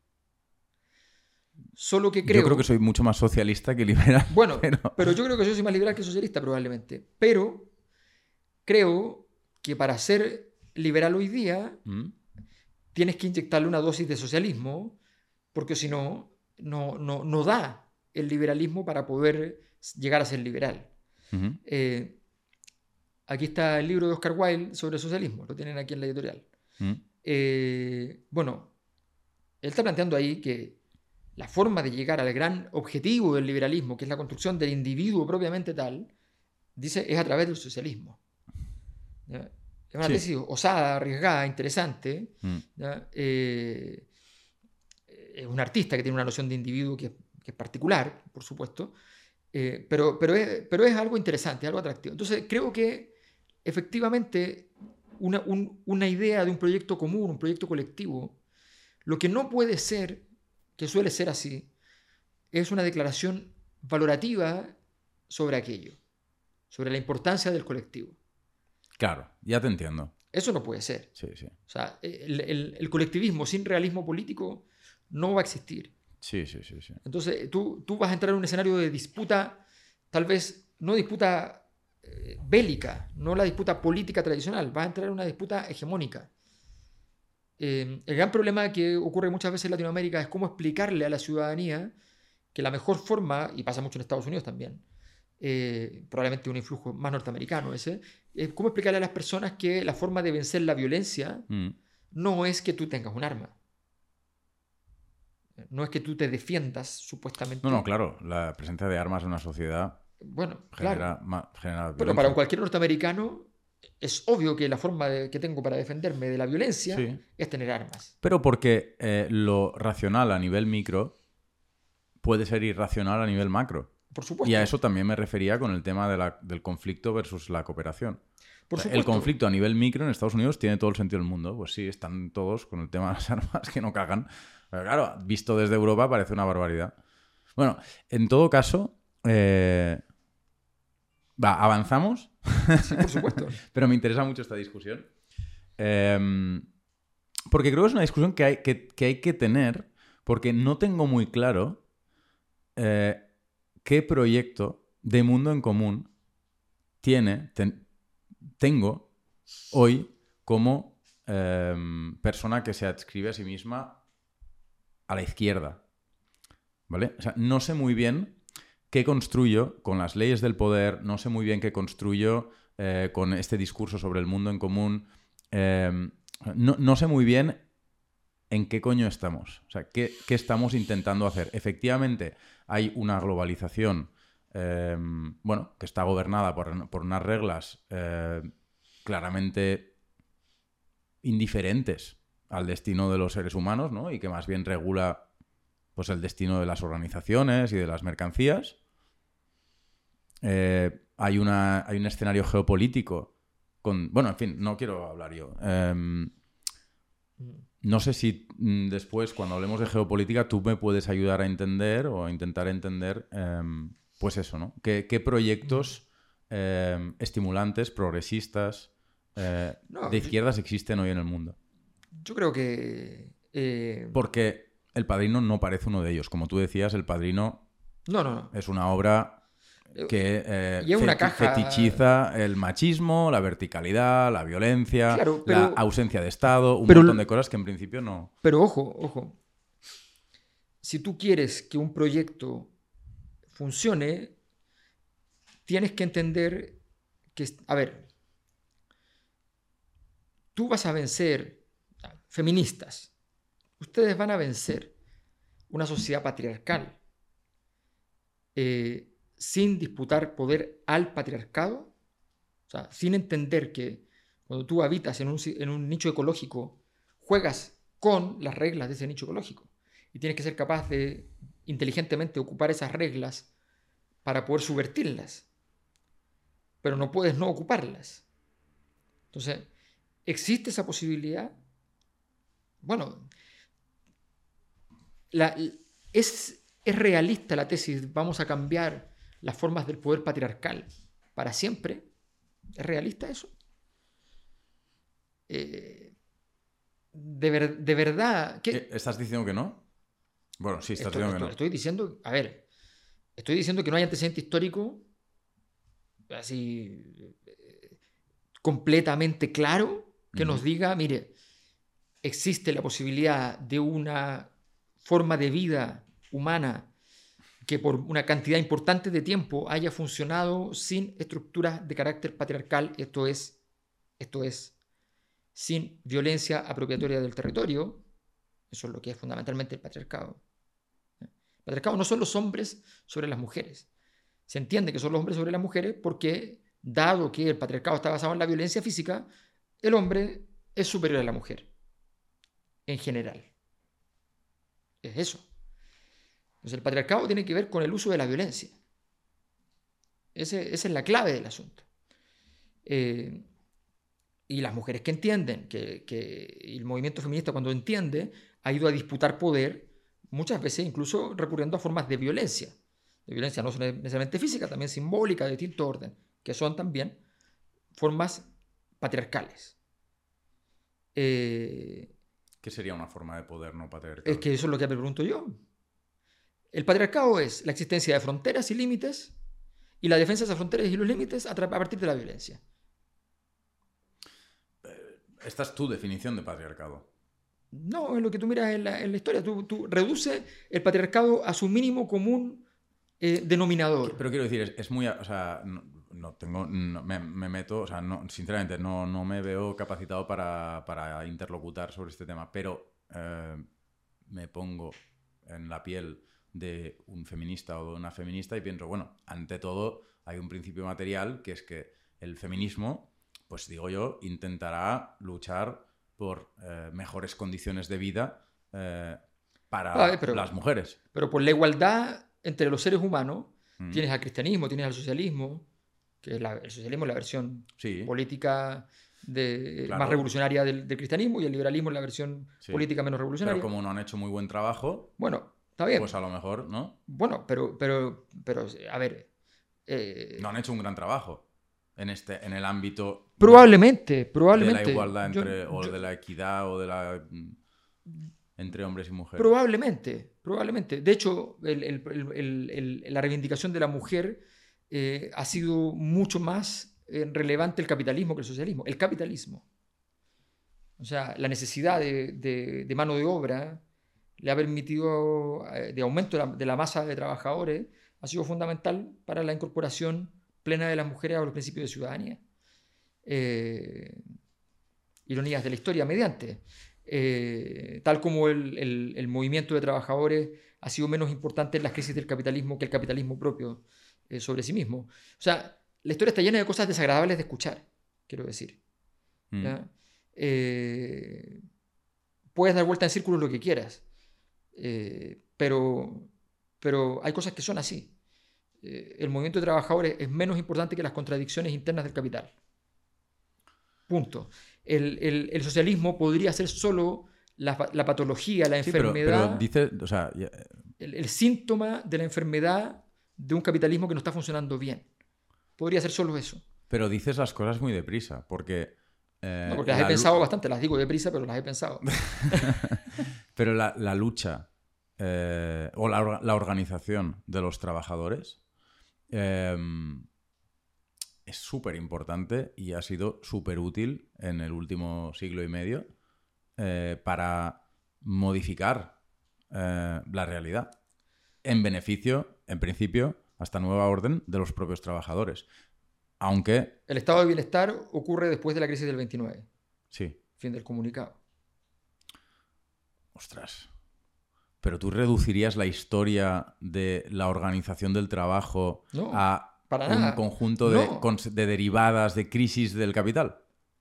Solo que creo... Yo creo que soy mucho más socialista que liberal. Bueno, pero- pero yo creo que yo soy más liberal que socialista probablemente. Pero creo que para ser liberal hoy día ¿Mm? tienes que inyectarle una dosis de socialismo, porque si no, no, no, no da el liberalismo para poder llegar a ser liberal. Eh, aquí está el libro de Oscar Wilde sobre socialismo, lo tienen aquí en la editorial. ¿Mm? Eh, bueno, él está planteando ahí que la forma de llegar al gran objetivo del liberalismo, que es la construcción del individuo propiamente tal, dice, es a través del socialismo. ¿Ya? Es una Sí. tesis osada, arriesgada, interesante. Mm. Eh, es un artista que tiene una noción de individuo que, es- que es particular, por supuesto, eh, pero, pero, es, pero es algo interesante, algo atractivo. Entonces, creo que efectivamente una, un- una idea de un proyecto común, un proyecto colectivo, lo que no puede ser, que suele ser así, es una declaración valorativa sobre aquello, sobre la importancia del colectivo. Claro, ya te entiendo. Eso no puede ser. Sí, sí. O sea, el, el- el colectivismo sin realismo político no va a existir. Sí, sí, sí, sí. Entonces, tú, tú vas a entrar en un escenario de disputa, tal vez no disputa eh, bélica, no la disputa política tradicional, vas a entrar en una disputa hegemónica. Eh, el gran problema que ocurre muchas veces en Latinoamérica es cómo explicarle a la ciudadanía que la mejor forma, y pasa mucho en Estados Unidos también, eh, probablemente un influjo más norteamericano ese, es cómo explicarle a las personas que la forma de vencer la violencia Mm. no es que tú tengas un arma. No es que tú te defiendas, supuestamente. No, no, claro. La presencia de armas en una sociedad Bueno, genera, claro. genera Pero para cualquier norteamericano es obvio que la forma de- que tengo para defenderme de la violencia Sí. es tener armas. Pero porque eh, lo racional a nivel micro puede ser irracional a nivel macro. Por supuesto. Y a eso también me refería con el tema de la- del conflicto versus la cooperación. Por O sea, supuesto. el conflicto a nivel micro en Estados Unidos tiene todo el sentido del mundo. Pues sí, están todos con el tema de las armas que no cagan. Pero claro, visto desde Europa parece una barbaridad. Bueno, en todo caso, eh, va, avanzamos, Sí, por supuesto. pero me interesa mucho esta discusión. Eh, porque creo que es una discusión que hay que, que hay que tener, porque no tengo muy claro eh, qué proyecto de mundo en común tiene, ten- tengo hoy como em, persona que se adscribe a sí misma a la izquierda. ¿Vale? O sea, no sé muy bien qué construyo con las leyes del poder, no sé muy bien qué construyo eh, con este discurso sobre el mundo en común. em, no, no sé muy bien en qué coño estamos. O sea, qué, qué estamos intentando hacer. Efectivamente, hay una globalización, eh, bueno, que está gobernada por, por unas reglas eh, claramente indiferentes al destino de los seres humanos, ¿no? Y que más bien regula pues, el destino de las organizaciones y de las mercancías. Eh, hay, una, hay un escenario geopolítico con... Bueno, en fin, no quiero hablar yo. Em, no sé si mm, después, cuando hablemos de geopolítica, tú me puedes ayudar a entender o a intentar entender, em, pues eso, ¿no? ¿Qué, qué proyectos em, estimulantes, progresistas, eh, No, de izquierdas existen hoy en el mundo? Yo creo que. eh, Porque El Padrino no parece uno de ellos. Como tú decías, El Padrino no, no, es una obra que eh, Y es una feti- caja- fetichiza el machismo, la verticalidad, la violencia, Claro, la ausencia de Estado, un pero- montón de cosas que en principio no. Pero ojo, ojo. Si tú quieres que un proyecto funcione, tienes que entender que, a ver, tú vas a vencer, feministas, ustedes van a vencer una sociedad patriarcal eh, sin disputar poder al patriarcado, o sea, sin entender que cuando tú habitas en un, en un nicho ecológico, juegas con las reglas de ese nicho ecológico y tienes que ser capaz de inteligentemente ocupar esas reglas para poder subvertirlas, pero no puedes no ocuparlas. Entonces, ¿existe esa posibilidad? Bueno, la- es, es realista la tesis, vamos a cambiar las formas del poder patriarcal para siempre. ¿Es realista eso? Eh, de, ver- de verdad, ¿qué- Eh, ¿Estás diciendo que no? Bueno, sí, estás estoy, diciendo que estoy- no. estoy diciendo, a ver, estoy diciendo que no hay antecedente histórico así eh, completamente claro que nos diga, mire, existe la posibilidad de una forma de vida humana que por una cantidad importante de tiempo haya funcionado sin estructuras de carácter patriarcal, esto es, esto es, sin violencia apropiatoria del territorio, eso es lo que es fundamentalmente el patriarcado. El patriarcado no son los hombres sobre las mujeres. Se entiende que son los hombres sobre las mujeres porque, dado que el patriarcado está basado en la violencia física, el hombre es superior a la mujer, en general. Es eso. Entonces el patriarcado tiene que ver con el uso de la violencia. Ese- esa es la clave del asunto. Eh, y las mujeres que entienden, que, que el movimiento feminista cuando entiende, ha ido a disputar poder, muchas veces incluso recurriendo a formas de violencia, de violencia no necesariamente física, también simbólica, de distinto orden, que son también formas patriarcales. Eh, ¿Qué sería una forma de poder no patriarcal? Es que eso es lo que me pregunto yo. El patriarcado es la existencia de fronteras y límites y la defensa de esas fronteras y los límites a, partir de la violencia. Eh, esta es tu definición de patriarcado. No, es lo que tú miras en la, historia. Tú, tú reduces el patriarcado a su mínimo común eh, denominador. Pero quiero decir, es, muy. O sea, no, tengo. me, meto. O sea, no, sinceramente, no, no me veo capacitado para, para interlocutar sobre este tema. Pero eh, me pongo en la piel de un feminista o de una feminista y pienso, bueno, ante todo hay un principio material que es que el feminismo, pues digo yo, intentará luchar por eh, mejores condiciones de vida eh, para las mujeres. Pero por la igualdad entre los seres humanos, mm. tienes al cristianismo, tienes al socialismo, que es el socialismo es la versión política de, más revolucionaria del, cristianismo y el liberalismo es la versión política menos revolucionaria. Pero como no han hecho muy buen trabajo, bueno, está bien. Pues a lo mejor, ¿no? Bueno, pero, pero, pero a ver. Eh, no han hecho un gran trabajo en, este, en el ámbito. Probablemente, probablemente. De la igualdad entre, o de la equidad o de la. entre hombres y mujeres. Probablemente, probablemente. De hecho, la reivindicación de la mujer eh, ha sido mucho más eh, relevante el capitalismo que el socialismo. El capitalismo. O sea, la necesidad de, mano de obra le ha permitido, eh, de aumento de la, masa de trabajadores, ha sido fundamental para la incorporación plena de las mujeres a los principios de ciudadanía. Eh, ironías de la historia mediante. Eh, tal como el, movimiento de trabajadores ha sido menos importante en las crisis del capitalismo que el capitalismo propio eh, sobre sí mismo. O sea, la historia está llena de cosas desagradables de escuchar, quiero decir. Mm. puedes dar vuelta en círculos lo que quieras, pero, pero hay cosas que son así. Eh, el movimiento de trabajadores es menos importante que las contradicciones internas del capital. Punto. El, socialismo podría ser solo la, patología, la enfermedad. dice, el, síntoma de la enfermedad de un capitalismo que no está funcionando bien. Podría ser solo eso. Pero dices las cosas muy deprisa, porque. Eh, porque las he pensado bastante, las digo deprisa, pero las he pensado. pero la, lucha eh, o la, organización de los trabajadores Em, es súper importante y ha sido súper útil en el último siglo y medio eh, para modificar la realidad en beneficio, en principio, hasta nueva orden de los propios trabajadores. Aunque... El estado de bienestar ocurre después de la crisis del 29. Sí. Fin del comunicado. Ostras. Pero tú reducirías la historia de la organización del trabajo a un conjunto de, derivadas de crisis del capital.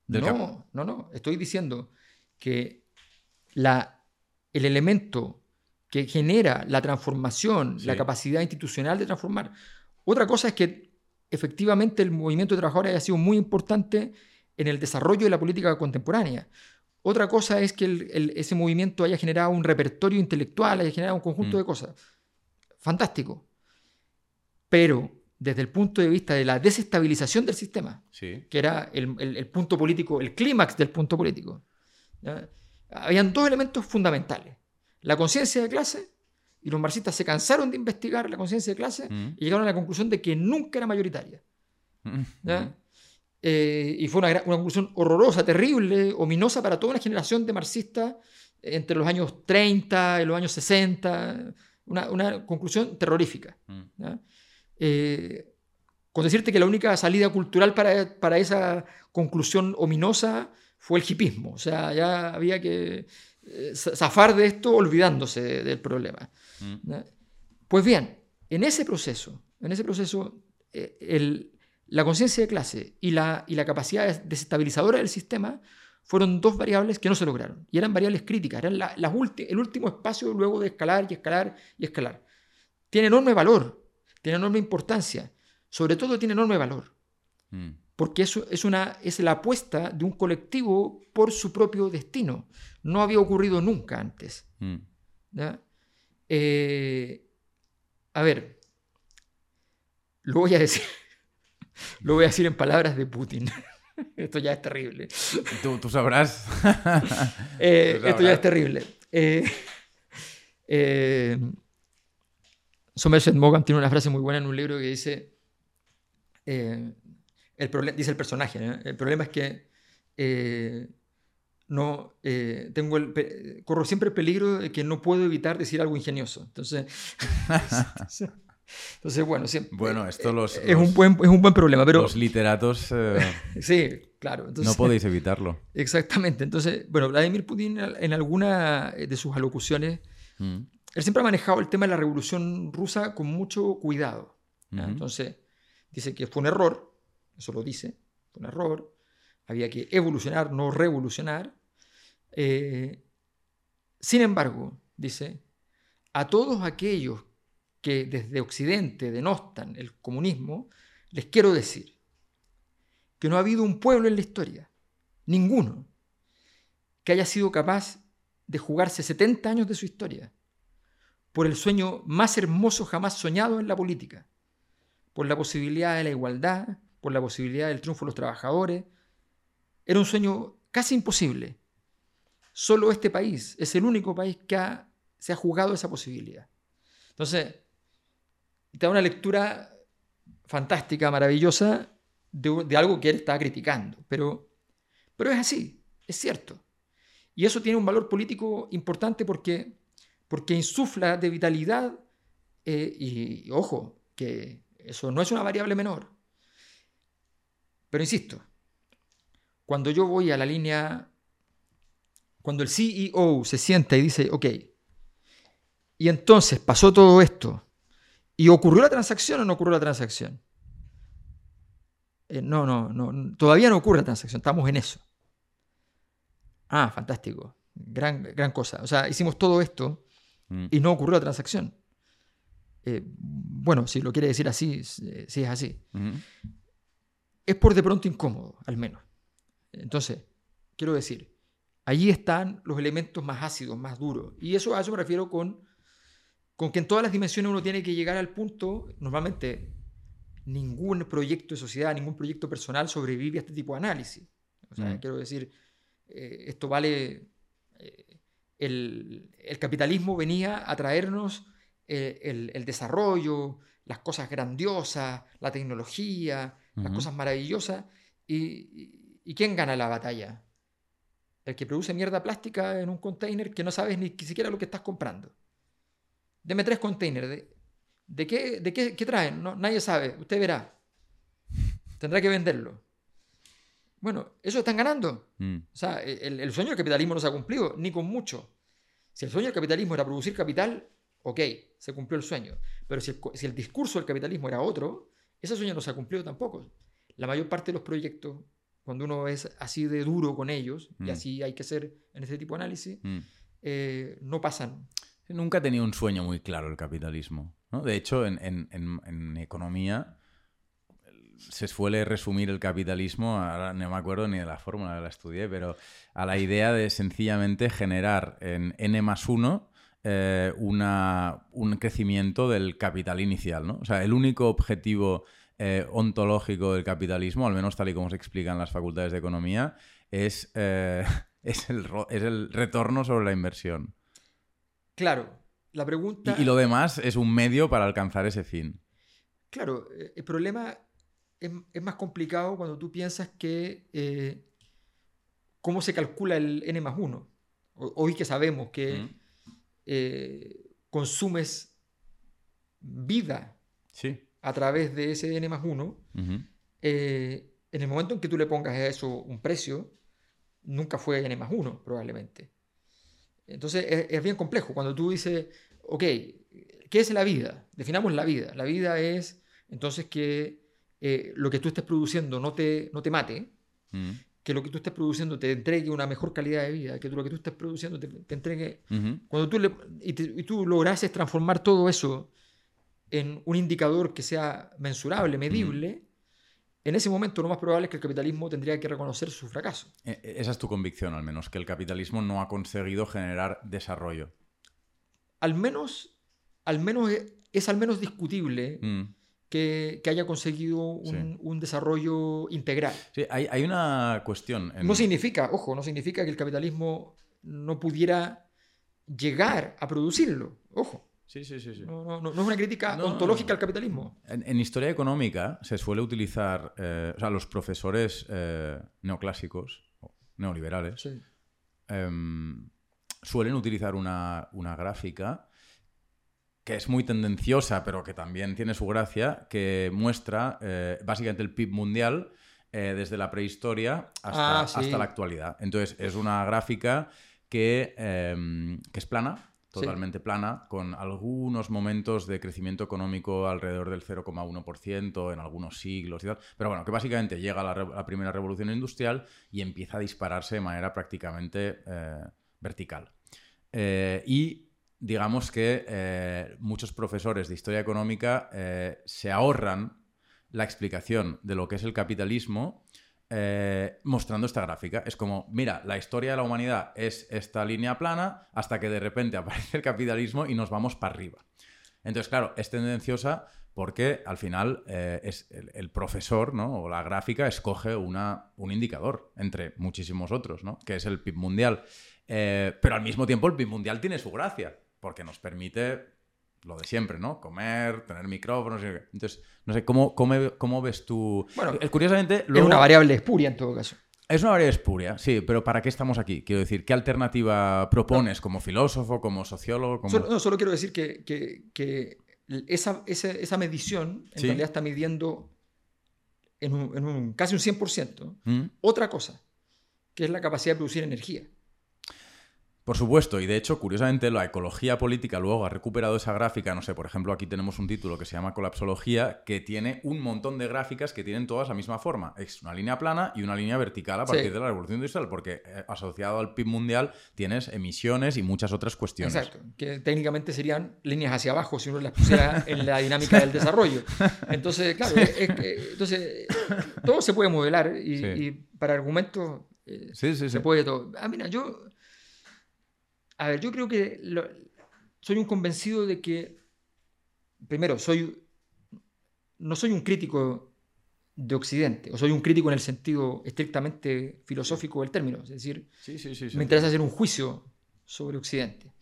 no, no, no. Estoy diciendo que la, el elemento que genera la transformación, la capacidad institucional de transformar. Otra cosa es que efectivamente el movimiento de trabajadores haya sido muy importante en el desarrollo de la política contemporánea. Otra cosa es que ese movimiento haya generado un repertorio intelectual, haya generado un conjunto mm. de cosas. Fantástico. Pero desde el punto de vista de la desestabilización del sistema, que era el, punto político, el clímax del punto político, habían dos elementos fundamentales. La conciencia de clase, y los marxistas se cansaron de investigar la conciencia de clase mm. y llegaron a la conclusión de que nunca era mayoritaria. Mm. Eh, y fue una, conclusión horrorosa, terrible, ominosa para toda una generación de marxistas entre los años 30 y los años 60. Una, conclusión terrorífica. Mm. Eh, con decirte que la única salida cultural para, para, esa conclusión ominosa fue el hipismo. O sea, ya había que eh, zafar de esto olvidándose del problema. Mm. Pues bien, en ese proceso, en ese proceso, el, la conciencia de clase y la, y la capacidad desestabilizadora del sistema fueron dos variables que no se lograron. Y eran variables críticas, eran las el último espacio luego de escalar y escalar y escalar. Tiene enorme valor, tiene enorme importancia, sobre todo tiene enorme valor. Mm. Porque eso es, una, es la apuesta de un colectivo por su propio destino. No había ocurrido nunca antes. Mm. ¿ya? Eh, a ver, lo voy a decir, lo voy a decir en palabras de Putin. Esto ya es terrible. Tú, tú sabrás. Eh, Tú esto ya es terrible. Eh, eh, Somerset Maugham tiene una frase muy buena en un libro que dice, eh, el dice el personaje, ¿no? el problema es que eh, no, eh, tengo el, corro siempre el peligro de que no puedo evitar decir algo ingenioso. Entonces, entonces bueno, siempre, Bueno, esto los- es, los- un buen, es un buen problema, pero Los literatos eh, sí, claro. Entonces, no podéis evitarlo. Exactamente. Entonces, bueno, Vladimir Putin en alguna de sus alocuciones, Mm. él siempre ha manejado el tema de la revolución rusa con mucho cuidado. ¿ya? Ujú. Entonces, dice que fue un error, eso lo dice, fue un error, había que evolucionar, no revolucionar. Eh, sin embargo, dice, a todos aquellos que desde Occidente denostan el comunismo, les quiero decir que no ha habido un pueblo en la historia, ninguno, que haya sido capaz de jugarse 70 años de su historia por el sueño más hermoso jamás soñado en la política, por la posibilidad de la igualdad, por la posibilidad del triunfo de los trabajadores. Era un sueño casi imposible. Solo este país es el único país que ha- se ha jugado esa posibilidad. Entonces, te da una lectura fantástica, maravillosa, de, algo que él está criticando. Pero, pero es así, es cierto. Y eso tiene un valor político importante porque, porque insufla de vitalidad, eh, y, y ojo, que eso no es una variable menor. Pero insisto, cuando yo voy a la línea, cuando el CEO se sienta y dice, ok, y entonces pasó todo esto, ¿y ocurrió la transacción o no ocurrió la transacción? Eh, no, no, no, todavía no ocurre la transacción, estamos en eso. Ah, fantástico, gran, gran cosa. O sea, hicimos todo esto Mm. y no ocurrió la transacción. Eh, bueno, si lo quiere decir así, si es así. Es por de pronto incómodo, al menos. Entonces, quiero decir, allí están los elementos más ácidos, más duros. Y eso a eso me refiero con, con que en todas las dimensiones uno tiene que llegar al punto, normalmente ningún proyecto de sociedad, ningún proyecto personal sobrevive a este tipo de análisis. O sea, Mm. quiero decir, eh, esto vale... eh, el, el capitalismo venía a traernos eh, el, el desarrollo, las cosas grandiosas, la tecnología, las cosas maravillosas. Y, y- ¿y quién gana la batalla? El que produce mierda plástica en un container que no sabes ni siquiera lo que estás comprando. Deme tres containers. ¿De, de qué, de qué, qué traen? No, nadie sabe. Usted verá. Tendrá que venderlo. Bueno, eso están ganando. Mm. O sea, el, el sueño del capitalismo no se ha cumplido, ni con mucho. Si el sueño del capitalismo era producir capital, ok, se cumplió el sueño. Pero si el, si el discurso del capitalismo era otro, ese sueño no se ha cumplido tampoco. La mayor parte de los proyectos, cuando uno es así de duro con ellos, Mm. y así hay que ser en este tipo de análisis, Mm. eh, no pasan. Nunca ha tenido un sueño muy claro el capitalismo. ¿no? De hecho, en, en- en- en economía se suele resumir el capitalismo, ahora no me acuerdo ni de la fórmula, la estudié, pero a la idea de sencillamente generar en n más 1 una, un crecimiento del capital inicial. ¿no? O sea, el único objetivo eh, ontológico del capitalismo, al menos tal y como se explica en las facultades de economía, es, eh, es, el, es el retorno sobre la inversión. Claro, la pregunta... Y, y lo demás es un medio para alcanzar ese fin. Claro, eh, el problema es, es más complicado cuando tú piensas que eh, cómo se calcula el n más 1. Hoy que sabemos que Mm. Eh, consumes vida Sí. a través de ese n más 1, Ujú. eh, en el momento en que tú le pongas a eso un precio, nunca fue n más 1 probablemente. Entonces es, es bien complejo. Cuando tú dices, ok, ¿qué es la vida? Definamos la vida. La vida es entonces que eh, lo que tú estés produciendo no te, no te mate. Que lo que tú estés produciendo te entregue una mejor calidad de vida, que lo que tú estés produciendo te, te entregue... Ujú. Cuando tú, le, y, te- y tú lograses transformar todo eso en un indicador que sea mensurable, medible, en ese momento lo más probable es que el capitalismo tendría que reconocer su fracaso. E- e- Esa es tu convicción, al menos, que el capitalismo no ha conseguido generar desarrollo. Al menos, al menos es, es al menos discutible Mm. Que, que haya conseguido un, Sí. un desarrollo integral. Sí, hay, hay una cuestión. en- No significa, ojo, no significa que el capitalismo no pudiera llegar a producirlo. Ojo, Sí, sí, sí. sí. no, no- no- no es una crítica ontológica al capitalismo. En, en historia económica se suele utilizar, eh, o sea, los profesores eh, neoclásicos, o neoliberales, Sí. em, suelen utilizar una, una gráfica que es muy tendenciosa, pero que también tiene su gracia, que muestra eh, básicamente el PIB mundial eh, desde la prehistoria hasta, Ah, sí. hasta la actualidad. Entonces, es una gráfica que, em, que es plana, Sí. totalmente plana, con algunos momentos de crecimiento económico alrededor del 0,1% en algunos siglos y tal. Pero bueno, que básicamente llega la, la primera revolución industrial y empieza a dispararse de manera prácticamente eh, vertical. Y digamos que eh, muchos profesores de historia económica eh, se ahorran la explicación de lo que es el capitalismo eh, mostrando esta gráfica. Es como, mira, la historia de la humanidad es esta línea plana hasta que de repente aparece el capitalismo y nos vamos para arriba. Entonces, claro, es tendenciosa porque al final es el, profesor ¿no? o la gráfica escoge una, un indicador entre muchísimos otros, ¿no? que es el PIB mundial. Pero al mismo tiempo el PIB mundial tiene su gracia, porque nos permite lo de siempre, ¿no? Comer, tener micrófonos. y- Entonces, no sé, ¿cómo, cómo, cómo ves tú...? Bueno, Eh, Curiosamente, Es una variable espuria en todo caso. es una variable espuria, sí, pero ¿para qué estamos aquí? Quiero decir, ¿qué alternativa propones como filósofo, como sociólogo? Como... Solo, no, solo quiero decir que, que- que esa, esa- esa medición en Sí. realidad está midiendo en un, en un- casi un 100% ¿Mm? otra cosa, que es la capacidad de producir energía. Por supuesto, y de hecho, curiosamente, la ecología política luego ha recuperado esa gráfica, no sé, por ejemplo, aquí tenemos un título que se llama Colapsología, que tiene un montón de gráficas que tienen todas la misma forma. Es una línea plana y una línea vertical a Sí. partir de la revolución industrial, porque eh, asociado al PIB mundial tienes emisiones y muchas otras cuestiones. Exacto, que técnicamente serían líneas hacia abajo si uno las pusiera en la dinámica del desarrollo. Entonces, claro, es- es que- entonces, todo se puede modelar y, Sí. y para argumentos eh, se puede todo. Ah, mira, yo. A ver, yo creo que lo- soy un convencido de que. Primero, soy. No soy un crítico de Occidente, o soy un crítico en el sentido estrictamente filosófico del término. Es decir, Sí, sí, sí. sí. me interesa hacer un juicio sobre Occidente.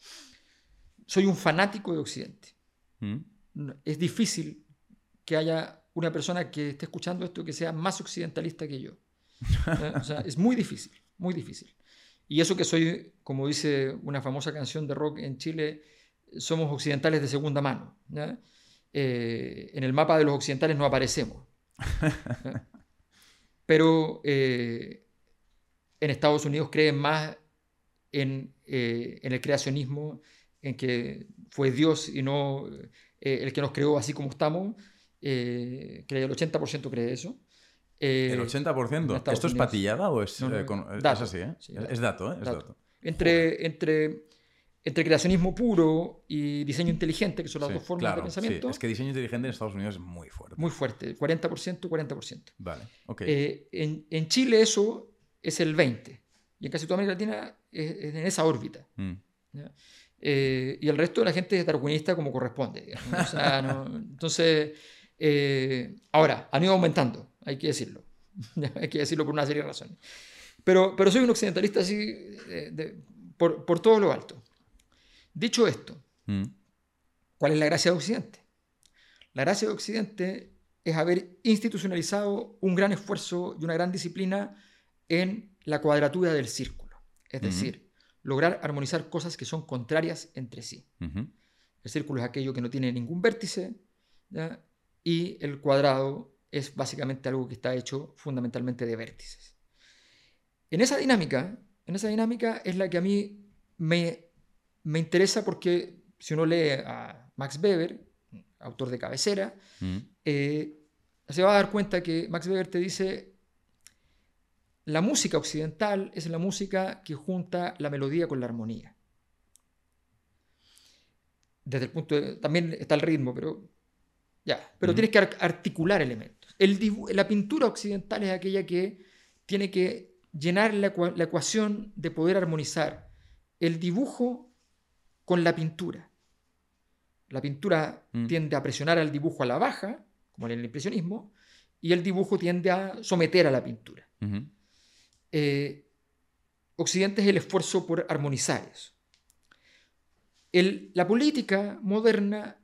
Soy un fanático de Occidente. ¿Mm? Es difícil que haya una persona que esté escuchando esto que sea más occidentalista que yo. ¿eh? O sea, es muy difícil, muy difícil. Y eso que soy, como dice una famosa canción de rock en Chile, somos occidentales de segunda mano. ¿ya? Eh, en el mapa de los occidentales no aparecemos. ¿ya? Pero eh, en Estados Unidos creen más en, eh, en el creacionismo, en que fue Dios y no eh, el que nos creó así como estamos. Eh, cree, el 80% cree eso. Eh, El 80%. en Estados ¿Esto es Unidos. patillada o es, No, no, eh, con- es dato. así? ¿eh? Sí, es, dato. es dato, ¿eh? Es Dato. dato. entre, entre, entre creacionismo puro y diseño inteligente, que son las Sí, dos formas claro, de pensamiento, sí. Es que diseño inteligente en Estados Unidos es muy fuerte. muy fuerte, 40%, 40%. Vale, ok. Eh, en, en Chile eso es el 20%, y en casi toda América Latina es, es en esa órbita. Mm. ¿ya? Eh, y el resto de la gente es darwinista como corresponde. o sea, no- entonces, eh, ahora, han ido aumentando, hay que decirlo. hay que decirlo por una serie de razones. Pero, pero soy un occidentalista así de- de- por, por todo lo alto. Dicho esto, Mm. ¿cuál es la gracia de Occidente? La gracia de Occidente es haber institucionalizado un gran esfuerzo y una gran disciplina en la cuadratura del círculo. Es decir, lograr armonizar cosas que son contrarias entre sí. El círculo es aquello que no tiene ningún vértice ¿ya? y el cuadrado es básicamente algo que está hecho fundamentalmente de vértices. En esa dinámica, en esa dinámica es la que a mí me, me interesa porque si uno lee a Max Weber, autor de cabecera, Mm. eh, se va a dar cuenta que Max Weber te dice, la música occidental es la música que junta la melodía con la armonía. Desde el punto de, también está el ritmo, pero ya, pero Ujú. tienes que ar- articular elementos. El la pintura occidental es aquella que tiene que llenar la, la ecuación de poder armonizar el dibujo con la pintura. La pintura Mm. tiende a presionar al dibujo a la baja, como en el impresionismo, y el dibujo tiende a someter a la pintura. Eh, Occidente es el esfuerzo por armonizar eso. El- la política moderna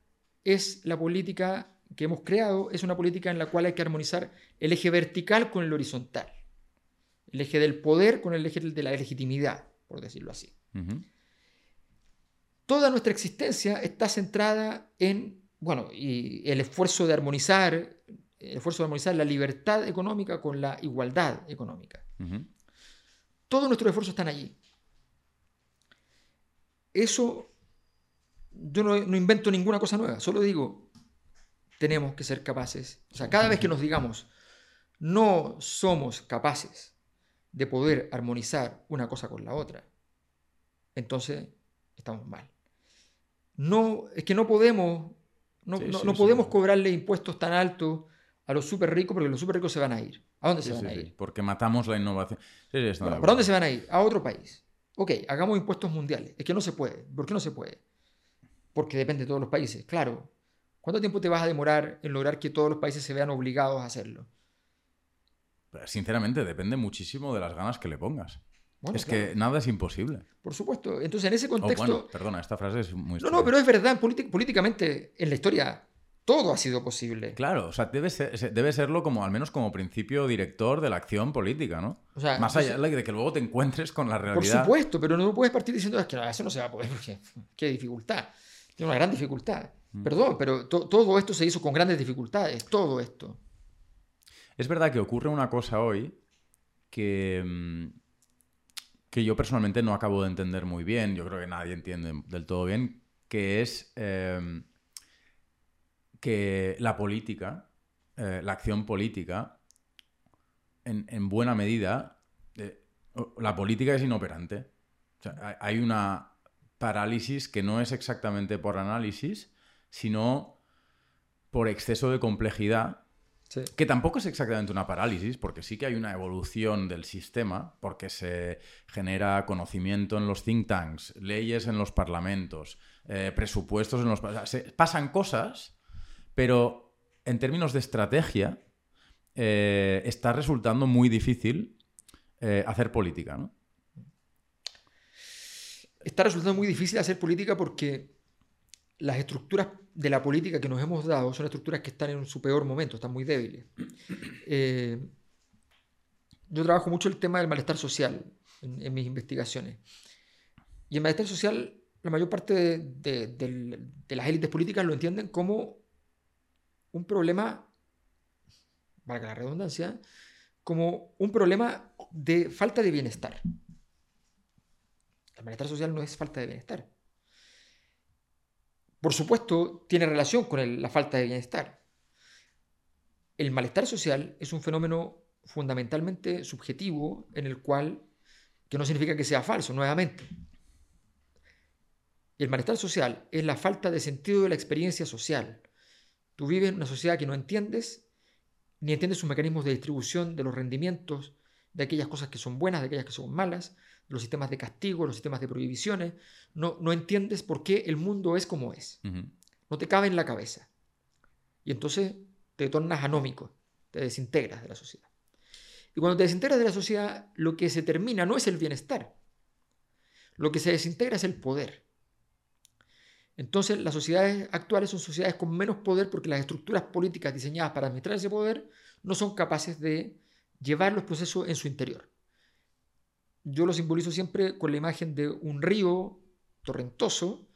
es la política que hemos creado, es una política en la cual hay que armonizar el eje vertical con el horizontal, el eje del poder con el eje de la legitimidad, por decirlo así. Toda nuestra existencia está centrada en, bueno, y el esfuerzo de armonizar, el esfuerzo de armonizar la libertad económica con la igualdad económica. Todos nuestros esfuerzos están allí. Eso, yo no, no invento ninguna cosa nueva, solo digo, tenemos que ser capaces, o sea, cada vez que nos digamos, no somos capaces de poder armonizar una cosa con la otra, entonces estamos mal. No, es que no podemos, no, Sí, no- sí, no sí. podemos cobrarle impuestos tan altos a los súper ricos porque los súper ricos se van a ir. ¿A dónde se van a sí, ir? Porque matamos la innovación. Bueno, ¿Para dónde se van a ir? A otro país. Ok, hagamos impuestos mundiales. Es que no se puede. ¿Por qué no se puede? Porque depende de todos los países. Claro. ¿Cuánto tiempo te vas a demorar en lograr que todos los países se vean obligados a hacerlo? Sinceramente, depende muchísimo de las ganas que le pongas. Bueno, es claro, que nada es imposible. por supuesto. Entonces, en ese O contexto... bueno, perdona, esta frase es muy... no, no, pero es verdad. políticamente, en la historia, todo ha sido posible. Claro, o sea, debe, ser- se- debe serlo como, al menos como principio director de la acción política, ¿no? O sea, Más allá de que luego te encuentres con la Por realidad. supuesto, pero no puedes partir diciendo "Es que no, eso no se va a poder, porque qué dificultad. Tiene una gran dificultad. Mm. Perdón, pero to- todo esto se hizo con grandes dificultades. Todo esto. Es verdad que ocurre una cosa hoy que, mm, que yo personalmente no acabo de entender muy bien, yo creo que nadie entiende del todo bien, que es eh, que la política, eh, la acción política, en, en buena medida, eh, la política es inoperante. O sea, hay- hay una parálisis que no es exactamente por análisis, sino por exceso de complejidad Sí. que tampoco es exactamente una parálisis, porque sí que hay una evolución del sistema, porque se genera conocimiento en los think tanks, leyes en los parlamentos, eh, presupuestos en los... o sea, se- pasan cosas, pero en términos de estrategia eh, está resultando muy difícil eh, hacer política, ¿no? Está resultando muy difícil hacer política porque las estructuras de la política que nos hemos dado son estructuras que están en su peor momento, están muy débiles. Eh, yo trabajo mucho el tema del malestar social en, en mis investigaciones. Y el malestar social, la mayor parte de, de- las élites políticas lo entienden como un problema, valga la redundancia, como un problema de falta de bienestar. El malestar social no es falta de bienestar. Por supuesto, tiene relación con la falta de bienestar. El malestar social es un fenómeno fundamentalmente subjetivo en el cual, que no significa que sea falso, nuevamente. El malestar social es la falta de sentido de la experiencia social. Tú vives en una sociedad que no entiendes, ni entiendes sus mecanismos de distribución de los rendimientos, de aquellas cosas que son buenas, de aquellas que son malas, los sistemas de castigo, los sistemas de prohibiciones. No, no entiendes por qué el mundo es como es. No te cabe en la cabeza. Y entonces te tornas anómico, te desintegras de la sociedad. Y cuando te desintegras de la sociedad, lo que se termina no es el bienestar. Lo que se desintegra es el poder. Entonces, las sociedades actuales son sociedades con menos poder porque las estructuras políticas diseñadas para administrar ese poder no son capaces de llevar los procesos en su interior. Yo lo simbolizo siempre con la imagen de un río torrentoso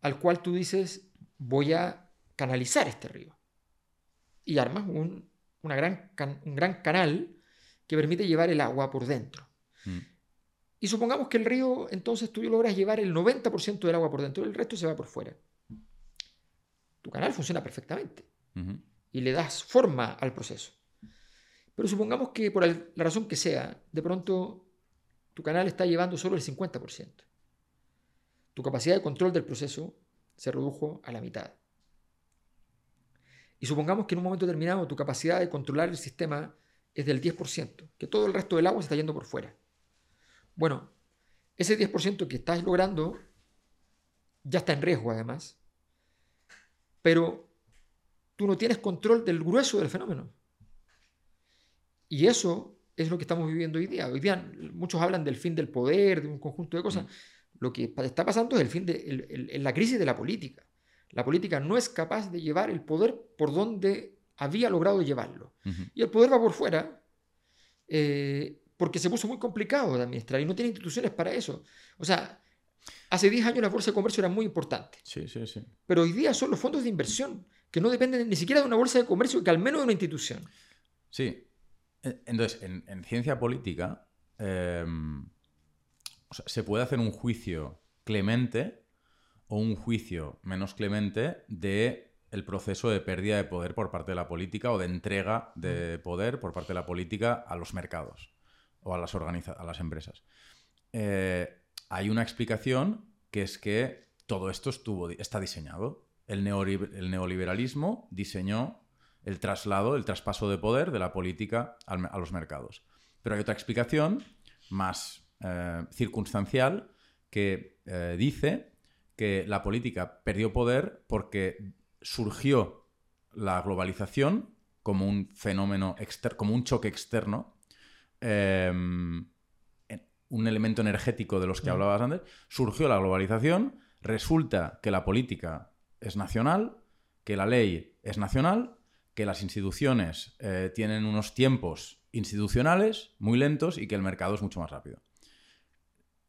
al cual tú dices, voy a canalizar este río. Y armas un, una gran can- un gran canal que permite llevar el agua por dentro. Mm. Y supongamos que el río, entonces tú logras llevar el 90% del agua por dentro, el resto se va por fuera. Tu canal funciona perfectamente y le das forma al proceso. Pero supongamos que por la razón que sea, de pronto tu canal está llevando solo el 50%. Tu capacidad de control del proceso se redujo a la mitad. y supongamos que en un momento determinado tu capacidad de controlar el sistema es del 10%, que todo el resto del agua se está yendo por fuera. Bueno, ese 10% que estás logrando ya está en riesgo además, pero tú no tienes control del grueso del fenómeno. Y eso es lo que estamos viviendo hoy día. Hoy día muchos hablan del fin del poder, de un conjunto de cosas. Mm. Lo que está pasando es el fin de la crisis de la política. La política no es capaz de llevar el poder por donde había logrado llevarlo. Y el poder va por fuera eh, porque se puso muy complicado de administrar y no tiene instituciones para eso. O sea, hace 10 años la bolsa de comercio era muy importante. Sí, sí, sí. Pero hoy día son los fondos de inversión que no dependen ni siquiera de una bolsa de comercio, que al menos de una institución. Sí. Entonces, en, ciencia política em, se puede hacer un juicio clemente o un juicio menos clemente de el proceso de pérdida de poder por parte de la política o de entrega de poder por parte de la política a los mercados o a las, a las empresas. Eh, hay una explicación que es que todo esto estuvo, está diseñado. El, el, neoliberalismo diseñó el traslado, el traspaso de poder de la política a los mercados. Pero hay otra explicación más eh, circunstancial que eh, dice que la política perdió poder porque surgió la globalización como un fenómeno, como un choque externo, em, un elemento energético de los que mm. hablabas antes, surgió la globalización, resulta que la política es nacional, que la ley es nacional, que las instituciones eh, tienen unos tiempos institucionales muy lentos y que el mercado es mucho más rápido.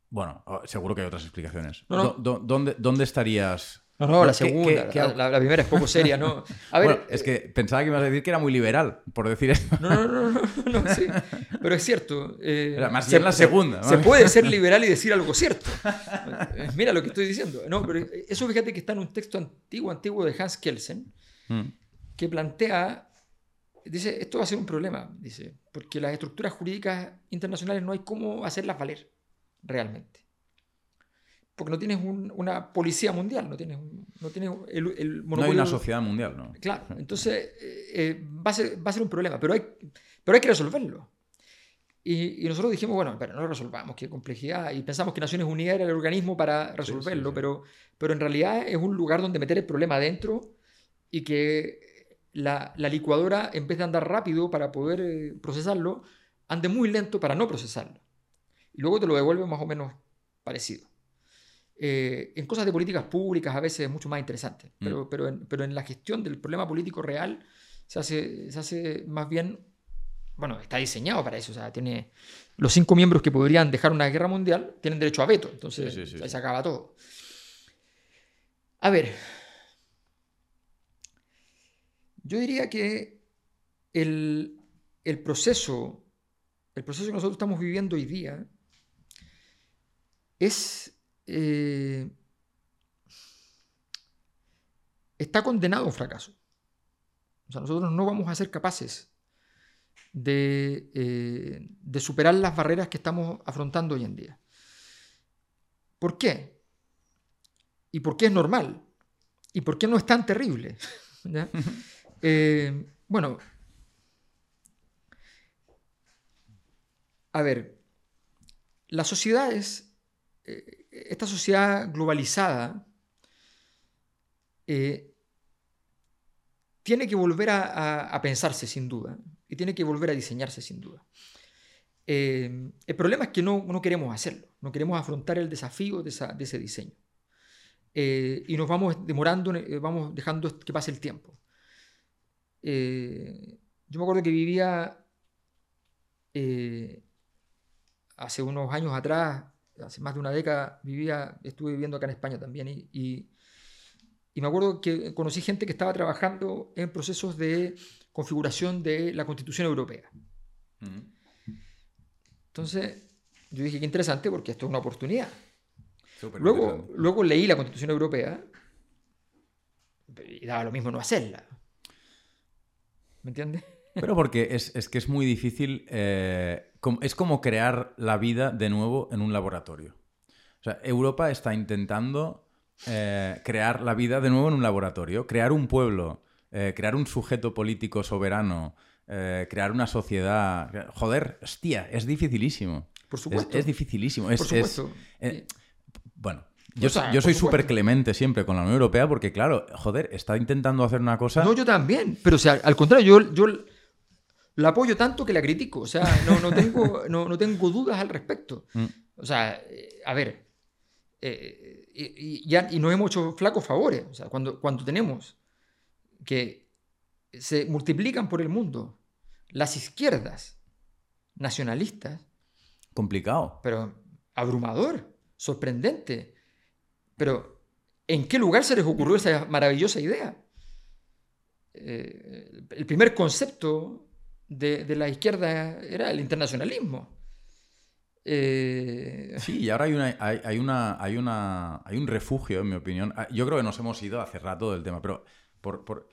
Bueno, seguro que hay otras explicaciones. ¿Dónde, ¿Dónde estarías no, no, la segunda, la, primera es poco seria, ¿no? A ver, es que pensaba que ibas a decir que era muy liberal, por decir eso. No, no, no, no, no, sí. Pero es cierto. Eh, más bien la segunda. Se, puede ser liberal y decir algo cierto. Mira lo que estoy diciendo. No, pero eso fíjate que está en un texto antiguo, antiguo de Hans Kelsen, mm. Que plantea, dice, esto va a ser un problema, dice, porque las estructuras jurídicas internacionales no hay cómo hacerlas valer realmente porque no tienes una policía mundial, no tienes, no tienes el, monopolio. No hay una sociedad mundial, ¿no? Claro, entonces eh, eh, va, a ser, va, a ser, un problema, pero hay, pero hay que resolverlo. Y, nosotros dijimos, bueno, pero no lo resolvamos, qué complejidad. Y pensamos que Naciones Unidas era el organismo para resolverlo, Pero, pero en realidad es un lugar donde meter el problema adentro y que la, la licuadora, en vez de andar rápido para poder eh, procesarlo, ande muy lento para no procesarlo. Y luego te lo devuelve más o menos parecido. Eh, en cosas de políticas públicas a veces es mucho más interesante, mm. pero, pero, en, pero en la gestión del problema político real se hace, se hace más bien, bueno, está diseñado para eso, o sea, tiene los cinco miembros que podrían dejar una guerra mundial tienen derecho a veto, entonces ahí se acaba todo. A ver, yo diría que el, el proceso, el proceso que nosotros estamos viviendo hoy día es eh, está condenado a un fracaso. O sea, nosotros no vamos a ser capaces de, eh, de, superar las barreras que estamos afrontando hoy en día. ¿Por qué? ¿Y por qué es normal? ¿Y por qué no es tan terrible? Eh, bueno, a ver, las sociedades esta sociedad globalizada eh, tiene que volver a, pensarse sin duda y tiene que volver a diseñarse sin duda. Eh, el problema es que no, queremos hacerlo, no queremos afrontar el desafío de, ese diseño. Eh, y nos vamos demorando, vamos dejando que pase el tiempo. Yo me acuerdo que vivía hace unos años atrás hace más de una década vivía, estuve viviendo acá en España también y, y, me acuerdo que conocí gente que estaba trabajando en procesos de configuración de la Constitución Europea. Entonces, yo dije, qué interesante porque esto es una oportunidad. Luego, luego leí la Constitución Europea y daba lo mismo no hacerla. ¿Me entiendes? Pero porque es, es, que es muy difícil, eh, es como crear la vida de nuevo en un laboratorio. O sea, Europa está intentando eh, crear la vida de nuevo en un laboratorio, crear un pueblo eh, crear un sujeto político soberano, crear una sociedad. Joder, hostia, es dificilísimo. Por Es, supuesto. es dificilísimo. Es, Por es- supuesto. eh, bueno, yo, O sea, yo soy súper clemente siempre con la Unión Europea porque, claro, joder, está intentando hacer una cosa. No, yo también. Pero, o sea, al contrario, yo, yo la apoyo tanto que la critico. O sea, no, no, tengo, no, no tengo dudas al respecto. Mm. O sea, eh, a ver. eh, y, y ya, y nos hemos hecho flacos favores. O sea, cuando, cuando tenemos que se multiplican por el mundo las izquierdas nacionalistas, Complicado. pero abrumador, sorprendente. Pero, ¿en qué lugar se les ocurrió esa maravillosa idea? Eh, el primer concepto de, la izquierda era el internacionalismo. Eh, Sí, y ahora hay, una, hay, hay una, hay, una, hay un refugio, en mi opinión. Ah, Yo creo que nos hemos ido hace rato del tema, pero por, por-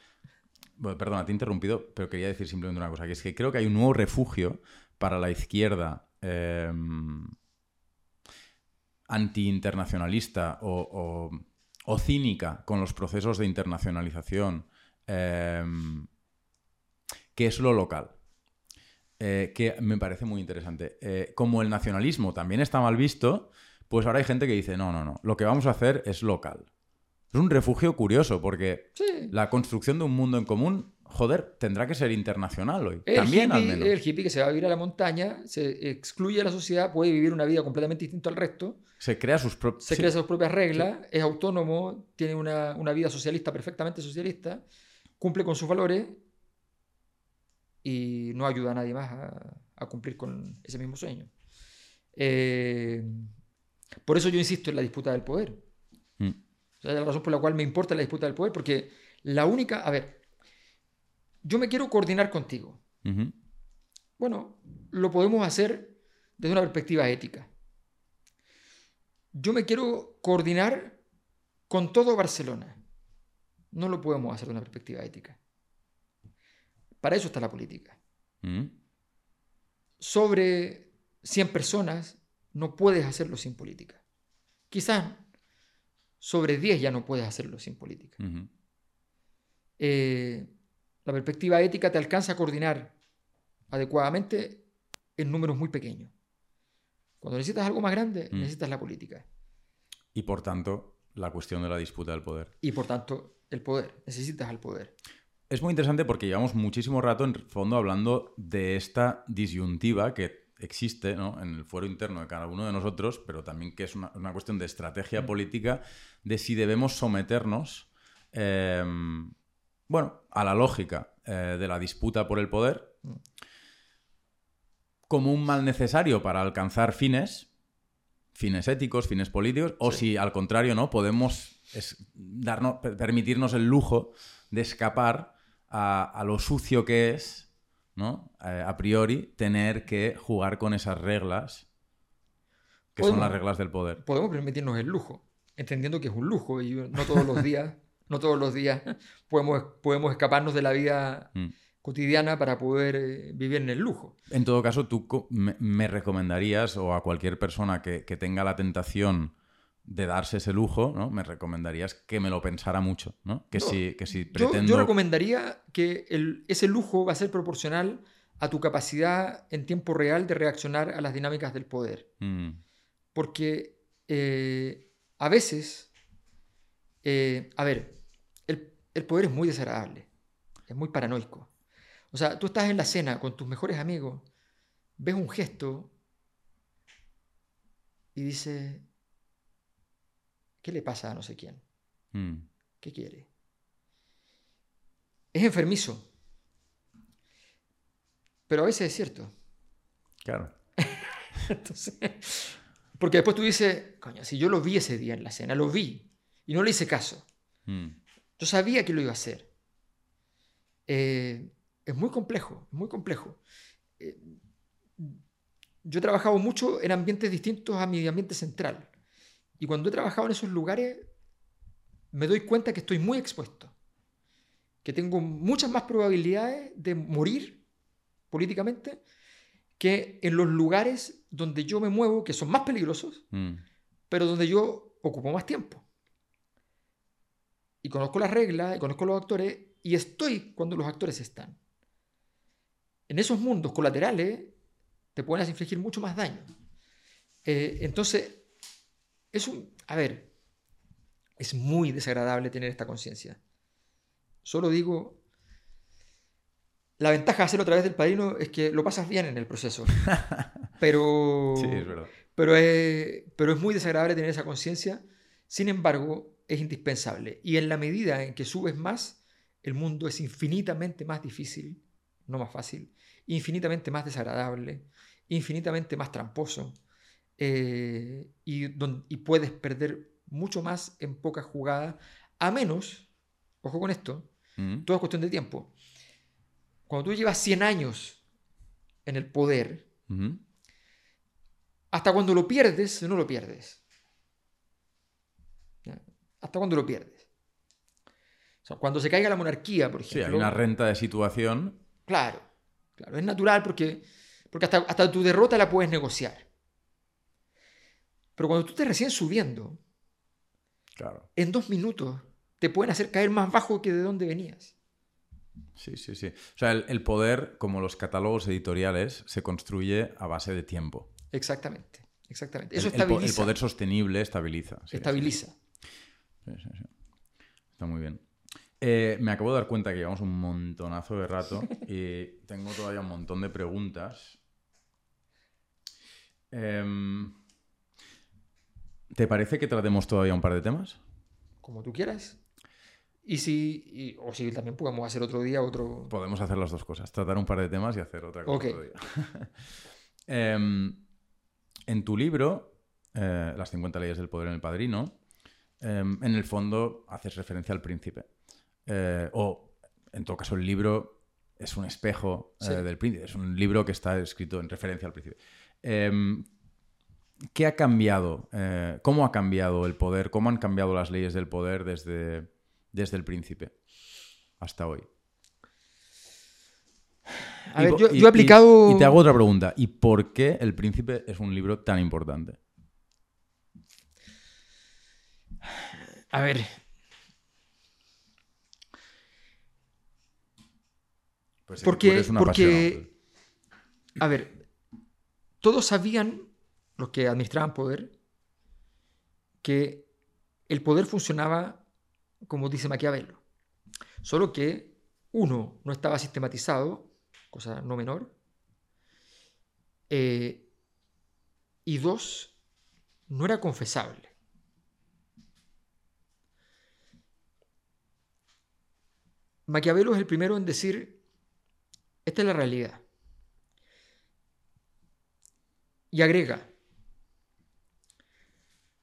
bueno, perdona, te he interrumpido, pero quería decir simplemente una cosa, que es que creo que hay un nuevo refugio para la izquierda eh, anti-internacionalista o, o- o cínica con los procesos de internacionalización, eh, que es lo local eh, que me parece muy interesante. Eh, como el nacionalismo también está mal visto, pues ahora hay gente que dice, no, no, no, lo que vamos a hacer es local. Es un refugio curioso porque sí. la construcción de un mundo en común, joder, tendrá que ser internacional hoy. El también al menos. el hippie que se va a vivir a la montaña, se excluye de la sociedad, puede vivir una vida completamente distinta al resto, Se crea sus propios... se crea sus propias reglas, es autónomo, tiene una, una vida socialista, perfectamente socialista, cumple con sus valores y no ayuda a nadie más a, a cumplir con ese mismo sueño. Eh, por eso yo insisto en la disputa del poder. Mm. O sea, es la razón por la cual me importa la disputa del poder, porque la única, a ver, yo me quiero coordinar contigo. Bueno, lo podemos hacer desde una perspectiva ética. Yo me quiero coordinar con todo Barcelona. No lo podemos hacer de una perspectiva ética. Para eso está la política. Sobre 100 personas no puedes hacerlo sin política. Quizás sobre 10 ya no puedes hacerlo sin política. Eh, la perspectiva ética te alcanza a coordinar adecuadamente en números muy pequeños. Cuando necesitas algo más grande, Mm. necesitas la política. Y por tanto, la cuestión de la disputa del poder. Y por tanto, el poder. Necesitas el poder. Es muy interesante porque llevamos muchísimo rato en fondo hablando de esta disyuntiva que existe ¿no? en el fuero interno de cada uno de nosotros, pero también que es una, una cuestión de estrategia política de si debemos someternos eh, bueno, a la lógica eh, de la disputa por el poder como un mal necesario para alcanzar fines, fines éticos, fines políticos, o Sí. si al contrario no podemos es- darnos, per- permitirnos el lujo de escapar a, a lo sucio que es, ¿no? Eh, a priori, tener que jugar con esas reglas que son las reglas del poder. Podemos permitirnos el lujo, entendiendo que es un lujo y no todos los días, no todos los días podemos, podemos escaparnos de la vida Mm. cotidiana para poder eh, vivir en el lujo. En todo caso, tú me, me recomendarías, o a cualquier persona que, que tenga la tentación de darse ese lujo, ¿no? Me recomendarías que me lo pensara mucho, ¿no? Que, No, si, que si Yo, pretendo... yo recomendaría que el- ese lujo va a ser proporcional a tu capacidad en tiempo real de reaccionar a las dinámicas del poder. Mm, Porque eh, a veces, eh, a ver, el, poder es muy desagradable, es muy paranoico. O sea, tú estás en la cena con tus mejores amigos, ves un gesto y dices, ¿qué le pasa a no sé quién? mm. ¿Qué quiere? Es enfermizo, pero a veces es cierto. Claro. Entonces, porque después tú dices, coño, si yo lo vi ese día en la cena, lo vi y no le hice caso. Mm, Yo sabía que lo iba a hacer. Eh, es muy complejo, muy complejo. Eh, yo he trabajado mucho en ambientes distintos a mi ambiente central. Y cuando he trabajado en esos lugares, me doy cuenta que estoy muy expuesto. Que tengo muchas más probabilidades de morir políticamente que en los lugares donde yo me muevo, que son más peligrosos, mm. pero donde yo ocupo más tiempo. Y conozco las reglas, y conozco los actores, y estoy cuando los actores están. En esos mundos colaterales te pueden infligir mucho más daño. Eh, entonces, es un, a ver, es muy desagradable tener esta conciencia. Solo digo, la ventaja de hacerlo a través del padrino es que lo pasas bien en el proceso. Pero, Sí, es verdad. pero, es, pero es muy desagradable tener esa conciencia. Sin embargo, es indispensable. Y en la medida en que subes más, el mundo es infinitamente más difícil, no más fácil, infinitamente más desagradable, infinitamente más tramposo. eh, y, don- y puedes perder mucho más en pocas jugadas, a menos, ojo con esto, Mm. todo es cuestión de tiempo. Cuando tú llevas 100 años en el poder, hasta cuando lo pierdes, no lo pierdes. Hasta cuando lo pierdes. O sea, cuando se caiga la monarquía, por Sí, ejemplo. hay una renta de situación. Claro, claro, es natural porque, porque hasta, hasta tu derrota la puedes negociar. Pero cuando tú estás recién subiendo, Claro. en dos minutos te pueden hacer caer más bajo que de donde venías. Sí, sí, sí. O sea, el, el poder, como los catálogos editoriales, se construye a base de tiempo. Exactamente, exactamente. Eso el, el poder sostenible estabiliza. sí, sí. estabiliza. Sí, sí, sí. Está muy bien. Eh, me acabo de dar cuenta que llevamos un montonazo de rato y tengo todavía un montón de preguntas. Em, ¿Te parece que tratemos todavía un par de temas? Como tú quieras. Y si, y- o si también podemos hacer otro día otro... Podemos hacer las dos cosas, tratar un par de temas y hacer otra cosa Ok. otro día. Em, en tu libro, eh, Las 50 leyes del poder en el padrino, em, en el fondo haces referencia al príncipe. Eh, o, en todo caso, el libro es un espejo eh, Sí. del príncipe. Es un libro que está escrito en referencia al príncipe. Em, ¿Qué ha cambiado? Eh, ¿Cómo ha cambiado el poder? ¿Cómo han cambiado las leyes del poder desde, desde el príncipe hasta hoy? A Y ver, po- yo, y- yo he aplicado... Y, y te hago otra pregunta. ¿Y por qué El Príncipe es un libro tan importante? A ver. Pues Porque, porque a ver, todos sabían, los que administraban poder, que el poder funcionaba como dice Maquiavelo. Solo que, uno, no estaba sistematizado, cosa no menor, eh, y dos, no era confesable. Maquiavelo es el primero en decir, esta es la realidad. Y agrega,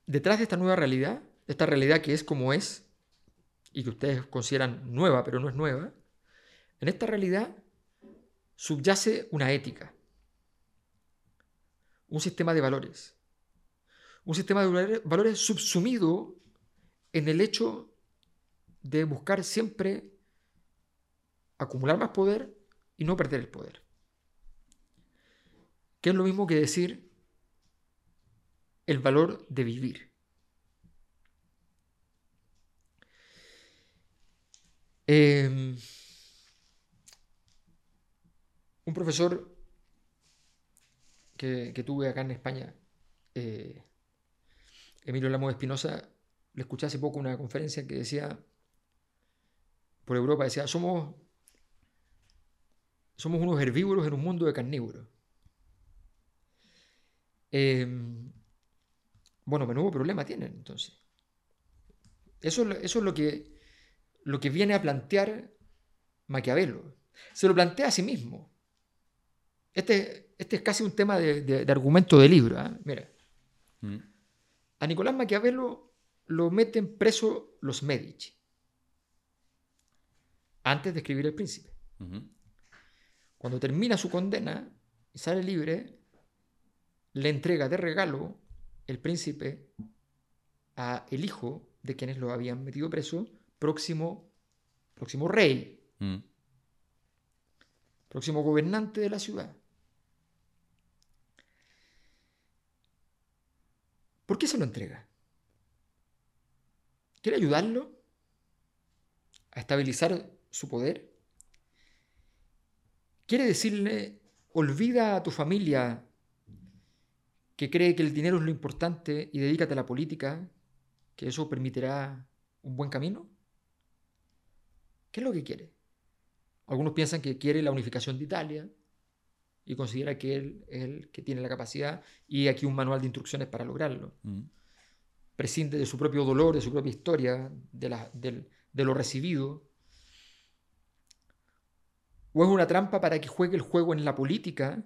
detrás de esta nueva realidad, esta realidad que es como es, y que ustedes consideran nueva, pero no es nueva, en esta realidad subyace una ética, un sistema de valores, un sistema de valores- valores subsumido en el hecho de buscar siempre acumular más poder y no perder el poder. Que es lo mismo que decir el valor de vivir. Eh, un profesor que, que tuve acá en España, eh, Emilio Lamo Espinosa, le escuché hace poco una conferencia que decía, por Europa, decía, somos, somos unos herbívoros en un mundo de carnívoros. Eh, bueno, menudo problema tienen entonces. Eso, es lo- eso es lo que, lo que viene a plantear Maquiavelo. Se lo plantea a sí mismo. Este, este es casi un tema de, de- de argumento de libro. ¿ah? Mira, Mm. a Nicolás Maquiavelo lo meten preso los Medici antes de escribir El Príncipe. Cuando termina su condena y sale libre, le entrega de regalo el príncipe a el hijo de quienes lo habían metido preso, próximo, próximo rey, Mm. próximo gobernante de la ciudad. ¿Por qué se lo entrega? ¿Quiere ayudarlo a estabilizar su poder, quiere decirle, olvida a tu familia que cree que el dinero es lo importante y dedícate a la política, que eso permitirá un buen camino. ¿Qué es lo que quiere? Algunos piensan que quiere la unificación de Italia y considera que él es el que tiene la capacidad y aquí un manual de instrucciones para lograrlo. Mm. Prescinde de su propio dolor, de su propia historia, de, de lo recibido. O es una trampa para que juegue el juego en la política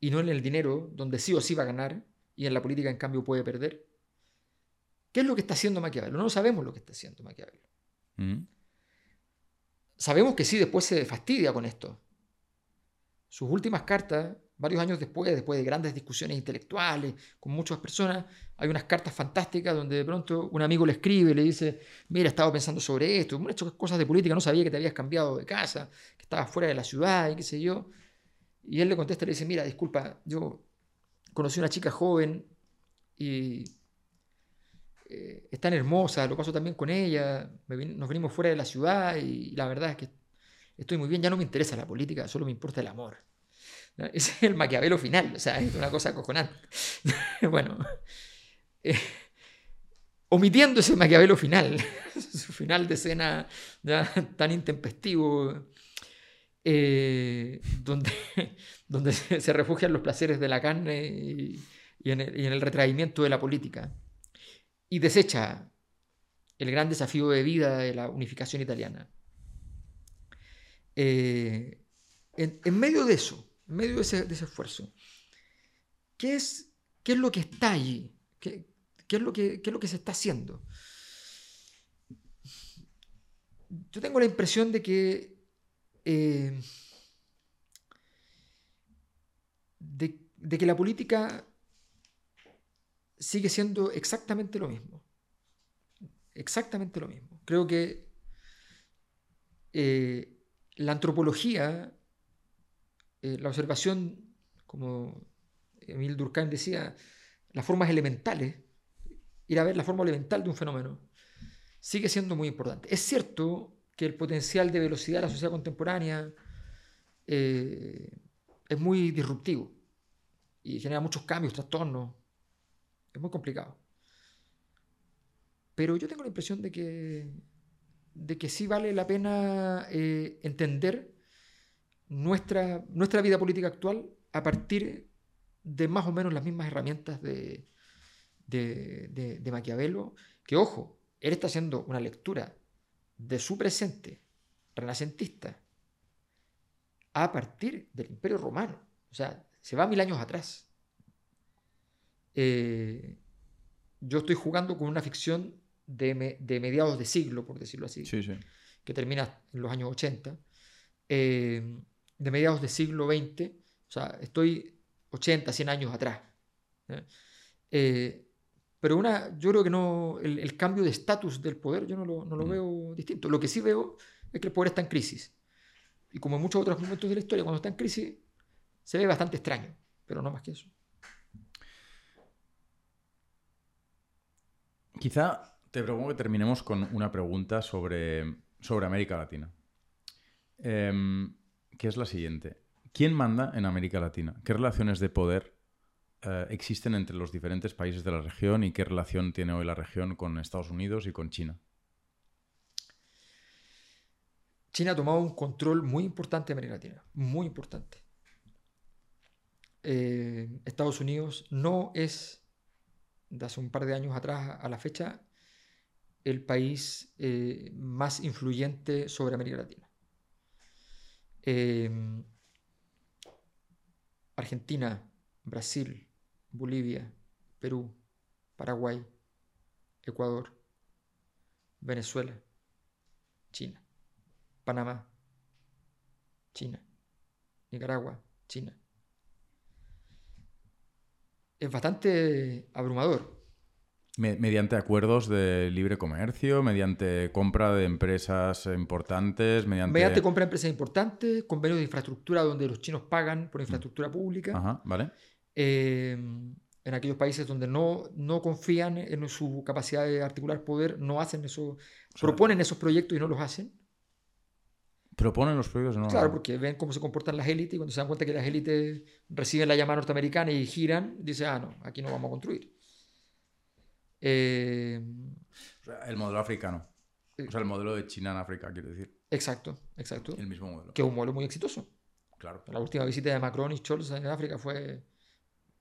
y no en el dinero, donde sí o sí va a ganar y en la política en cambio puede perder. ¿Qué es lo que está haciendo Maquiavelo? No sabemos lo que está haciendo Maquiavelo. Mm. Sabemos que sí, después se fastidia con esto. Sus últimas cartas, varios años después, después de grandes discusiones intelectuales con muchas personas, hay unas cartas fantásticas donde de pronto un amigo le escribe y le dice, mira, estaba pensando sobre esto, hemos hecho cosas de política, no sabía que te habías cambiado de casa, que estabas fuera de la ciudad y qué sé yo. Y él le contesta y le dice, mira, disculpa, yo conocí una chica joven y eh, es tan hermosa, lo paso también con ella, nos venimos fuera de la ciudad y la verdad es que estoy muy bien, ya no me interesa la política, solo me importa el amor. Es el maquiavelo final, o sea, es una cosa acojonante. bueno, eh, omitiendo ese maquiavelo final, su final de escena tan intempestivo, eh, donde, donde se, refugian los placeres de la carne y, en el, retraimiento de la política y desecha el gran desafío de vida de la unificación italiana. Eh, en, medio de eso, en medio de ese, esfuerzo, ¿qué es, ¿qué es, lo que está allí? ¿Qué, es lo que, es lo que se está haciendo? Yo tengo la impresión de que eh, de que la política sigue siendo exactamente lo mismo. Exactamente lo mismo. Creo que eh, la antropología, eh, la observación, como Emil Durkheim decía, las formas elementales, ir a ver la forma elemental de un fenómeno, sigue siendo muy importante. Es cierto que el potencial de velocidad de la sociedad contemporánea eh, es muy disruptivo y genera muchos cambios, trastornos, es muy complicado. Pero yo tengo la impresión de que, de que sí vale la pena eh, entender nuestra, nuestra vida política actual a partir de más o menos las mismas herramientas de, de, de, Maquiavelo, que ojo, él está haciendo una lectura de su presente renacentista a partir del Imperio Romano. O sea, se va mil años atrás. Eh, yo estoy jugando con una ficción de, mediados de siglo, por decirlo así, que termina en los años 80, eh, de mediados del siglo XX, o sea, estoy 80, 100 años atrás. Eh, pero una, yo creo que no, el, cambio de estatus del poder yo no lo, no lo mm. veo distinto. Lo que sí veo es que el poder está en crisis. Y como en muchos otros momentos de la historia, cuando está en crisis, se ve bastante extraño, pero no más que eso. Quizá te propongo que terminemos con una pregunta sobre, sobre América Latina. Em, que es la siguiente. ¿Quién manda en América Latina? ¿Qué relaciones de poder eh, existen entre los diferentes países de la región y qué relación tiene hoy la región con Estados Unidos y con China? China ha tomado un control muy importante de América Latina, muy importante. Eh, Estados Unidos no es de hace un par de años atrás a la fecha, el país eh, más influyente sobre América Latina. Em, Argentina, Brasil, Bolivia, Perú, Paraguay, Ecuador, Venezuela, China, Panamá, China, Nicaragua, China, es bastante abrumador. Mediante acuerdos de libre comercio, mediante compra de empresas importantes, mediante... Mediante compra de empresas importantes, convenios de infraestructura donde los chinos pagan por infraestructura pública. Ajá, vale. Eh, en aquellos países donde no, no confían en su capacidad de articular poder, no hacen eso, proponen esos proyectos y no los hacen. Proponen los proyectos, no. Claro, porque ven cómo se comportan las élites y cuando se dan cuenta que las élites reciben la llamada norteamericana y giran, dicen, ah, no, aquí no vamos a construir. Eh, el modelo africano. O sea, el modelo de China en África, quiero decir. exacto, exacto. El mismo modelo. Que es un modelo muy exitoso. Claro. La última visita de Macron y Scholz en África fue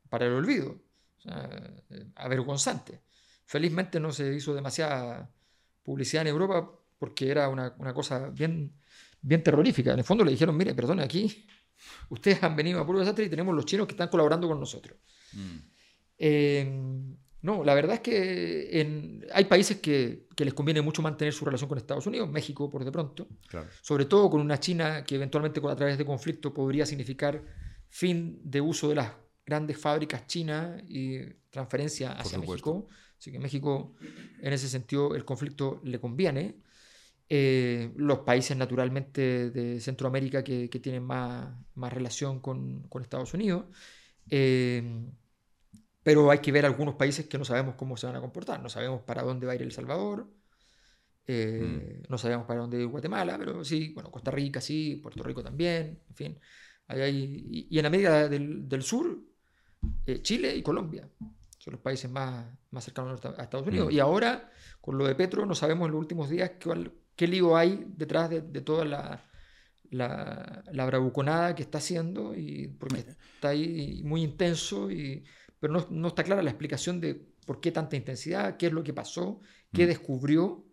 para el olvido, o sea, eh, avergonzante. Felizmente no se hizo demasiada publicidad en Europa porque era una, una cosa bien, bien terrorífica. En el fondo le dijeron, mire, perdone, aquí ustedes han venido a puro desastre y tenemos los chinos que están colaborando con nosotros. Mm. Eh, no, la verdad es que en- hay países que, que les conviene mucho mantener su relación con Estados Unidos, México por de pronto, Claro. sobre todo con una China que eventualmente a través de conflicto podría significar fin de uso de las grandes fábricas chinas y transferencia hacia. México. Así que México, en ese sentido, el conflicto le conviene. Eh, los países naturalmente de Centroamérica que, que tienen más, más relación con, con Estados Unidos. Eh, pero hay que ver algunos países que no sabemos cómo se van a comportar. No sabemos para dónde va a ir El Salvador. eh, No sabemos para dónde ir Guatemala, pero sí, bueno, Costa Rica sí, Puerto Rico también, en fin. Ahí hay- y, y en América del, del Sur, eh, Chile y Colombia son los países más, más cercanos a Estados Unidos. Mm. Y ahora, con lo de Petro, no sabemos en los últimos días cuál- qué lío hay detrás de, de toda la, la, la bravuconada que está haciendo, y porque está ahí muy intenso, y, pero no, no está clara la explicación de por qué tanta intensidad, qué es lo que pasó, qué Mm. descubrió,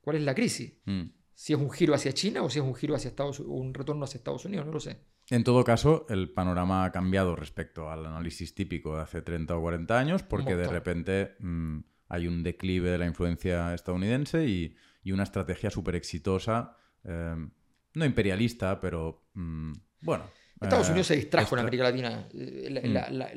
cuál es la crisis. Mm. Si es un giro hacia China o si es un giro hacia Estados o un retorno hacia Estados Unidos, no lo sé. En todo caso, el panorama ha cambiado respecto al análisis típico de hace 30 o 40 años, porque de repente mm, hay un declive de la influencia estadounidense y, y una estrategia súper exitosa, eh, no imperialista, pero mm, bueno. Estados eh, Unidos se distrajo en América Latina. La, Mm. la- la-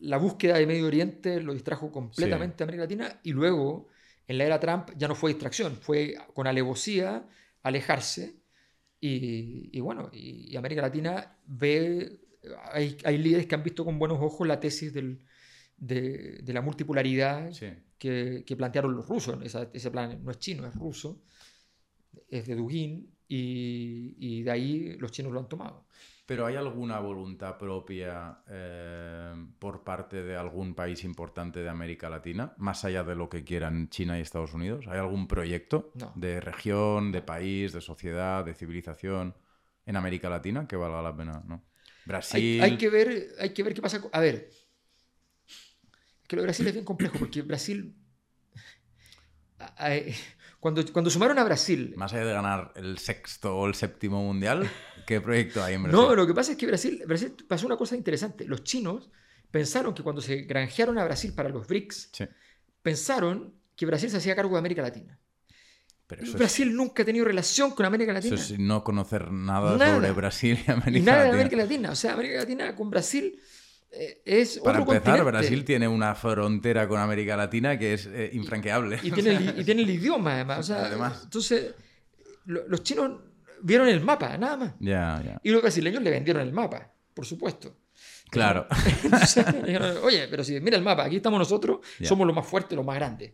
la búsqueda de Medio Oriente lo distrajo completamente a América Latina y luego, en la era Trump, ya no fue distracción, fue con alevosía alejarse. Y, y bueno, y, y América Latina ve, hay, hay líderes que han visto con buenos ojos la tesis del- de, de la multipolaridad Sí. que, que plantearon los rusos. Esa- ese plan no es chino, es ruso, es de Dugin, y, y de ahí los chinos lo han tomado. Pero ¿hay alguna voluntad propia eh, por parte de algún país importante de América Latina, más allá de lo que quieran China y Estados Unidos? ¿Hay algún proyecto No. de región, de país, de sociedad, de civilización en América Latina que valga la pena? ¿no? Brasil. Hay, hay que ver, hay que ver qué pasa. con- A ver, que lo de Brasil es bien complejo porque Brasil. Cuando, cuando sumaron a Brasil. Más allá de ganar el sexto o el séptimo mundial, ¿qué proyecto hay en Brasil? No, lo que pasa es que Brasil, Brasil pasó una cosa interesante. Los chinos pensaron que cuando se granjearon a Brasil para los BRICS, Sí, pensaron que Brasil se hacía cargo de América Latina. pero eso es, Brasil nunca ha tenido relación con América eso Latina. es no conocer nada, Nada. sobre Brasil y América y nada de Latina. América Latina. O sea, América Latina con Brasil es Para otro empezar, continente. Brasil tiene una frontera con América Latina que es eh, infranqueable. Y tiene, el, y tiene el idioma, además. O sea, Además. Entonces, lo- los chinos vieron el mapa, nada más. Y los brasileños le vendieron el mapa, por supuesto. Claro. Entonces, Oye, pero si mira el mapa, aquí estamos nosotros, somos los más fuertes, los más grandes.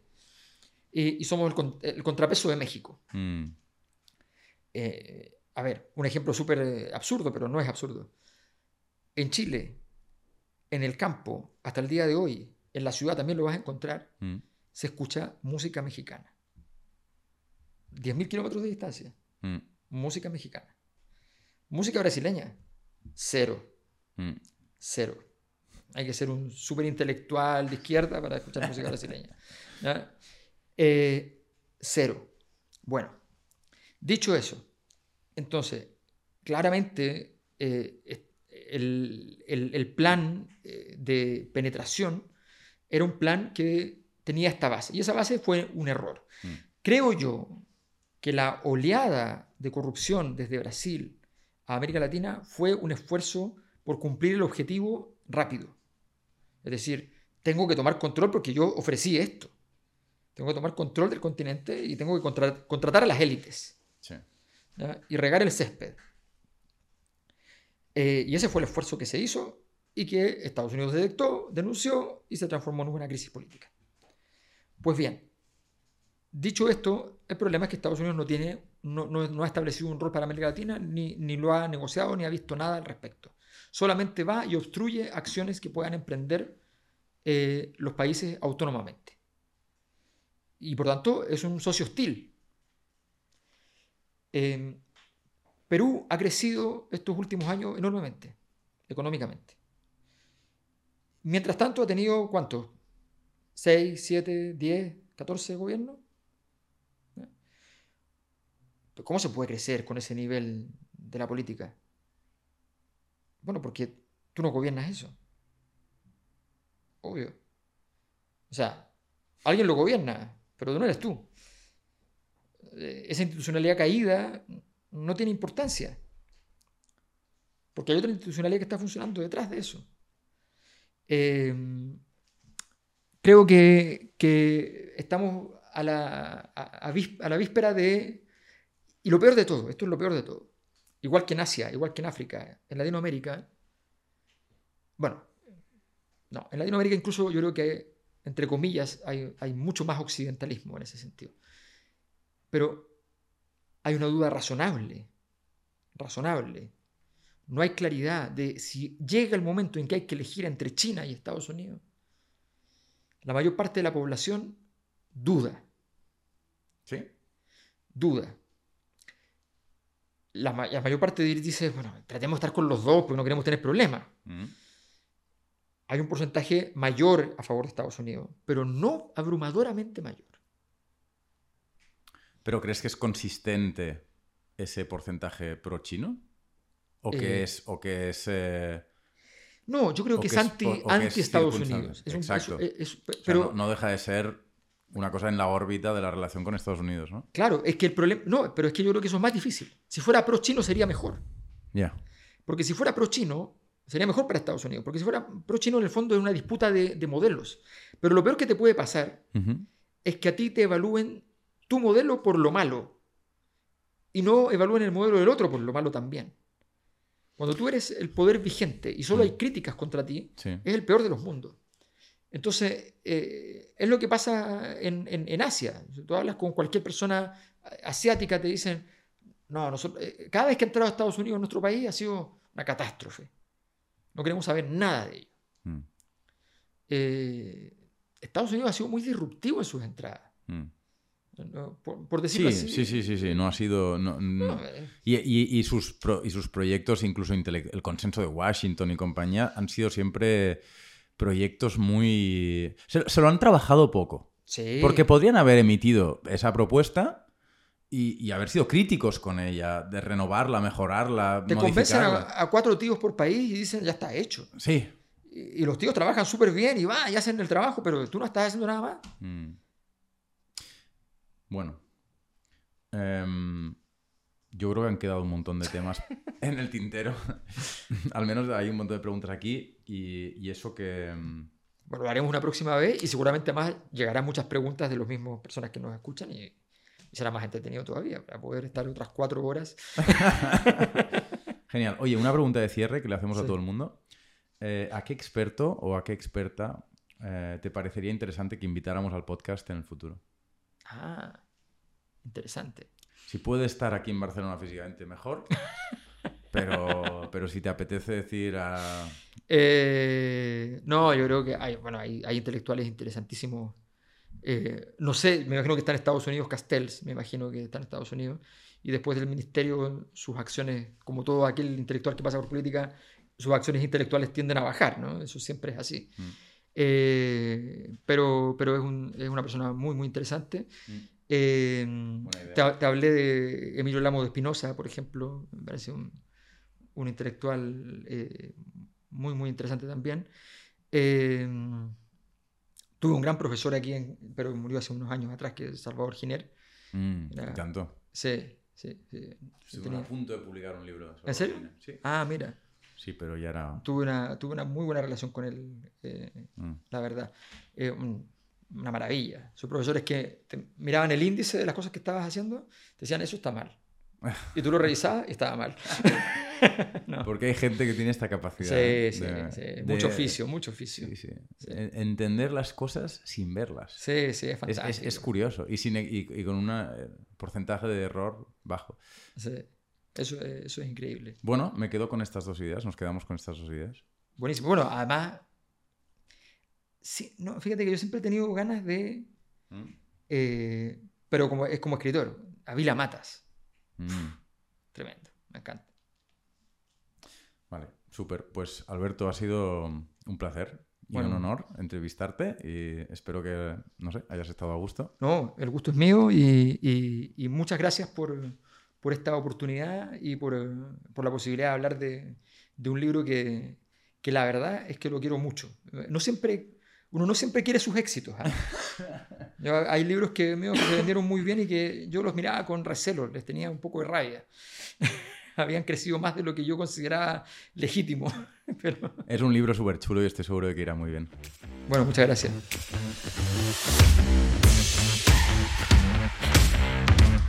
Y, y somos el, con- el contrapeso de México. Mm, Eh, a ver, un ejemplo súper eh, absurdo, pero no es absurdo. En Chile, en el campo, hasta el día de hoy, en la ciudad también lo vas a encontrar, mm, se escucha música mexicana. 10.000 kilómetros de distancia, mm, música mexicana. Música brasileña, cero, mm. cero. Hay que ser un súper intelectual de izquierda para escuchar música brasileña. Eh, cero. Bueno, dicho eso, entonces, claramente eh, el, el- el plan eh, de penetración era un plan que tenía esta base. Y esa base fue un error. Mm. Creo yo que la oleada de corrupción desde Brasil a América Latina fue un esfuerzo por cumplir el objetivo rápido. Es decir, tengo que tomar control porque yo ofrecí esto. Tengo que tomar control del continente y tengo que contra- contratar a las élites Sí. ¿ya? y regar el césped. Eh, y ese fue el esfuerzo que se hizo y que Estados Unidos detectó, denunció y se transformó en una crisis política. Pues bien, dicho esto, el problema es que Estados Unidos no tiene no, ha establecido un rol para América Latina, ni, ni lo ha negociado, ni ha visto nada al respecto. Solamente va y obstruye acciones que puedan emprender eh, los países autónomamente. Y por tanto es un socio hostil. Eh, Perú ha crecido estos últimos años enormemente, económicamente. Mientras tanto ha tenido, ¿cuántos? ¿6, 7, 10, 14 gobiernos? ¿Cómo se puede crecer con ese nivel de la política? Bueno, porque tú no gobiernas eso. Obvio. O sea, alguien lo gobierna, pero no eres tú. Eh, Esa institucionalidad caída no tiene importancia. Porque hay otra institucionalidad que está funcionando detrás de eso. Eh, creo que, que estamos a la, a- a la víspera de... Y lo peor de todo, esto es lo peor de todo. Igual que en Asia, igual que en África, en Latinoamérica. Bueno, no, en Latinoamérica incluso yo creo que, entre comillas, hay, hay mucho más occidentalismo en ese sentido. Pero hay una duda razonable, razonable. No hay claridad de si llega el momento en que hay que elegir entre China y Estados Unidos. La mayor parte de la población duda, ¿Sí? duda. La, ma- la mayor parte di- dice, bueno, tratemos de estar con los dos porque no queremos tener problemas. Mm. Hay un porcentaje mayor a favor de Estados Unidos, pero no abrumadoramente mayor. ¿Pero crees que es consistente ese porcentaje pro-chino? ¿O que Eh, es, o que es eh, No, yo creo que que es es anti, que es anti Estados. Unidos. Es un- Exacto. es- es- o sea, pero no, no deja de ser una cosa en la órbita de la relación con Estados Unidos, ¿no? claro, es que el problema. No, pero es que yo creo que eso es más difícil. Si fuera pro-chino sería mejor. Ya. Porque si fuera pro-chino, sería mejor para Estados Unidos. Porque si fuera pro-chino, en el fondo es una disputa de, de modelos. Pero lo peor que te puede pasar es que a ti te evalúen tu modelo por lo malo y no evalúen el modelo del otro por lo malo también. Cuando tú eres el poder vigente y solo hay críticas contra ti, Sí. es el peor de los mundos. Entonces, eh, es lo que pasa en, en- en Asia. Si tú hablas con cualquier persona asiática, te dicen, no, nosotros, eh, cada vez que ha entrado a Estados Unidos, nuestro país ha sido una catástrofe. No queremos saber nada de ello. Mm. Eh, Estados Unidos ha sido muy disruptivo en sus entradas. Mm. Por, por Sí, decirlo así. sí, sí, sí, sí, no ha sido... no- No, no- eh, Y, y- y sus pro- y sus proyectos, incluso el consenso de Washington y compañía, han sido siempre proyectos muy... Se, se lo han trabajado poco. sí. Porque podrían haber emitido esa propuesta y, y haber sido críticos con ella, de renovarla, mejorarla, te convencen a, a cuatro tíos por país y dicen, ya está hecho. Sí. Y, y los tíos trabajan súper bien y va, y hacen el trabajo, pero tú no estás haciendo nada más. Mm. Bueno. Em, yo creo que han quedado un montón de temas en el tintero. Al menos hay un montón de preguntas aquí y, y eso que... em, Bueno, lo haremos una próxima vez y seguramente más llegarán muchas preguntas de las mismas personas que nos escuchan y, y será más entretenido todavía para poder estar otras cuatro horas. Genial. Oye, una pregunta de cierre que le hacemos a todo el mundo. Eh, ¿A qué experto o a qué experta eh, te parecería interesante que invitáramos al podcast en el futuro? Ah, interesante. Si puede estar aquí en Barcelona físicamente, mejor. Pero, pero si te apetece decir a... Eh, no, yo creo que hay, bueno, hay, hay intelectuales interesantísimos. Eh, no sé, me imagino que está en Estados Unidos, Castells, me imagino que está en Estados Unidos. Y después del ministerio, sus acciones, como todo aquel intelectual que pasa por política, sus acciones intelectuales tienden a bajar, ¿no? Eso siempre es así. Mm. Eh, pero pero es, un- es una persona muy, muy interesante. Mm. Eh, te, te hablé de Emilio Lamo de Espinosa, por ejemplo, me parece un, un intelectual eh, muy, muy interesante también. Tuve un gran profesor aquí, en- pero murió hace unos años atrás, que es Salvador Giner. Mm, Era- me encantó. Sí, sí. sí. Estuve a punto de publicar un libro. sobre ¿En serio? Sí. Ah, mira, Sí, pero ya era... tuve una, tuve una muy buena relación con él, eh, mm. la verdad. Eh, un- una maravilla. Sus profesores que te miraban el índice de las cosas que estabas haciendo, te decían, eso está mal. Y tú lo revisabas y estaba mal. Porque hay gente que tiene esta capacidad. Sí, sí, sí. Mucho oficio, mucho oficio. Sí, sí. Entender las cosas sin verlas. Sí, sí, es fantástico. Es, es, curioso y, sin, y, con un eh, porcentaje de error bajo. Sí, eso, eso es increíble. Bueno, me quedo con estas dos ideas, nos quedamos con estas dos ideas. Buenísimo. Bueno, además, sí, no, fíjate que yo siempre he tenido ganas de... ¿Mm? Eh, pero como, es como escritor, a Vila Matas. Mm. Tremendo, me encanta. Vale, súper. Pues Alberto, ha sido un placer y un honor entrevistarte y espero que, no sé, hayas estado a gusto. No, el gusto es mío y, muchas gracias por, esta oportunidad y por, la posibilidad de hablar de, un libro que, que, la verdad es que lo quiero mucho. No siempre uno no siempre quiere sus éxitos. ¿ah? hay libros que, me se vendieron muy bien y que yo los miraba con recelo, les tenía un poco de rabia. Habían crecido más de lo que yo consideraba legítimo. Pero... Es un libro súper chulo y estoy seguro de que irá muy bien. Bueno, muchas gracias.